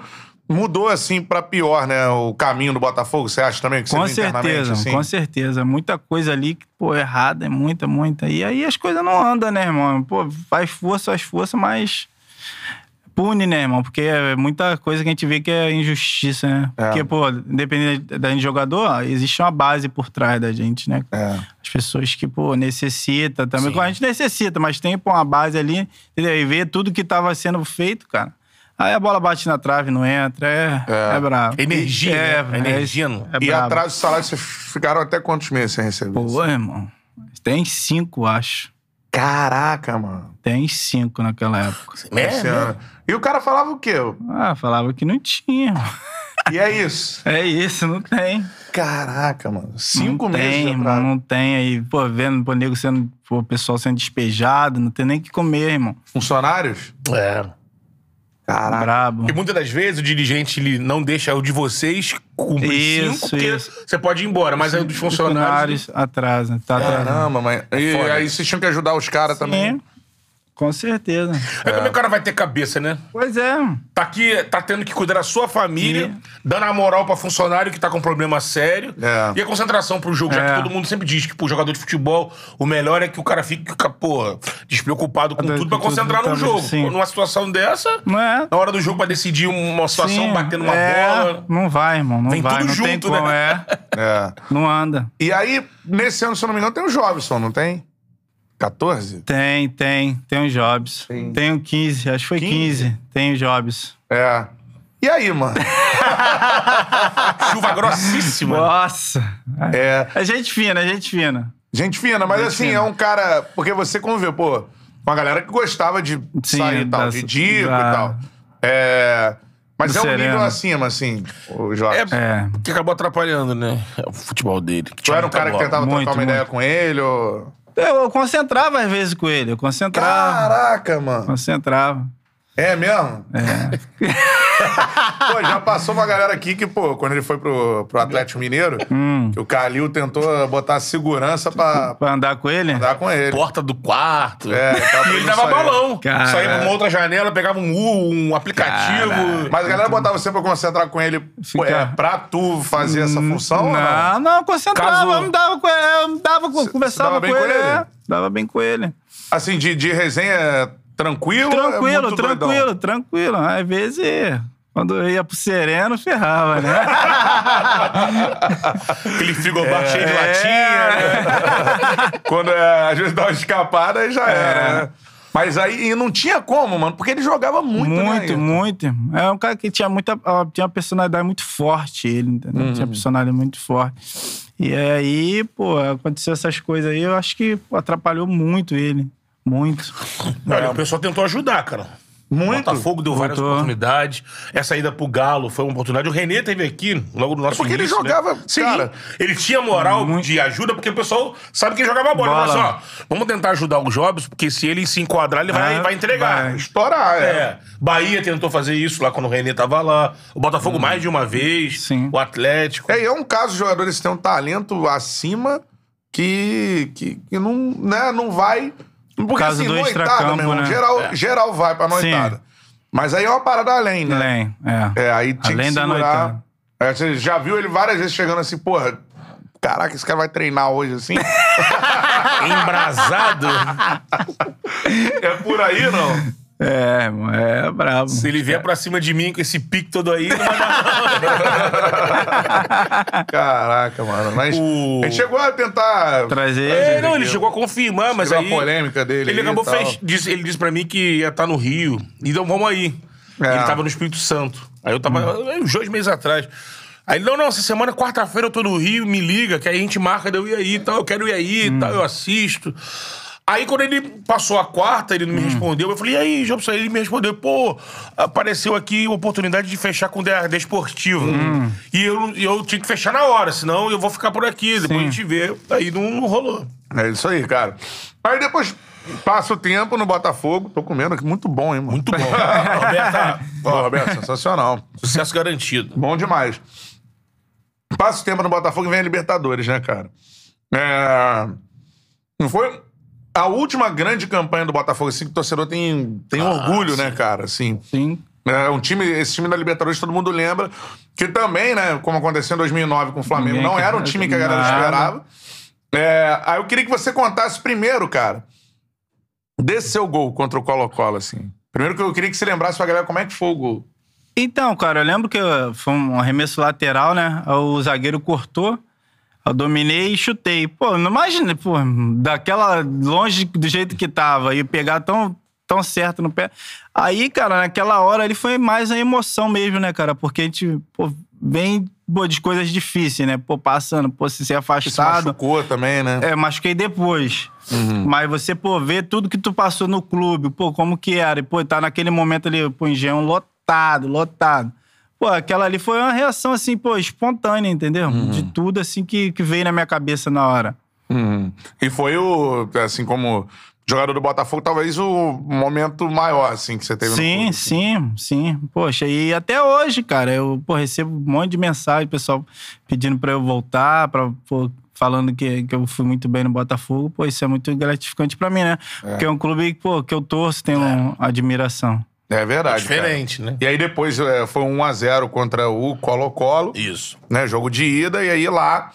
mudou, assim, pra pior, né? O caminho do Botafogo, você acha também? Que você Com certeza, assim? com certeza. Muita coisa ali que, pô, errada, é muita, muita. E aí as coisas não andam, né, irmão? Pô, faz força, faz força, mas pune, né, irmão? Porque é muita coisa que a gente vê que é injustiça, né? É. Porque, pô, independente da gente jogador, existe uma base por trás da gente, né? É. As pessoas que, pô, necessita também. Sim. A gente necessita, mas tem, pô, uma base ali, entendeu? E ver tudo que tava sendo feito, cara. Aí a bola bate na trave, não entra, é, É. é, brabo. Energia, é, né? A energia não- é e atrás do salário, vocês ficaram até quantos meses sem receber? Pô, irmão. Tem cinco, acho. Caraca, mano. Tem cinco naquela época. É, Esse né? ano. E o cara falava o quê? Ah, falava que não tinha. irmão. E é isso. É isso, não tem. Caraca, mano. Cinco não meses tem, irmão, atraso. não tem. Aí, pô, vendo pô, nego sendo, pô, o pessoal sendo despejado, não tem nem o que comer, irmão. Funcionários? É. Caraca. Brabo. E muitas das vezes o dirigente ele não deixa o de vocês cumprir Isso, cinco, porque isso. você pode ir embora, mas aí o dos funcionários. Funcionários atrasa, tá atrasando. Caramba, mas. E foda. aí vocês tinham que ajudar os caras também. Com certeza. Aí como é que o cara vai ter cabeça, né? Pois é. Tá aqui, tá tendo que cuidar da sua família, dando a moral pra funcionário que tá com problema sério. É. E a concentração pro jogo, já É. que todo mundo sempre diz que pro jogador de futebol, o melhor é que o cara fique, pô, despreocupado com Tudo, tudo pra tudo, concentrar no jogo. sim. Numa situação dessa, Não é? na hora do jogo pra decidir uma situação, Sim, batendo uma é, bola. Não vai, irmão. Não Vem vai. tudo não tem junto, como, né? é. É. Não anda. E aí, nesse ano, se eu não me engano, tem o Jobson, não tem? 14? Tem, tem. Tem os Jobs. Tem. Tem o 15, acho que foi 15? 15. Tem os Jobs. É. E aí, mano? Chuva grossíssima. Nossa. É. É gente fina, é gente fina. Gente fina, mas Gente assim, fina. é um cara. Porque você conviveu, pô, com uma galera que gostava de Sim, sair e tal, de Dico da- e tal. É. Mas Do é um nível Sereno. acima, assim, o Jorge. É, É. que acabou atrapalhando, né? O futebol dele. Tu era um cara que tentava Muito, trocar uma ideia muito. com ele? Ou... Eu, eu concentrava às vezes com ele. Eu concentrava. Caraca, mano. Concentrava. É mesmo? É. Pô, já passou uma galera aqui que, pô, quando ele foi pro, pro Atlético Mineiro, Hum. que o Calil tentou botar segurança pra Pra andar com ele? andar com ele. Porta do quarto. É, e ele pra dava balão. Cara. Saía pra uma outra janela, pegava um U, um aplicativo. Cara. Mas a galera botava você pra concentrar com ele pô, é, Fica- pra tu fazer essa função ou não? Não, não, concentrava. Caso- Eu me dava com ele, eu me dava, com- conversava dava com bem com ele. ele? é. dava bem com ele. Assim, de, de resenha tranquilo? é Tranquilo, doidão? tranquilo, tranquilo. Às vezes, quando eu ia pro sereno, ferrava, né? Aquele frigobar cheio de É. latinha. né? Quando é, às vezes dá uma escapada, aí já É. era, né? Mas aí e não tinha como, mano, porque ele jogava muito, né? Muito, Ayrton? muito. É um cara que tinha muita. ó, Tinha uma personalidade muito forte, ele, entendeu? Uhum. Tinha uma personalidade muito forte. E aí, pô, aconteceu essas coisas aí, eu acho que pô, atrapalhou muito ele. Muito. Olha, o pessoal tentou ajudar, cara. Muito. Botafogo deu várias Voltou. oportunidades. Essa ida pro Galo foi uma oportunidade. O Renê teve aqui, logo no nosso porque ele início, né? jogava, Sim, cara. ele tinha moral de ajuda, porque o pessoal sabe que ele jogava bola. Ele Bola. falou assim, ó, vamos tentar ajudar o Jobs, porque se ele se enquadrar, ele vai, Ah, vai entregar. vai. Estourar, é. É. Bahia tentou fazer isso lá quando o Renê tava lá. O Botafogo mais de uma vez. Sim. O Atlético. É, e é um caso de jogadores que têm um talento acima que, que, que não, né, não vai. Porque Caso assim, do noitada, meu irmão, né? geral, geral vai pra Sim. noitada. Mas aí é uma parada além, né? Além, é. É, aí tinha Além que da segurar. noitada. É, você já viu ele várias vezes chegando assim, porra, caraca, esse cara vai treinar hoje assim? Embrasado. é por aí, não? É, é brabo. se ele vier pra cima de mim com esse pique todo aí, não vai dar Caraca, mano. Mas O- a gente chegou a tentar Trazer. É, não, ele chegou a confirmar, mas Teve aí... uma polêmica dele Ele aí acabou e tal. fech... disse, ele disse pra mim que ia estar no Rio. Então vamos aí. É. Ele tava no Espírito Santo. Aí eu tava Hum. uns dois meses atrás. Aí ele, não, não, essa semana, quarta-feira, eu tô no Rio, me liga, que aí a gente marca de eu ir aí e tal. Eu quero ir aí e Hum. tal, eu assisto. Aí quando ele passou a quarta, ele não Hum. me respondeu. Eu falei, e aí, Jobson? Ele me respondeu, pô, apareceu aqui a oportunidade de fechar com o The Desportivo. Hum. E eu, eu tinha que fechar na hora, senão eu vou ficar por aqui, depois Sim. a gente vê. Aí não, não rolou. É isso aí, cara. Aí depois passa o tempo no Botafogo. Tô comendo aqui, muito bom, hein, mano? Muito bom. Roberta, Ó, Roberto, sensacional. sucesso garantido. Bom demais. Passa o tempo no Botafogo e vem a Libertadores, né, cara? É... Não foi a última grande campanha do Botafogo, assim, que o torcedor tem, tem Ah, orgulho, sim. né, cara? Assim, Sim. é um time, esse time da Libertadores todo mundo lembra, que também, né, como aconteceu em 2009 com o Flamengo, Ninguém não era um time que a galera nada. esperava. É, aí eu queria que você contasse primeiro, cara, desse seu gol contra o Colo-Colo, assim. Primeiro que eu queria que você lembrasse pra galera como é que foi o gol. Então, cara, eu lembro que foi um arremesso lateral, né? O zagueiro cortou, eu dominei e chutei. Pô, não imagina, pô, daquela longe do jeito que tava e pegar tão, tão certo no pé. Aí, cara, naquela hora ali foi mais a emoção mesmo, né, cara? Porque a gente, pô, vem pô, de coisas difíceis, né? Pô, passando, pô, se ser Se afastado. machucou também, né? É, machuquei depois. Mas você, pô, vê tudo que tu passou no clube, pô, como que era. E, pô, tá naquele momento ali, pô, engenho lotado, lotado. Pô, aquela ali foi uma reação, assim, pô, espontânea, entendeu? De tudo, assim, que, que veio na minha cabeça na hora. Uhum. E foi o, assim como jogador do Botafogo, talvez o momento maior, assim, que você teve no Sim, clube. sim, sim. Poxa, e até hoje, cara, eu pô, recebo um monte de mensagem, pessoal pedindo pra eu voltar, pra, pô, falando que, que eu fui muito bem no Botafogo. Pô, isso é muito gratificante pra mim, né? Porque é um clube pô, que eu torço, tenho uma admiração. É verdade. cara. Diferente, né? E aí depois é, foi um 1x0 contra o Colo-Colo, Isso. né? Jogo de ida, e aí lá.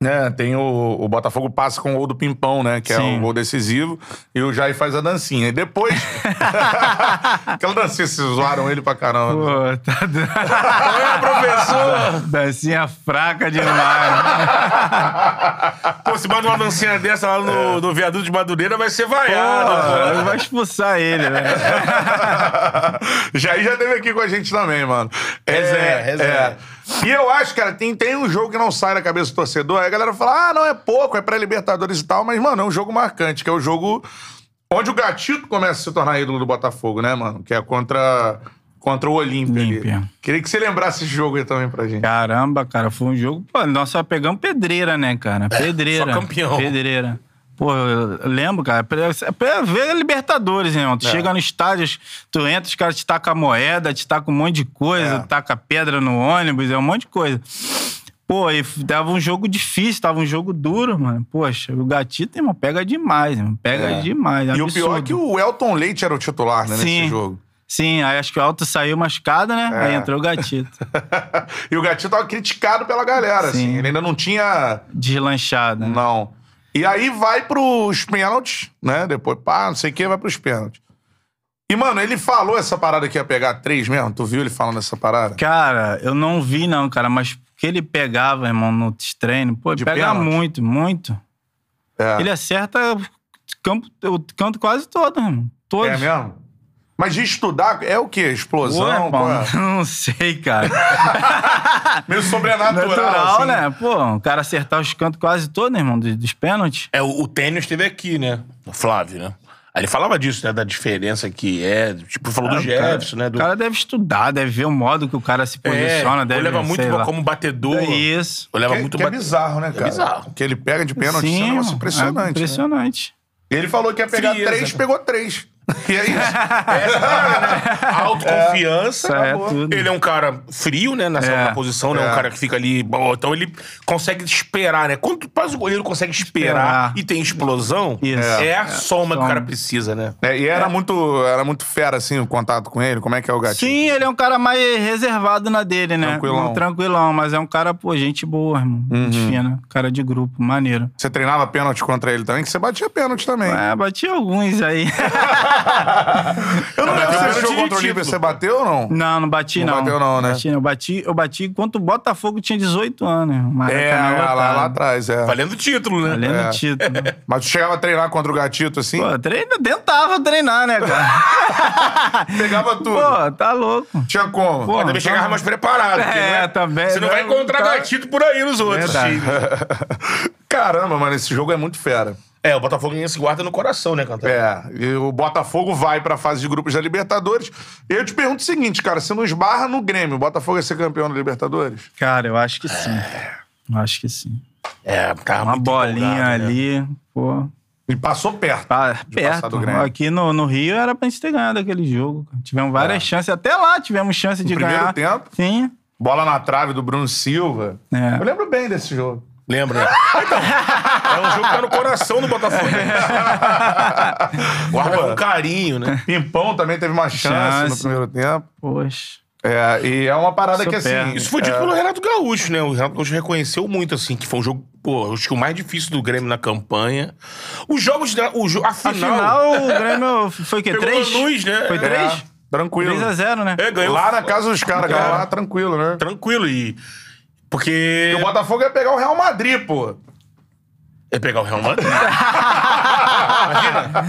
Né, tem o, o Botafogo passa com o gol do Pimpão, né? Que é Sim. um gol decisivo. E o Jair faz a dancinha. E depois. Aquela dancinha, vocês zoaram ele pra caramba. Pô, tá Olha, professor! dancinha fraca demais. Pô, se bota uma dancinha dessa lá no, no viaduto de Madureira, vai ser vaiado. Pô, vai expulsar ele, né? Jair já esteve aqui com a gente também, mano. Rezé, rezé. E eu acho, cara, tem, tem um jogo que não sai da cabeça do torcedor. Aí a galera fala, ah, não, é pouco, é pré-Libertadores e tal. Mas, mano, é um jogo marcante, que é o jogo onde o Gatito começa a se tornar ídolo do Botafogo, né, mano? Que é contra, contra o Olímpia. Olímpia. Queria que você lembrasse esse jogo aí também pra gente. Caramba, cara, foi um jogo. Pô, nós só pegamos pedreira, né, cara? Pedreira. só campeão. Pedreira. Pô, eu lembro, cara, pra, pra ver a Libertadores, né, irmão? Tu É. chega no estádio, tu entra, os caras te tacam moeda, te tacam um monte de coisa, É. taca pedra no ônibus, é um monte de coisa. Pô, e tava um jogo difícil, tava um jogo duro, mano. Poxa, o Gatito, irmão, pega demais, irmão. Pega É. demais. E o absurdo. pior é que o Elton Leite era o titular, né, nesse Sim. jogo. Sim, aí acho que o Alto saiu machucado, né? É. Aí entrou o Gatito. e o Gatito tava criticado pela galera, Sim. assim. Ele ainda não tinha. Deslanchado. né? Não. E aí vai pros pênaltis, né? Depois, pá, não sei o que, vai pros pênaltis. E, mano, ele falou essa parada que ia pegar três mesmo? Tu viu ele falando essa parada? Cara, eu não vi não, cara, mas que ele pegava, irmão, no treino, pô, ele De pega pênalti? muito, muito. É. Ele acerta o campo, o canto quase todo, irmão. Todos. É mesmo? Mas de estudar é o quê? Pô, Explosão? irmão, Qual é? não sei, cara. Meio sobrenatural, Natural, assim. né? Pô, o cara acertar os cantos quase todos, irmão, dos, dos pênaltis. É, o, o Tênis esteve aqui, né? O Flávio, né? Aí ele falava disso, né? Da diferença que é. Tipo, falou do Ah, o cara- Jefferson, né? Do, O cara deve estudar, deve ver o modo que o cara se é, posiciona, deve olhava muito sei lá. como batedor. É isso. Olhava Que, muito que é bate- bizarro, né, cara? bizarro. Que ele pega de pênalti, isso é um Sim, negócio impressionante. é né? impressionante. Ele falou que ia pegar Frieza. três, pegou três. E é isso. A autoconfiança. Isso é tudo. Ele é um cara frio, né? Nessa É. na posição, né? É. Um cara que fica ali. bom, Então ele consegue esperar, né? Quando faz o goleiro consegue esperar, Esperar. e tem explosão, Isso. é a soma que o cara precisa, né? É, e era, muito, era muito fera, assim, o contato com ele. Como é que é o gatinho? Sim, ele é um cara mais reservado na dele, né? Tranquilão. Um Tranquilão, mas é um cara, pô, gente boa, irmão. Gente Uhum. fina. Cara de grupo, maneiro. Você treinava pênalti contra ele também? Que você batia pênalti também. É, bati alguns aí. Eu não lembro se você contra o Olímpia, você bateu ou não? Não, não bati, Não não. bateu não, né? Bati, não. Eu bati, eu bati enquanto o Botafogo tinha 18 anos. É, lá, lá, atrás, é. Valendo o título, né? Valendo É. o título. Mas tu chegava a treinar contra o gatito, assim? Pô, treina, tentava treinar, né, cara? Pegava tudo. Pô, tá louco. Tinha como? Pô, Mas também chegava então- mais preparado. É, né? também, Você não né? vai encontrar Tá- gatito por aí nos outros Verdade. times. Caramba, mano, esse jogo é muito fera. É, o Botafogo se guarda no coração, né, Cantar? É, e o Botafogo vai pra fase de grupos da Libertadores. Eu te pergunto o seguinte, cara, se não esbarra no Grêmio, o Botafogo ia ser campeão da Libertadores? Cara, eu acho que sim. Eu acho que sim. É, tava Uma muito bolinha né? ali, pô. E passou perto. Tá de passar perto. do Grêmio. Aqui no, no Rio era pra gente ter ganhado aquele jogo. cara. Tivemos várias chances. Até lá tivemos chance de É. primeiro ganhar. tempo? Sim. Bola na trave do Bruno Silva. É. Eu lembro bem desse jogo. Lembra? Então, é um jogo que tá no coração do Botafogo. Guarda com carinho, né? Pimpão também teve uma chance, no Chance. primeiro tempo. Poxa. É, e é uma parada Sou que assim. Isso foi dito pelo Renato Gaúcho, né? O Renato Gaúcho reconheceu muito, assim, que foi um jogo, pô, acho que o mais difícil do Grêmio na campanha. Os jogos, da, o, jo- a final... Afinal, o Grêmio foi o quê? Pegou Três? Lanús, né? Foi É. três? Tranquilo. 3x0, né? É, ganhou Lá na casa dos caras, É. ganhou lá tranquilo, né? tranquilo e... Porque... E o Botafogo ia pegar o Real Madrid, pô. É pegar o Real Madrid. Imagina.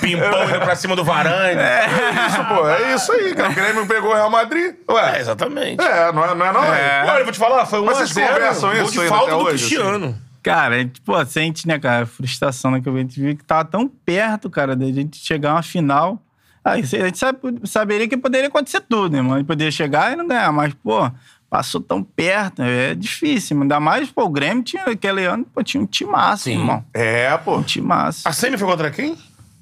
Pimpão indo pra cima do Varane. É, Isso, pô, é isso aí, cara. O Grêmio pegou o Real Madrid. Ué, exatamente. é, não é, não é não. É. Olha, eu vou te falar, foi um Mas vocês conversam isso de falta do hoje, Cristiano. Cara, a gente, pô, sente, né, cara, a frustração né, que a gente viu que tava tão perto, cara, da gente chegar a uma final. Aí a gente sabe, saberia que poderia acontecer tudo, né, mano? A gente poderia chegar e não ganhar, mas, pô, passou tão perto, é difícil, ainda mais, pô, o Grêmio tinha, aquele ano, pô, tinha um timaço, Sim. irmão. É, pô. Um timaço. A semi foi contra quem?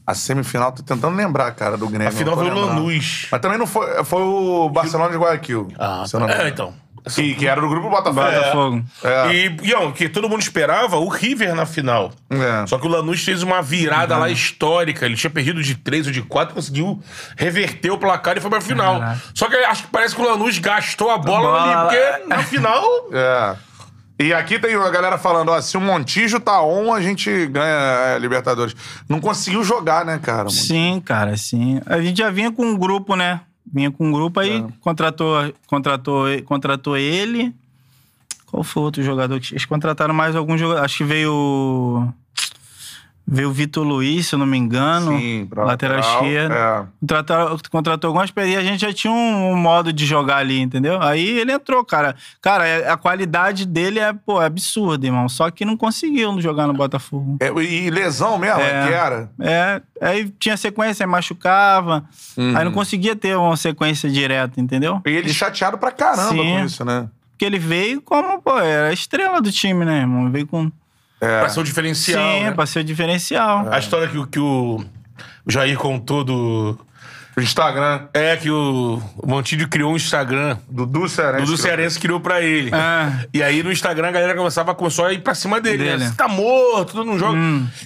A semifinal, tô tentando lembrar, cara, do Grêmio. A final foi o. Lanús. Mas também não foi. Foi o Barcelona de Guayaquil. Ah, se eu não me é, então. Que, que era do grupo Botafogo. Botafogo. É. E, Ião, que todo mundo esperava o River na final. É. Só que o Lanús fez uma virada lá histórica. Ele tinha perdido de 3 ou de 4, conseguiu reverter o placar e foi pra final. Caraca. Só que acho que parece que o Lanús gastou a bola, bola ali, porque na final. É. E aqui tem a galera falando, ó, se o Montijo tá on, a gente ganha a Libertadores. Não conseguiu jogar, né, cara? Sim, cara, sim. A gente já vinha com um grupo, né? Vinha com um grupo aí, contratou, contratou, contratou ele. Qual foi o outro jogador? que Eles contrataram mais algum jogador. Acho que veio. Veio o Vitor Luiz, se eu não me engano. Sim, pra lateral, lateral, esquerdo. é. Contratou, contratou algumas e a gente já tinha um, um modo de jogar ali, entendeu? Aí ele entrou, cara. Cara, é- a qualidade dele é, pô, é absurda, irmão. Só que não conseguiu jogar no Botafogo. É, e lesão mesmo, É. que era. É, aí tinha sequência, aí machucava. Aí não conseguia ter uma sequência direta, entendeu? E ele chateado pra caramba Sim. com isso, né? Porque ele veio como, pô, era a estrela do time, né, irmão? Veio com. É. Pra ser o diferencial. Sim, né? pra ser o diferencial. A história que, o- que o Jair contou do. O Instagram. É que o Montilho criou um Instagram. Dudu Cearense. Dudu Cearense criou pra ele. É. E aí no Instagram a galera começava, começou a ir pra cima dele. Dele. Né? Você tá morto, tu não joga.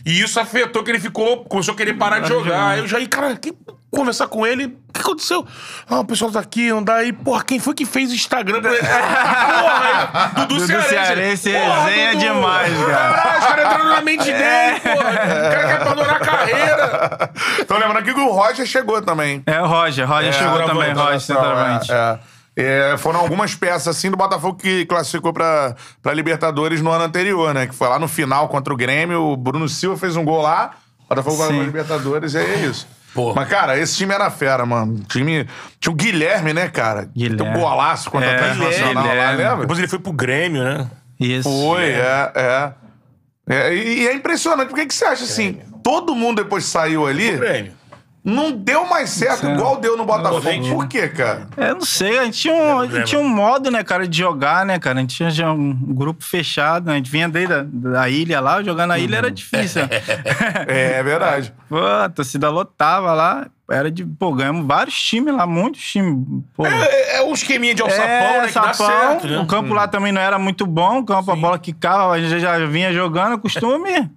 E isso afetou que ele ficou, começou a querer parar de jogar. jogar. Aí eu já, cara, que conversar com ele. O que aconteceu? Ah, o pessoal tá aqui, não dá aí. Porra, quem foi que fez o Instagram? pra ele? porra, aí, Dudu, Dudu Cearense, Porra, resenha Dudu. demais, cara. Caralho, os caras entraram na mente dele, porra. O cara quer abandonar a carreira. Tô lembrando aqui que o Roger chegou também. É o Roger. Roger chegou centroavante, também, Roger, centroavante. É, é. É, foram algumas peças assim do Botafogo que classificou pra, pra Libertadores no ano anterior, né? Que foi lá no final contra o Grêmio. O Bruno Silva fez um gol lá. O Botafogo vai Libertadores e é isso. Porra. Mas, cara, esse time era fera, mano. O time. Tinha o Guilherme, né, cara? Guilherme. Tem um golaço contra É, Atlético Nacional lá, lembra? Depois ele foi pro Grêmio, né? Isso. Foi, é, é. É, e e é impressionante. Por que, que você acha assim? Todo mundo depois saiu ali, Grêmio. Não deu mais certo Sim. igual deu no Botafogo. Por quê, cara? É, não sei, a gente tinha um, a gente tinha um modo, né, cara, de jogar, né, cara? A gente tinha já um grupo fechado, né? A gente vinha desde a da ilha lá, jogar na ilha era difícil. É, é verdade. Pô, a torcida lotava lá, era de, pô, ganhamos vários times lá, muitos times, pô. É, é um esqueminha de alçapão, É, né? Que dá sapão. certo, né? O campo lá também não era muito bom, o campo, a bola quicava, a gente já vinha jogando, costume.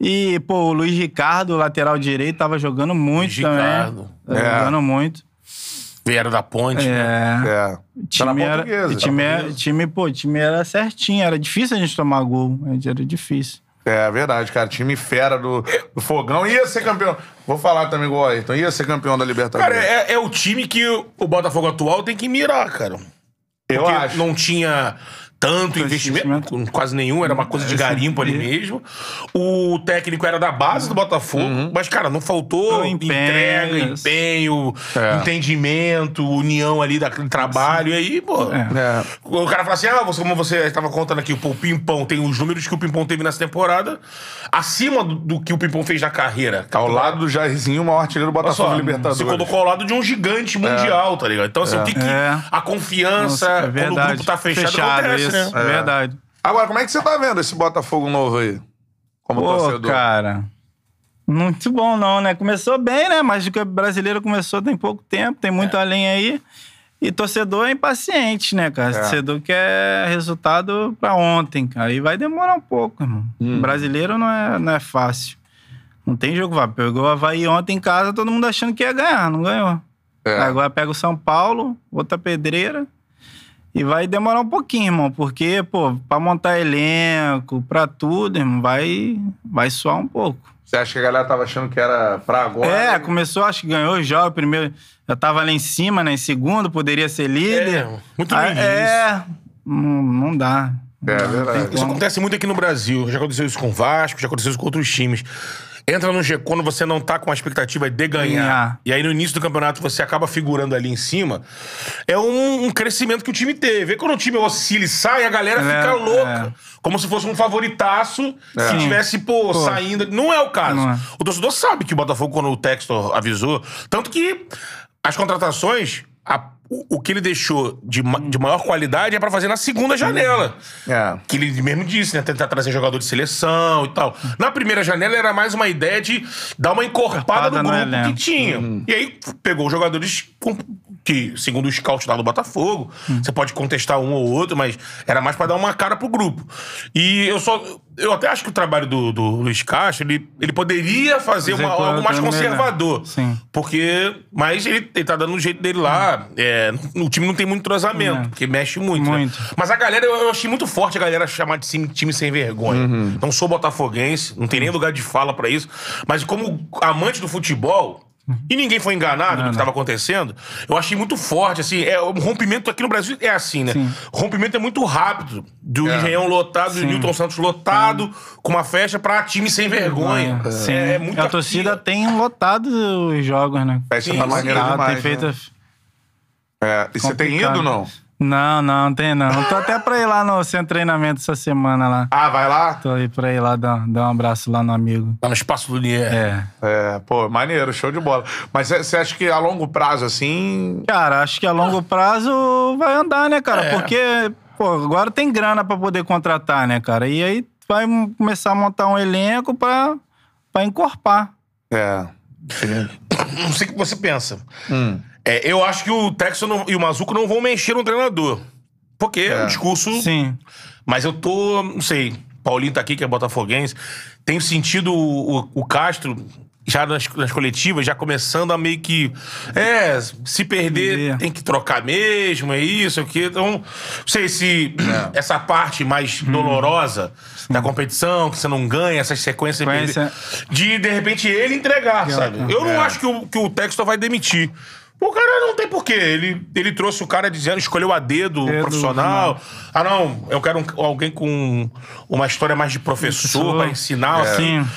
E, pô, o Luiz Ricardo, lateral direito, tava jogando muito Luiz também. Ricardo. Tava É. Jogando muito. Vieram da ponte. né? É. É. O Tá na time era, time, era, time, pô, o time era certinho, era difícil a gente tomar gol. Era difícil. É verdade, cara. Time fera do, do Fogão. Ia ser campeão. Vou falar também igual aí. Então ia ser campeão da Libertadores. Cara, é, é o time que o o Botafogo atual tem que mirar, cara. eu Porque acho. não tinha tanto investimento, investimento. quase nenhum, era uma coisa de garimpo ali mesmo. O técnico era da base do Botafogo, mas, cara, não faltou empenho, entrega, empenho, É. entendimento, união ali daquele trabalho. E aí, pô. É. É. O cara fala assim: ah, você, como você estava contando aqui, o Pimpão tem os números que o Pimpão teve nessa temporada, acima do, do que o Pimpão fez na carreira. Ao lado do Jairzinho, o maior artilheiro do Botafogo só, Libertadores. se colocou ao lado de um gigante mundial, tá ligado? Então, assim, o que, que É. a confiança, Nossa, é quando o grupo tá fechado, acontece, isso. né? É verdade. Agora, como é que você tá vendo esse Botafogo novo aí? Como Pô, torcedor. cara. Muito bom, não, né? Começou bem, né? Mas o brasileiro começou tem pouco tempo, tem muito É. além aí. E torcedor é impaciente, né, cara? Torcedor quer resultado pra ontem, cara. E vai demorar um pouco, irmão. Hum. Brasileiro não é, não é fácil. Não tem jogo, vai. Pegou o Havaí ontem em casa, todo mundo achando que ia ganhar, não ganhou. É. Agora pega o São Paulo, outra pedreira. E vai demorar um pouquinho, irmão, porque, pô, pra montar elenco, pra tudo, irmão, vai, vai suar um pouco. Você acha que a galera tava achando que era pra agora? É, começou, acho que ganhou já o primeiro. Já tava lá em cima, né? Em segundo, poderia ser líder. É, muito Ah, no início. É, não, não dá. É Não verdade. tem Isso acontece muito aqui no Brasil. Já aconteceu isso com o Vasco, já aconteceu isso com outros times. Entra no G quando você não tá com a expectativa de ganhar. Ganhar. E aí no início do campeonato você acaba figurando ali em cima. É um, um crescimento que o time teve. E quando o time oscila e sai, a galera É, fica louca. é. Como se fosse um favoritaço se Sim. tivesse, pô, saindo. Não é o caso. É. O torcedor sabe que o Botafogo, quando o Textor avisou. Tanto que as contratações. a- o, que ele deixou de, ma- de maior qualidade é pra fazer na segunda janela. É. Que ele mesmo disse, né? Tentar trazer jogador de seleção e tal. Na primeira janela era mais uma ideia de dar uma encorpada Encorpada no no grupo que tinha. E aí pegou os jogadores com- que, segundo o scout lá do Botafogo, você pode contestar um ou outro, mas era mais pra dar uma cara pro grupo. E eu só. Eu até acho que o trabalho do, do Luiz Castro, ele, ele poderia fazer uma- algo mais conservador. Sim. Porque. Mas ele, ele tá dando o jeito dele lá. É, o time não tem muito entrosamento, Não. porque mexe muito. né? Muito. Mas a galera, eu, eu achei muito forte a galera chamar de time, time sem vergonha. Uhum. Não sou botafoguense, não tem nem lugar de fala pra isso. Mas como amante do futebol. E ninguém foi enganado no que estava acontecendo. Eu achei muito forte, assim. É, o rompimento aqui no Brasil é assim, né? Sim. O rompimento é muito rápido. Do É. Engenhão lotado, do Newton Santos lotado, com uma festa pra time sem vergonha. Sim. É, é muito a torcida tem lotado os jogos, né? Festa Sim, tá sim. maneira demais. tem feito. né? É. E você tem ido, não? Não, não, não tem não. Tô até pra ir lá no centro de treinamento essa semana lá. Ah, vai lá? Tô aí pra ir lá dar, dar um abraço lá no amigo. Lá no Espaço do Nier. É. É, pô, maneiro, show de bola. Mas você acha que a longo prazo, assim. Cara, acho que a longo prazo vai andar, né, cara? É. Porque, pô, agora tem grana pra poder contratar, né, cara? E aí vai começar a montar um elenco pra, pra encorpar. É. Não sei o que você pensa. Hum. É, eu acho que o Texas não- e o Mazuco não vão mexer no treinador. Porque é, É. um discurso. Sim. Mas eu tô. Não sei. Paulinho tá aqui, que é botafoguense. Tenho sentido o, o- o Castro já nas, nas coletivas, já começando a meio que. É, se perder, tem que trocar mesmo, é isso, aqui. Então, não sei se essa parte mais dolorosa da competição, que você não ganha, essas sequências Sequência. de de repente ele entregar, sabe? Eu não É. acho que o, que o Textor vai demitir. O cara não tem porquê. Ele, ele trouxe o cara dizendo, escolheu a dedo, Dedo, profissional. Ah, não, eu quero um- alguém com uma história mais de professor pra ensinar, É. assim. Sim.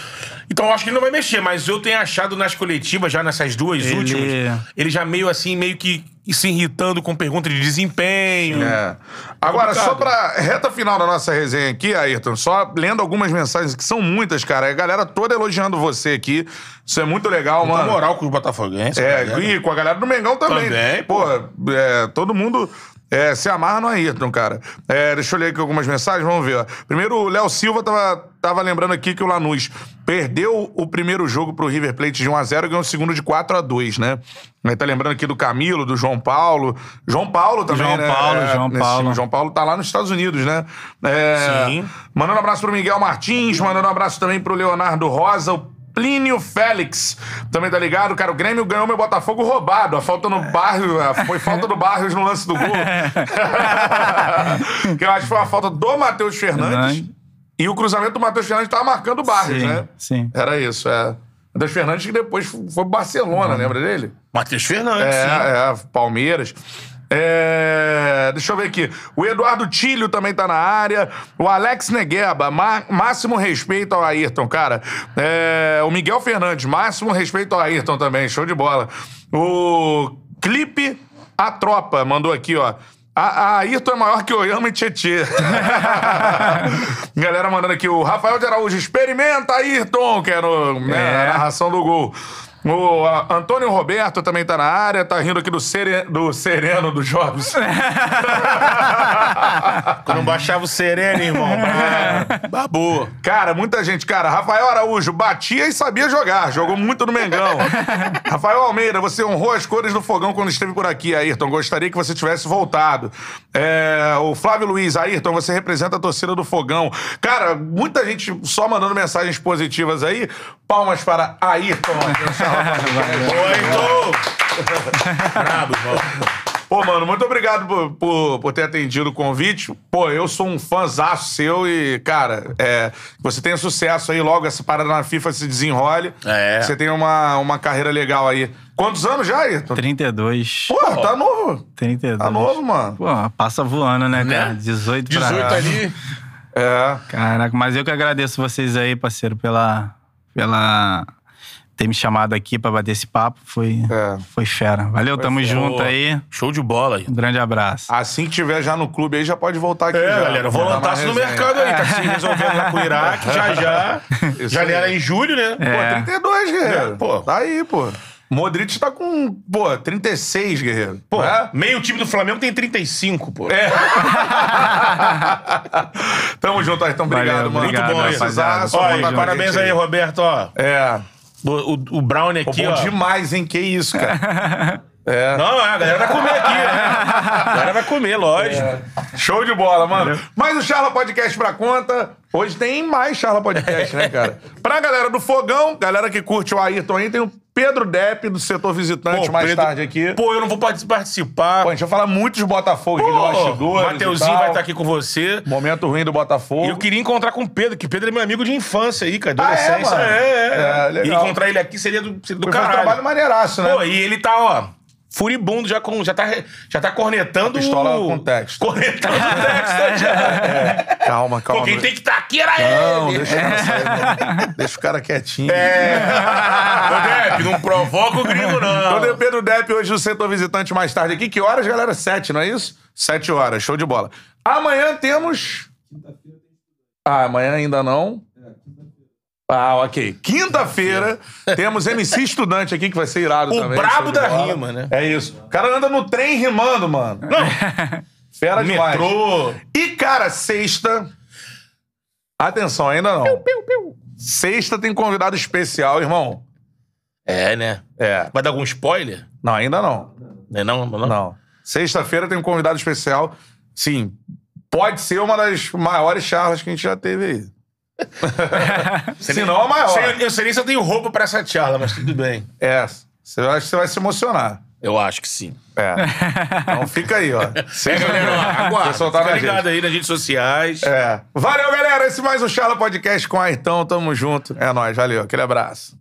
Então eu acho que ele não vai mexer, mas eu tenho achado nas coletivas, já nessas duas Ele- últimas, ele já meio assim, meio que se irritando com pergunta de desempenho. É. Agora, Complicado. só pra reta final da nossa resenha aqui, Ayrton, só lendo algumas mensagens, que são muitas, cara. A galera toda elogiando você aqui. Isso é muito legal, Com mano. moral com os botafoguenses. É, galera. e com a galera do Mengão também. Também, pô. é, todo mundo é, se amarra no Ayrton, cara. É, deixa eu ler aqui algumas mensagens, vamos ver. ó. Primeiro, o Léo Silva tava, tava lembrando aqui que o Lanús perdeu o primeiro jogo pro River Plate de 1x0 e ganhou o segundo de 4x2, né? Aí tá lembrando aqui do Camilo, do João Paulo. João Paulo também, João né? Paulo, É, João Paulo. time. João Paulo tá lá nos Estados Unidos, né? É, Sim. Mandando um abraço pro Miguel Martins, mandando um abraço também pro Leonardo Rosa, o Plínio Félix. Também tá ligado? Cara, o Grêmio ganhou meu Botafogo roubado. A falta no Barrios, a- foi falta do Barrios no lance do gol. que eu acho que foi uma falta do Matheus Fernandes. Fernandes. E o cruzamento do Matheus Fernandes tava marcando o Barrios, Sim, né? sim. Era isso, é. Matheus Fernandes que depois foi pro Barcelona, lembra dele? Matheus Fernandes, sim. É, é, Palmeiras. É, deixa eu ver aqui. O Eduardo Tílio também tá na área. O Alex Negueba, má- máximo respeito ao Ayrton, cara. É, o Miguel Fernandes, máximo respeito ao Ayrton também. Show de bola. O Clipe A Tropa mandou aqui, ó. A, a Ayrton é maior que Oyama e Tietê. Galera mandando aqui. O Rafael de Araújo, experimenta, Ayrton, que é no, né, É. a narração do gol. O a, Antônio Roberto também tá na área, tá rindo aqui do, sere, do Sereno do Jobs. Quando não baixava o sereno, irmão. bah, Babou. Cara, muita gente. Cara, Rafael Araújo batia e sabia jogar. Jogou muito no Mengão. Rafael Almeida, você honrou as cores do fogão quando esteve por aqui, Ayrton. Gostaria que você tivesse voltado. É, o Flávio Luiz, Ayrton, você representa a torcida do fogão. Cara, muita gente só mandando mensagens positivas aí. Palmas para Ayrton. aqui Oito! Brabo, irmão. Pô, mano, muito obrigado por, por, por ter atendido o convite. Pô, eu sou um fãzaço seu e, cara, é, você tenha sucesso aí, logo essa parada na FIFA se desenrole. É. Você tem uma, uma carreira legal aí. Quantos anos já, Ayrton? 32. Pô, tá novo. 32. Tá novo, mano. Pô, passa voando, né, cara? Né? 18 pra 18 ali. É. Caraca, mas eu que agradeço vocês aí, parceiro, pela. pela ter me chamado aqui pra bater esse papo. Foi, É. foi fera. Valeu, tamo Pô, junto aí. Show de bola aí. Um grande abraço. Assim que tiver já no clube aí, já pode voltar aqui. É, já. galera, uma no mercado aí. Tá se resolvendo lá com o Iraque, já já. Isso Janela aí. em julho, né? Pô, É. 32, guerreiro. É, pô. Tá aí, pô. Modric tá com, pô, 36, guerreiro. Pô, É? meio time do Flamengo tem 35, pô. É. Tamo junto, Ayrton. Obrigado, Valeu, mano. obrigado, Muito bom, rapaziada. Ó, parabéns gente aí, Roberto, ó. É. O, o, Brown Pô, aqui, bom ó. demais, hein? Que isso, cara. É. Não, a galera vai comer aqui, né? A galera vai comer, lógico. Show de bola, mano. Mais um Charla Podcast pra conta. Hoje tem mais Charla Podcast, né, cara? Pra galera do Fogão, galera que curte o Ayrton aí, tem o Pedro Depp do setor visitante mais Pedro- tarde aqui. Pô, Pô, eu não vou partic- participar. a gente vai falar muito de Botafogo aqui, de Pô, bastidores. o Mateuzinho e tal. vai estar aqui com você. Momento ruim do Botafogo. E eu queria encontrar com o Pedro, que Pedro é meu amigo de infância aí, cara, Ah, é, adolescência. mano? é, é, É, E legal. encontrar ele aqui seria do, seria do Foi um caralho. trabalho maneiraço, né? Pô, e ele tá, ó, furibundo, já, com, já, tá, já tá cornetando... A pistola o- com texto. Cornetando o texto já. Calma, calma. Pô, quem tem que estar aqui era Não, ele. deixa o cara sair, não. Deixa o cara quietinho. É. Ô, Depp, não provoca o gringo, não. Então, Pedro Depp hoje no setor visitante mais tarde aqui. Que horas, galera? Sete, não é isso? Sete horas, show de bola. Amanhã temos. Ah, amanhã ainda não. Ah, ok. Quinta-feira temos MC Estudante aqui, que vai ser irado O também. brabo show de da bola. rima, né? É isso. O cara anda no trem rimando, mano. Não. Fera demais. Metrô. E, cara, sexta. Atenção, ainda não. Sexta tem convidado especial, irmão. É, né? É. Vai dar algum spoiler? Não, ainda não. Né, Não, não, não. Não. Sexta-feira tem um convidado especial. Sim, pode ser uma das maiores charlas que a gente já teve aí. Se não, a maior. Sei- Eu sei nem se eu tenho roupa pra essa charla, mas tudo bem. É. Você acha que você vai se emocionar. Eu acho que sim. É. Então fica aí, ó. É, Seja galera, ó, aguarda. Fica na ligado gente. aí nas redes sociais. É. Valeu, galera. Esse mais um Charla Podcast com a Ayrton. Tamo junto. É nóis. Valeu. Aquele abraço.